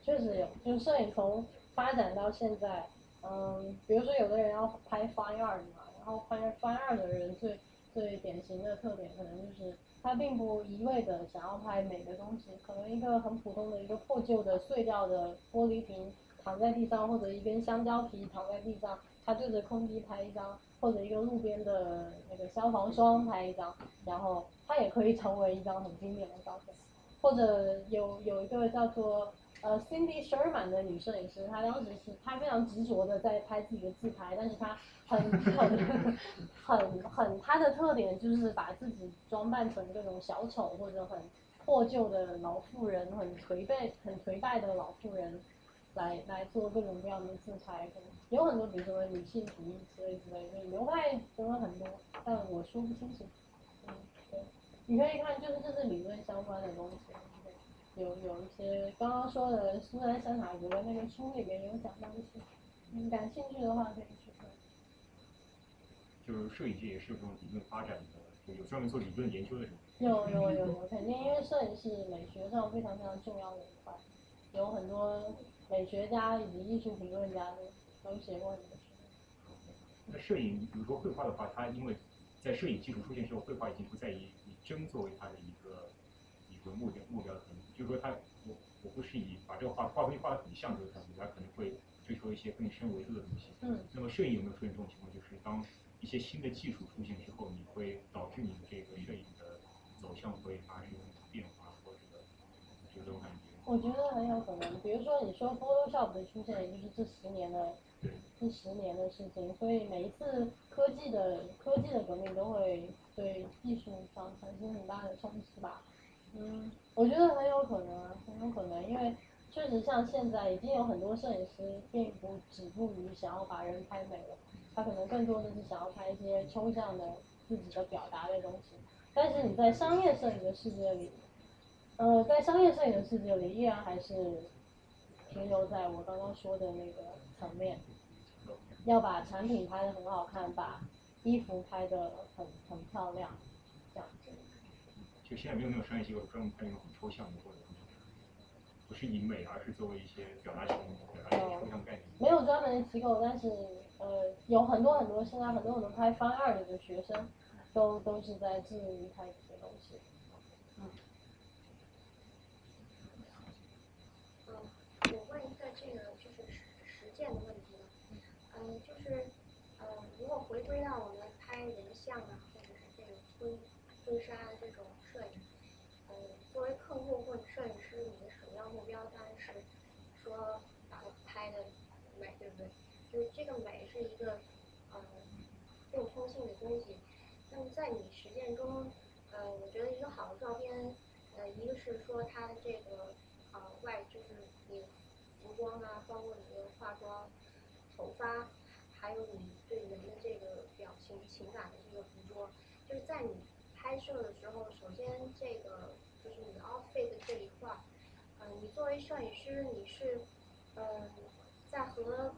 B: 确实有，就是摄影从发展到现在，嗯，比如说有的人要拍 fine art 嘛，然后拍 fine art 的人最最典型的特点可能就是他并不一味的想要拍美的东西，可能一个很普通的一个破旧的碎掉的玻璃瓶躺在地上，或者一根香蕉皮躺在地上，他对着空地拍一张，或者一个路边的那个消防栓拍一张，然后他也可以成为一张很经典的照片，或者有有一个叫做。呃，Cindy Sherman 的女摄影师，她当时是她非常执着的在拍自己的自拍，但是她很很很很，她的特点就是把自己装扮成各种小丑或者很破旧的老妇人，很颓废很颓败的老妇人，来来做各种各样的自拍，有很多比如说女性主义之类之类，的流派真的很多，但我说不清楚。嗯，对，你可以看，就是这是理论相关的东西。有有一些刚刚说的苏珊·山塔格那个书里面有讲到一些，你感兴趣的话可以。
A: 就是摄影界也是有这种理论发展的，就有专门做理论研究的人。
B: 有有有有，肯定，因为摄影是美学上非常非常重要的一块，有很多美学家以及艺术评论家都都写过很多书。
A: 那摄影，比如说绘画的话，它因为在摄影技术出现之后，绘画已经不再以以真作为它的一个一个目标目标的。就是说它，我我不是以把这个画画风画的很像这个样子，他可能会追求一些更深维度的东西。
B: 嗯。
A: 那么摄影有没有出现这种情况？就是当一些新的技术出现之后，你会导致你的这个摄影的走向会发生变化，或者就这种感觉？
B: 我觉得很有可能。比如说你说 Photoshop 的出现，也就是这十年的，这十年的事情。所以每一次科技的科技的革命都会对技术上产生很大的冲击吧。嗯，我觉得很有可能，很有可能，因为确实像现在已经有很多摄影师并不止步于想要把人拍美了，他可能更多的是想要拍一些抽象的自己的表达的东西。但是你在商业摄影的世界里，呃，在商业摄影的世界里，依然还是停留在我刚刚说的那个层面，要把产品拍的很好看，把衣服拍的很很漂亮。
A: 这样就现在没有那种商业机构专门拍那种很抽象的，或者不是以美，而是作为一些表达型、表达抽象概念。
B: 没有专门的机构，但是呃，有很多很多现在很多很多拍翻二的学生，都都是在致力于拍这些东西。
P: 嗯。嗯，我问一个这个就是实实践的问题了，嗯，就是呃，如果回归到我们拍人像啊，或者是这种婚婚纱这种。作为客户或者摄影师，你的首要目标当然是说把拍的美，对不对？就是这个美是一个呃共通性的东西。那么在你实践中，呃，我觉得一个好的照片，呃，一个是说它这个呃外就是你服装啊，包括你的化妆，头发，还有你对人的这个表情、情感的这个捕捉，就是在你拍摄的时候，首先这个就是你 outfit 这一块儿，呃，你作为摄影师，你是，呃，在和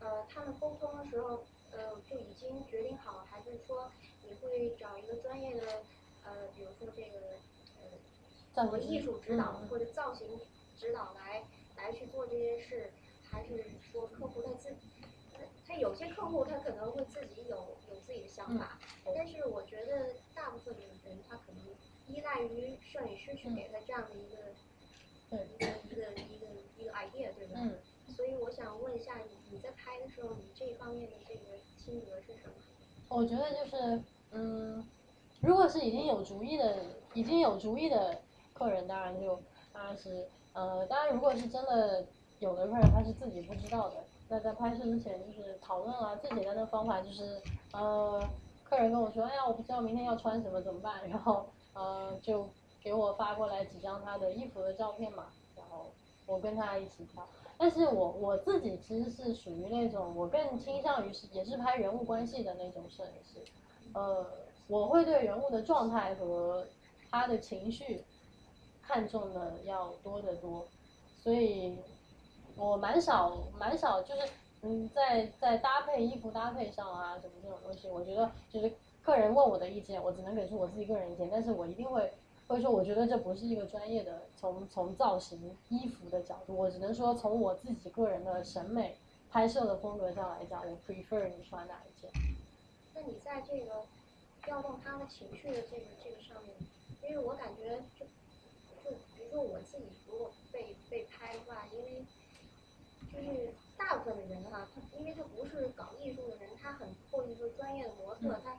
P: 呃他们沟通的时候，呃就已经决定好，还是说你会找一个专业的，呃，比如说这个呃，什么艺术指导或者造型指导来来去做这些事，还是说客户他自己，他他有些客户他可能会自己有有自己的想法，但是我觉得大部分的人他可能依赖于摄影师去给他这样的一个，一个一个一个一个 idea，对吧？
B: 嗯
P: 所以我想问一下你，你在拍的时候，你这一方面的这个心得是什么？
B: 我觉得就是，嗯，如果是已经有主意的，已经有主意的客人，当然就当然是，呃，当然如果是真的有的客人他是自己不知道的，那在拍摄之前就是讨论啊，最简单的方法就是，呃，客人跟我说，哎呀，我不知道明天要穿什么怎么办，然后呃就给我发过来几张他的衣服的照片嘛，然后我跟他一起挑。但是我我自己其实是属于那种，我更倾向于是也是拍人物关系的那种摄影师，呃，我会对人物的状态和他的情绪看重的要多得多，所以我蛮少蛮少就是嗯在在搭配衣服搭配上啊什么这种东西，我觉得就是客人问我的意见，我只能给出我自己个人意见，但是我一定会会说我觉得这不是一个专业的从从造型衣服的角度，我只能说从我自己个人的审美拍摄的风格上来讲，我 prefer 你穿哪一件。
P: 那你在这个调动他的情绪的这个这个上面，因为我感觉就就比如说我自己如果被被拍的话，因为就是大部分的人哈、他因为他不是搞艺术的人，他很或者说专业的模特，
B: 嗯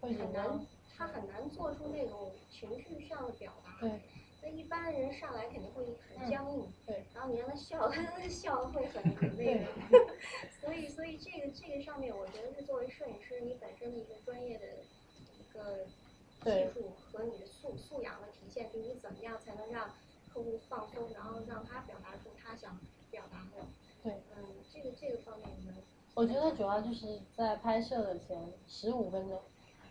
P: 他很难
B: 张，
P: 他很难做出那种情绪上的表达。
B: 对。
P: 那一般人上来肯定会很僵硬，
B: 对，
P: 然后你让他笑，他笑会很很那个，所以所以这个这个上面，我觉得是作为摄影师，你本身的一个专业的一个技术和你的素素养的体现，就是你怎么样才能让客户放松，然后让他表达出他想表达的。
B: 对，
P: 嗯，这个这个方面你们
B: 我觉得主要就是在拍摄的前十五分钟，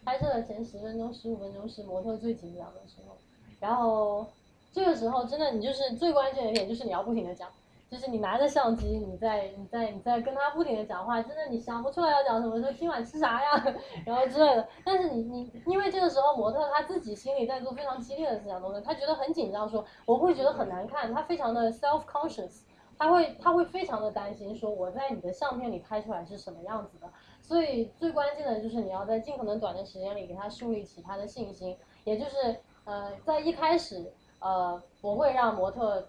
B: 拍摄的前十分钟、十五分钟是模特最紧张的时候，然后这个时候真的你就是最关键的一点就是你要不停的讲，就是你拿着相机，你在你在你在跟他不停的讲话，真的你想不出来要讲什么，说今晚吃啥呀，然后之类的。但是你你因为这个时候模特他自己心里在做非常激烈的思想斗争，他觉得很紧张，说我会觉得很难看，他非常的 self conscious。他会他会非常的担心，说我在你的相片里拍出来是什么样子的，所以最关键的就是你要在尽可能短的时间里给他树立起他的信心，也就是呃在一开始呃我会让模特，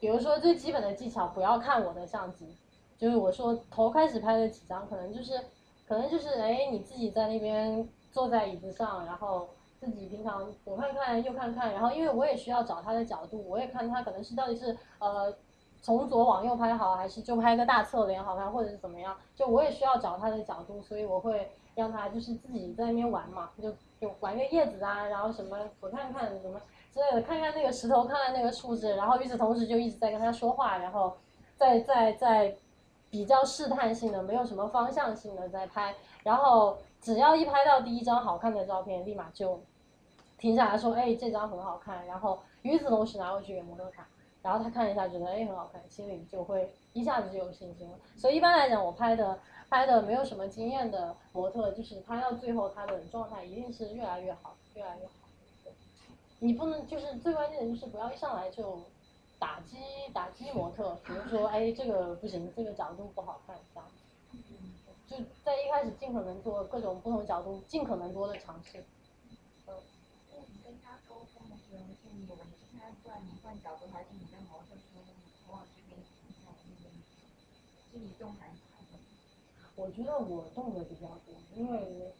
B: 比如说最基本的技巧不要看我的相机，就是我说头开始拍的几张可能就是可能就是哎你自己在那边坐在椅子上，然后自己平常左看看右看看，然后因为我也需要找他的角度，我也看他可能是到底是呃。从左往右拍好，还是就拍个大侧脸好看，或者是怎么样？就我也需要找他的角度，所以我会让他就是自己在那边玩嘛，就就玩个叶子啊，然后什么左看看什么之类的，看看那个石头，看看那个树枝，然后与此同时就一直在跟他说话，然后在在在比较试探性的，没有什么方向性的在拍，然后只要一拍到第一张好看的照片，立马就停下来说，哎，这张很好看，然后与此同时拿过去给模特看。然后他看一下，觉得哎很好看，心里就会一下子就有信心了。所以一般来讲，我拍的拍的没有什么经验的模特，就是拍到最后他的状态一定是越来越好，越来越好。你不能就是最关键的就是不要一上来就打击打击模特，比如说哎这个不行，这个角度不好看这样。就在一开始尽可能做各种不同角度，尽可能多的尝试。嗯。
L: 跟他沟通的时候，是你是他转你换角度，还是你跟模特说我往这边停下那个？是你动还是他动？
B: 我觉得我动的比较多，因为我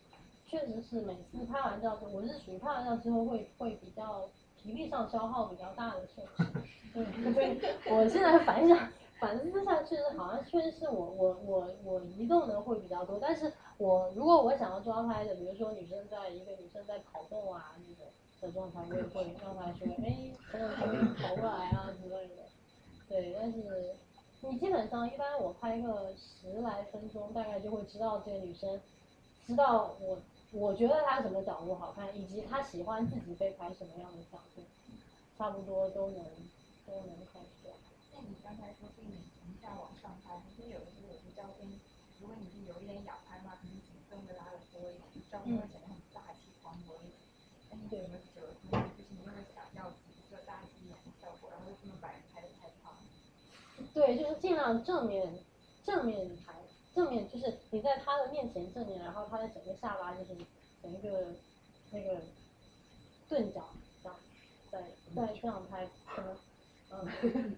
B: 确实是每次拍完照之后，我是属于拍完照之后会会比较体力上消耗比较大的摄影师。对对，我现在反想反思下，确实好像确实是我我我我移动的会比较多，但是我如果我想要抓拍的，比如说女生在一个女生在跑动啊那种的状态，我也会让她说，哎，从我这边跑过来啊之类的。对，但是你基本上一般我拍个十来分钟，大概就会知道这个女生，知道我我觉得她什么角度好看，以及她喜欢自己被拍什么样的角度，差不多都能都能看出来。
L: 那你刚才说对你从下往上拍，其实有的时候有些照片，如果你是有一点仰拍的话，可能景色会拉的多一点，照片会显得很大气磅礴一点。但是有的时候可能就是你因为想要景色大气一点的效果，然后又不能把人拍的太胖。
B: 对，就是尽量正面正面拍，正面就是你在他的面前正面，然后他的整个下巴就是整一个那个钝角这样，再再这样拍，可能嗯，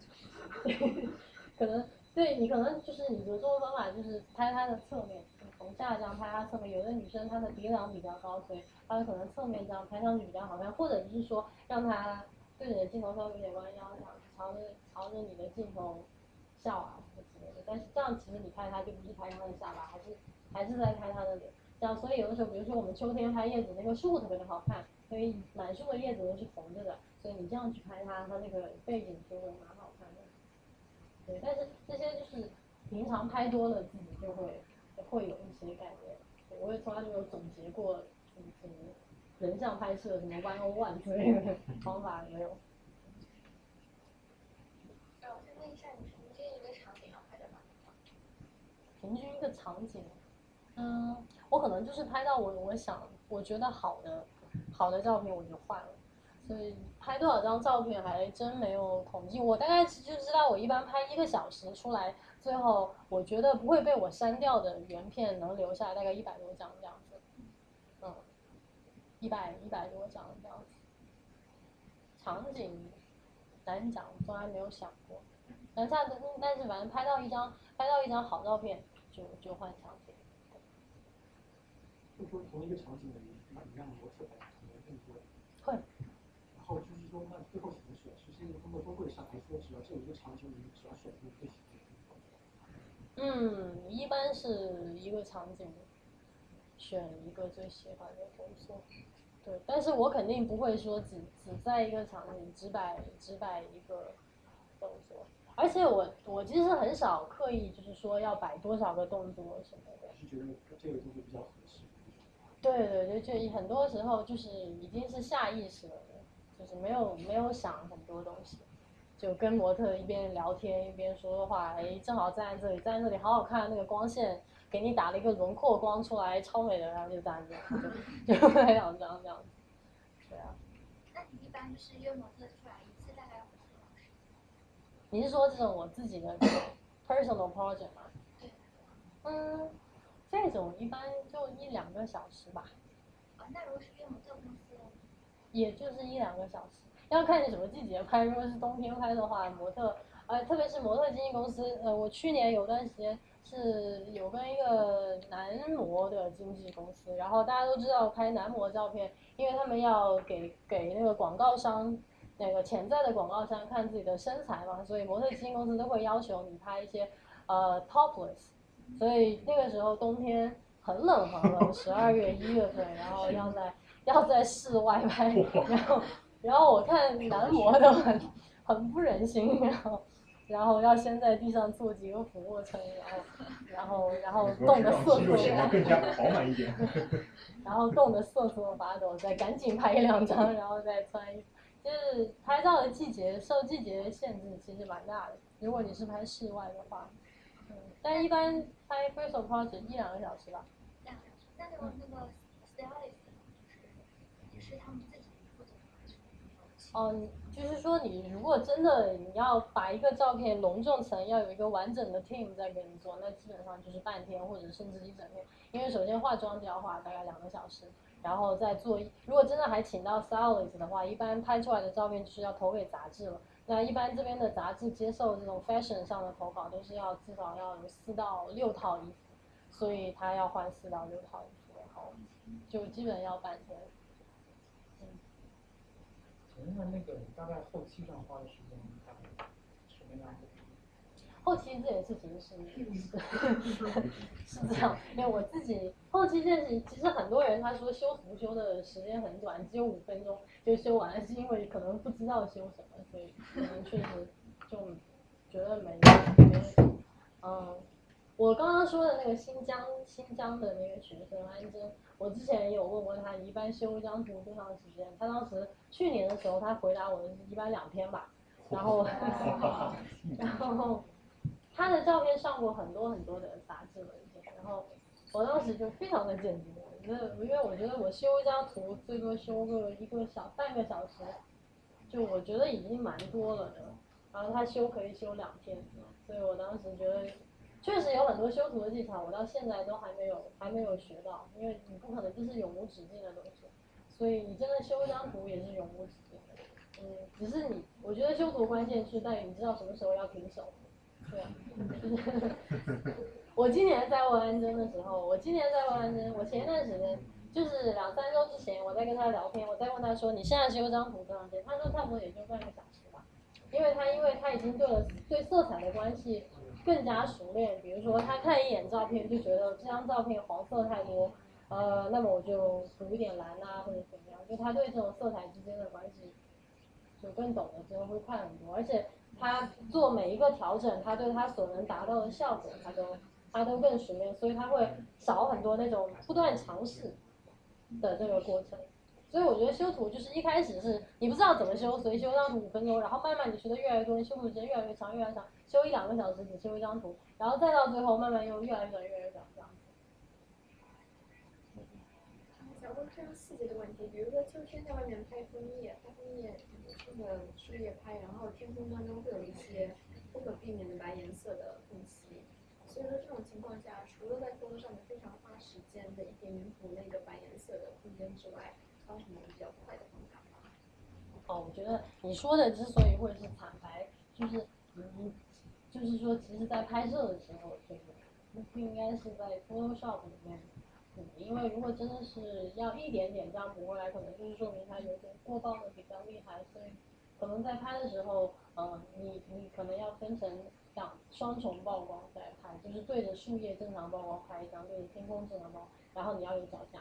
B: 可能对你可能就是你有这种方法就是拍他的侧面，从下这样拍他侧面，有的女生她的鼻梁比较高，所以她可能侧面这样拍上去比较好看，或者就是说让她对着镜头稍微有点弯腰，这样朝着朝着你的镜头笑啊什么之类的。但是这样其实你拍他就不是拍他的下巴，还是还是在拍他的脸。这样，所以有的时候，比如说我们秋天拍叶子，那个树特别的好看，所以满树的叶子都是红着的，所以你这样去拍它，它那个背景就会蛮好看的。对，但是这些就是平常拍多了，自己就会会有一些感觉。我也从来没有总结过什么什么人像拍摄什么 one on one 之类的方法没有。
P: 然后再问一下，你平均一个场景要拍的吗？
B: 平均一个场景，嗯，我可能就是拍到我我想我觉得好的好的照片我就换了，所以拍多少张照片还真没有统计。我大概就知道我一般拍一个小时出来，最后我觉得不会被我删掉的原片能留下大概一百多张这样子，嗯，一百一百多张这样子。场景难讲，从来没有想过。但是但是反正拍到一张拍到一张好照片就就换场景。
O: 就说同一个场景里，一样模特摆可能更多。
B: 会。
O: 然后就是说，那最后怎么选？是因为通过多会上，还是说只要这一个场景里，只要选一个最喜欢？
B: 嗯，一般是一个场景，选一个最喜欢的工作。对，但是我肯定不会说只只在一个场景只摆只摆一个动作，而且我我其实很少刻意就是说要摆多少个动作什么的。
O: 是觉得这个动作比较合适。
B: 对对对，就很多时候就是已经是下意识了，就是没有没有想很多东西，就跟模特一边聊天一边说话，哎，正好站在这里，站在这里好好看，那个光线给你打了一个轮廓光出来，超美的，然后就站这，就 就拍两张这样子，对啊。
P: 那你一般就是约模特出来一次大概会多少时间？
B: 你是说这种我自己的 personal project 吗？
P: 对。
B: 嗯。这种一般就一两个小时吧。
P: 啊，那如果是约模特公司？
B: 也就是一两个小时，要看你什么季节拍。如果是冬天拍的话，模特，呃，特别是模特经纪公司，呃，我去年有段时间是有跟一个男模的经纪公司，然后大家都知道拍男模照片，因为他们要给给那个广告商，那个潜在的广告商看自己的身材嘛，所以模特基金公司都会要求你拍一些呃 topless。所以那个时候冬天很冷很冷，十二月一月份，然后要在 要在室外拍，然后然后我看男模都很很不忍心，然后然后要先在地上做几个俯卧撑，然后然后然后冻得瑟瑟
A: 更加饱满一点，
B: 然后冻得瑟瑟发抖，再赶紧拍一两张，然后再穿衣服。就是拍照的季节受季节限制其实蛮大的，如果你是拍室外的话。嗯但一般拍 first project 一两个小时吧。
P: 两个小时，那个那个 stylist 就是也是他们自己负责
B: 嗯，就是说你如果真的你要把一个照片隆重成要有一个完整的 team 在给你做，那基本上就是半天或者甚至一整天。因为首先化妆就要化大概两个小时，然后再做。如果真的还请到 stylist 的话，一般拍出来的照片就是要投给杂志了。那一般这边的杂志接受这种 fashion 上的投稿，都是要至少要有四到六套衣服，所以他要换四到六套衣服，然后就基本要半天。
D: 嗯。请问，那个大概后期上花的时间大概什么样子？
B: 后期这件事情是是这样，因为我自己后期这件事情，其实很多人他说修图修的时间很短，只有五分钟就修完了，是因为可能不知道修什么，所以可能确实就觉得没没。嗯，我刚刚说的那个新疆新疆的那个学生安真，我之前有问过他，一般修一张图多长时间？他当时去年的时候，他回答我的是一般两天吧。然后，然后他的照片上过很多很多的杂志文件，然后我当时就非常的震惊，我觉得，因为我觉得我修一张图最多修个一个小半个小时，就我觉得已经蛮多了的。然后他修可以修两天，所以我当时觉得确实有很多修图的技巧，我到现在都还没有还没有学到，因为你不可能就是永无止境的东西，所以你真的修一张图也是永无止境的。嗯，只是你，我觉得修图关键是在于你知道什么时候要停手，对啊。我今年在问安贞的时候，我今年在问安贞，我前一段时间就是两三周之前，我在跟他聊天，我在问他说你现在修张图多长时间？他说差不多也就半个小时吧，因为他因为他已经对了对色彩的关系更加熟练，比如说他看一眼照片就觉得这张照片黄色太多，呃，那么我就补一点蓝啊或者怎么样，就他对这种色彩之间的关系。就更懂了之后会快很多，而且他做每一个调整，他对他所能达到的效果，他都他都更熟练，所以他会少很多那种不断尝试的这个过程。所以我觉得修图就是一开始是你不知道怎么修，所以修张图五分钟，然后慢慢你学的越来越多，你修图时间越来越长，越来越长，修一两个小时只修一张图，然后再到最后慢慢又越来越短，越来越短这样。
J: 想问非常细节的问题，比如说秋天在外面拍枫叶，拍枫叶。这个树叶拍，然后天空当中会有一些不可避免的白颜色的缝隙，所以说这种情况下，除了在工作上面非常花时间的一点点补那个白颜色的空间之外，还有什么比较快的方法吗？
B: 哦，我觉得你说的之所以会是惨白，就是嗯，就是说其实在拍摄的时候，就是不应该是在 Photoshop 里面。因为如果真的是要一点点这样补过来，可能就是说明它有点过曝的比较厉害，所以可能在拍的时候，嗯，你你可能要分成两双重曝光在拍，就是对着树叶正常曝光拍一张，对着天空正常曝光，然后你要有脚架，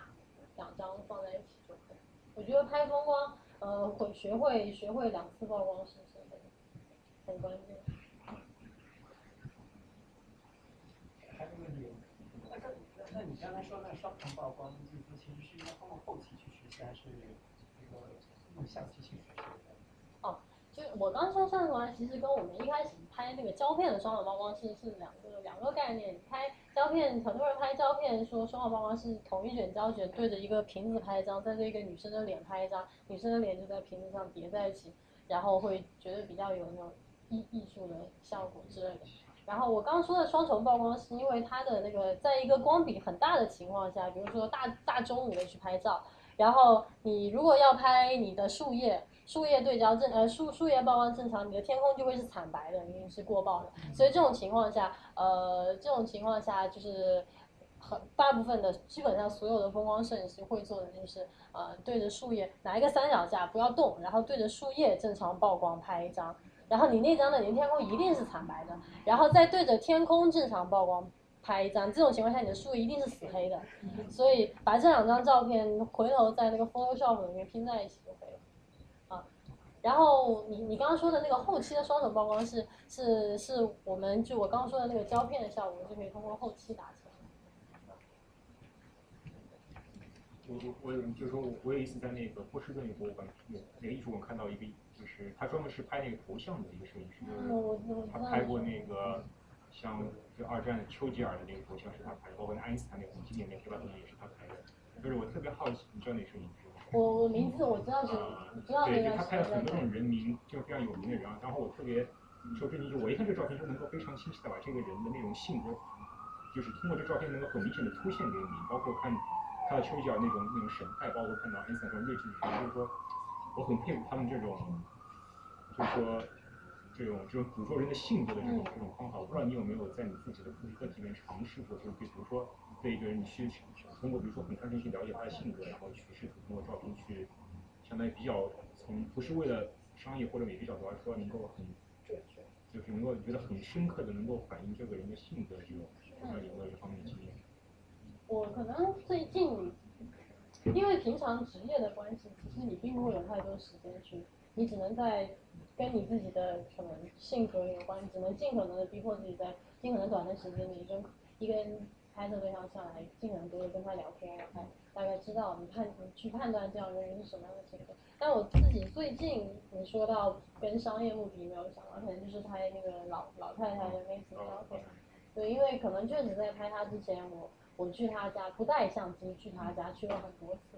B: 两张放在一起就可以。我觉得拍风光，呃，会学会学会两次曝光是是很很关键。
N: 那你刚才说那双重曝光，就是说其实是应该通过后期去实现，还是那个用相机去实现？
B: 哦，就我刚说双重曝光，其实跟我们一开始拍那个胶片的双重曝光是是两个两个概念。拍胶片，很多人拍胶片说双重曝光是同一卷胶卷对着一个瓶子拍一张，再对一个女生的脸拍一张，女生的脸就在瓶子上叠在一起，然后会觉得比较有那种艺艺术的效果之类的。然后我刚刚说的双重曝光，是因为它的那个在一个光比很大的情况下，比如说大大中午的去拍照，然后你如果要拍你的树叶，树叶对焦正呃树树叶曝光正常，你的天空就会是惨白的，因为是过曝的。所以这种情况下，呃这种情况下就是很大部分的基本上所有的风光摄影师会做的就是呃对着树叶拿一个三脚架不要动，然后对着树叶正常曝光拍一张。然后你那张的你的天空一定是惨白的，然后再对着天空正常曝光拍一张，这种情况下你的树一定是死黑的，所以把这两张照片回头在那个 Photoshop 里面拼在一起就可以了，啊，然后你你刚刚说的那个后期的双重曝光是是是我们就我刚刚说的那个胶片的效果就可以通过后期达成。
A: 我我我有就是说我我有一次在那个波士顿有博物馆有那个艺术馆看到一个。就是他专门是拍那个头像的一个摄影师，就是他拍过那个像就二战丘吉尔的那个头像是他拍的，包括那爱因斯坦那个纪念那黑白头像也是他拍的。就是我特别好奇，你知道那摄影师吗？
B: 我我名字我知道是，知道
A: 对，就他拍了很多这种人名，就是非常有名的人。然后我特别受震惊，就我一看这照片就能够非常清晰的把这个人的那种性格，就是通过这照片能够很明显的凸显给你，包括看看到丘吉尔那种那种神态，包括看到爱因斯坦这种睿智的神，就是说。我很佩服他们这种，就是说，这种这种捕捉人的性格的这种这种方法。我不知道你有没有在你自己的课题里面尝试过，就是比如说对一个人，你去通过比如说很长时间去了解他的性格，然后去试图通过照片去，相当于比较从不是为了商业或者美学角度来说，能够很，就是能够觉得很深刻的能够反映这个人的性格这种，不知道有没有这方面的经验？
B: 我可能最近。因为平常职业的关系，其实你并不会有太多时间去，你只能在跟你自己的可能性格有关，只能尽可能的逼迫自己在尽可能短的时间里跟一个拍摄对象下来，尽可能多的跟他聊天，然后大概知道你判你去判断这样的人是什么样的性格。但我自己最近你说到跟商业目的没有想到，可能就是拍那个老老太太的妹子照片。对，因为可能确实在拍他之前，我我去他家不带相机去他家去了很多次。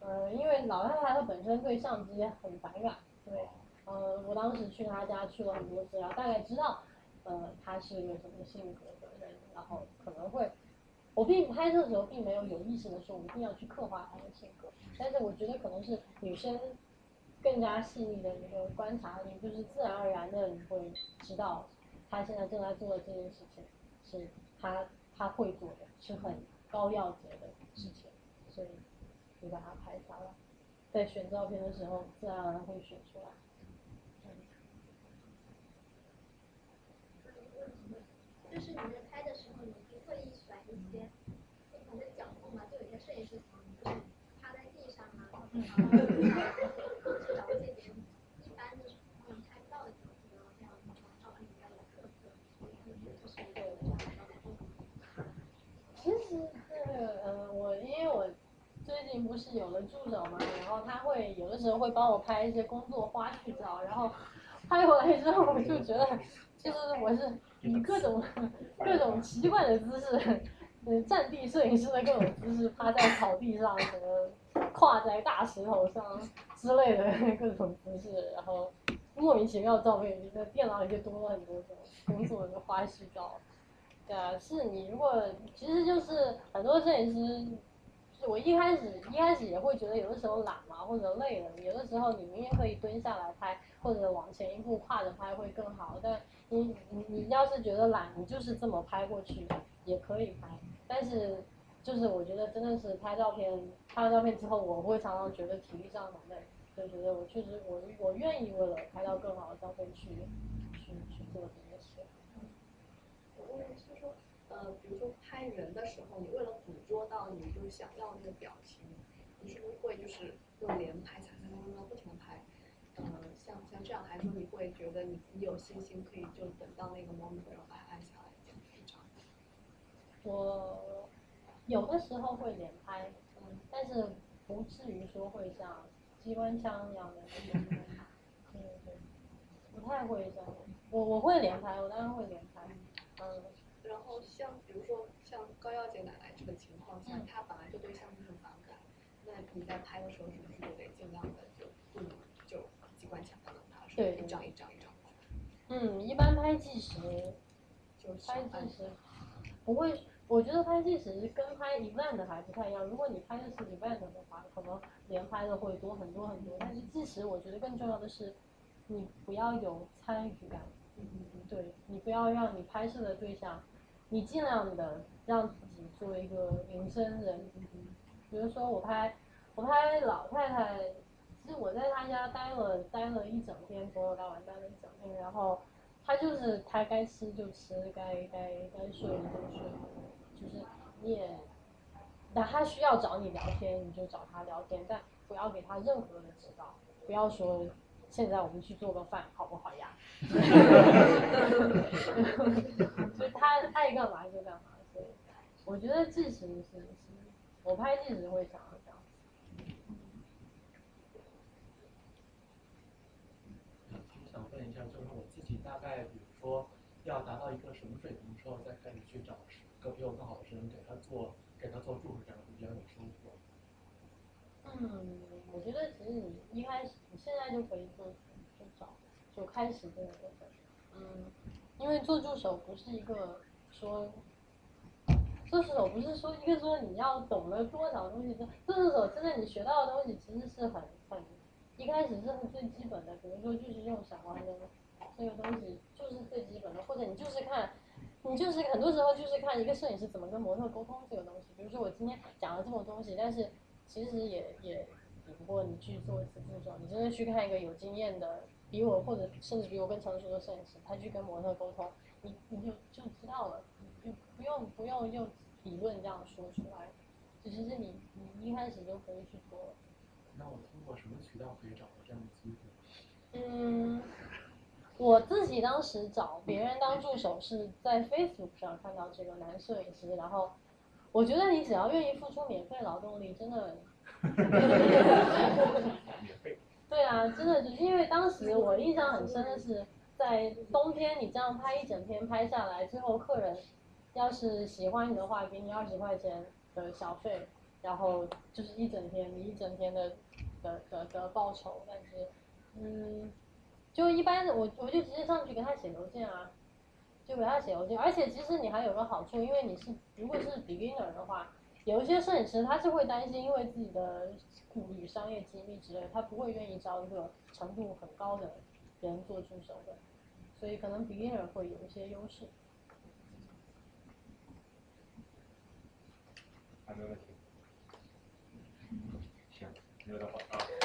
B: 呃，因为老太太她本身对相机很反感，对，呃，我当时去他家去了很多次，然后大概知道，呃，他是一个什么性格的人，然后可能会，我并拍摄的时候并没有有意识的说我一定要去刻画他的性格，但是我觉得可能是女生更加细腻的一个观察力，就是自然而然的你会知道，他现在正在做的这件事情是他他会做的，是很高要求的事情，所以。就把它拍下来，在选照片的时候，自然而然会选出来。
P: 就是你在拍的时候，你不特意选一些不同的角度嘛？就有些摄影师就是趴在地上啊，或者 躺在地上，去找一些别人一般的他们拍不到的角度，然后这样照片比较有特色。就是有这样的。
B: 其实是呃，我因为我。最近不是有了助手嘛，然后他会有的时候会帮我拍一些工作花絮照，然后拍回来之后我就觉得，就是我是以各种各种奇怪的姿势，嗯，战地摄影师的各种姿势，趴在草地上，什么跨在大石头上之类的各种姿势，然后莫名其妙的照片，在电脑里就多了很多种工作的花絮照。对啊，是你如果其实就是很多摄影师。我一开始一开始也会觉得有的时候懒嘛，或者累了，有的时候你明明可以蹲下来拍，或者往前一步跨着拍会更好。但你你你要是觉得懒，你就是这么拍过去也可以拍。但是就是我觉得真的是拍照片，拍了照片之后，我会常常觉得体力上很累，就觉得我确实我我愿意为了拍到更好的照片去去去做这件事。
I: 呃，比如说拍人的时候，你为了捕捉到你就是想要那个表情，你是不是会就是用连拍，擦擦擦擦不停的拍？呃，像像这样来说，你会觉得你你有信心可以就等到那个 moment 然后把它按下来，这样这样。
B: 我有的时候会连拍，嗯，但是不至于说会像机关枪一样的那种，不太会这样。我我会连拍，我当然会连拍，嗯。
I: 然后像比如说像高耀姐奶奶这个情况下，她本来就对相机很反感，那你在拍的时候是不是就得尽量的就不能就机关枪的她，是一张一张一张
B: 嗯，一般拍纪实，
I: 就
B: 拍纪实不会，我觉得拍纪实跟拍 event 还不太一样。如果你拍的是 event 的话，可能连拍的会多很多很多。但是纪实我觉得更重要的是，你不要有参与感，嗯对你不要让你拍摄的对象。你尽量的让自己做一个隐身人，比如说我拍我拍老太太，其实我在她家待了待了一整天，从早到晚待了一整天，然后她就是她该吃就吃，该该该睡就睡，就是你也，那她需要找你聊天你就找她聊天，但不要给她任何的指导，不要说。现在我们去做个饭，好不好呀？所以他爱干嘛就干嘛，所以我觉得计时是是，我拍计时会想要这样。
Q: 想问一下，就是我自己大概，比如说要达到一个什么水平之后，再开始去找个比我更好的人给他做，给他做助手，这样会比较有收获。
B: 嗯，我觉得其实你一开始，你现在就可以做，就，开始这个过程。嗯，因为做助手不是一个说，做助手不是说一个说你要懂得多少东西，做助手真的你学到的东西其实是很很，一开始是最基本的，比如说就是用闪光灯，这个东西就是最基本的，或者你就是看，你就是很多时候就是看一个摄影师怎么跟模特沟通这个东西。比如说我今天讲了这么多东西，但是。其实也也比不过你去做一次助手，你真的去看一个有经验的，比我或者甚至比我更成熟的摄影师，他去跟模特沟通，你你就就知道了，就不用不用用理论这样说出来，其实是你你一开始就可以去做。
Q: 那我通过什么渠道可以找到这样的机会？
B: 嗯，我自己当时找别人当助手是在 Facebook 上看到这个男摄影师，然后我觉得你只要愿意付出免费劳动力，真的。对啊，真的就是因为当时我印象很深的是，在冬天你这样拍一整天拍下来，最后客人要是喜欢你的话，给你二十块钱的小费，然后就是一整天你一整天的的的的报酬，但是嗯，就一般的我我就直接上去给他写邮件啊，就给他写邮件，而且其实你还有个好处，因为你是如果是 beginner 的话。有一些摄影师他是会担心，因为自己的顾与、商业机密之类，他不会愿意招一个程度很高的人做助手的，所以可能 beginner 会有一些优势。
A: 还没问题，行，没有的话啊。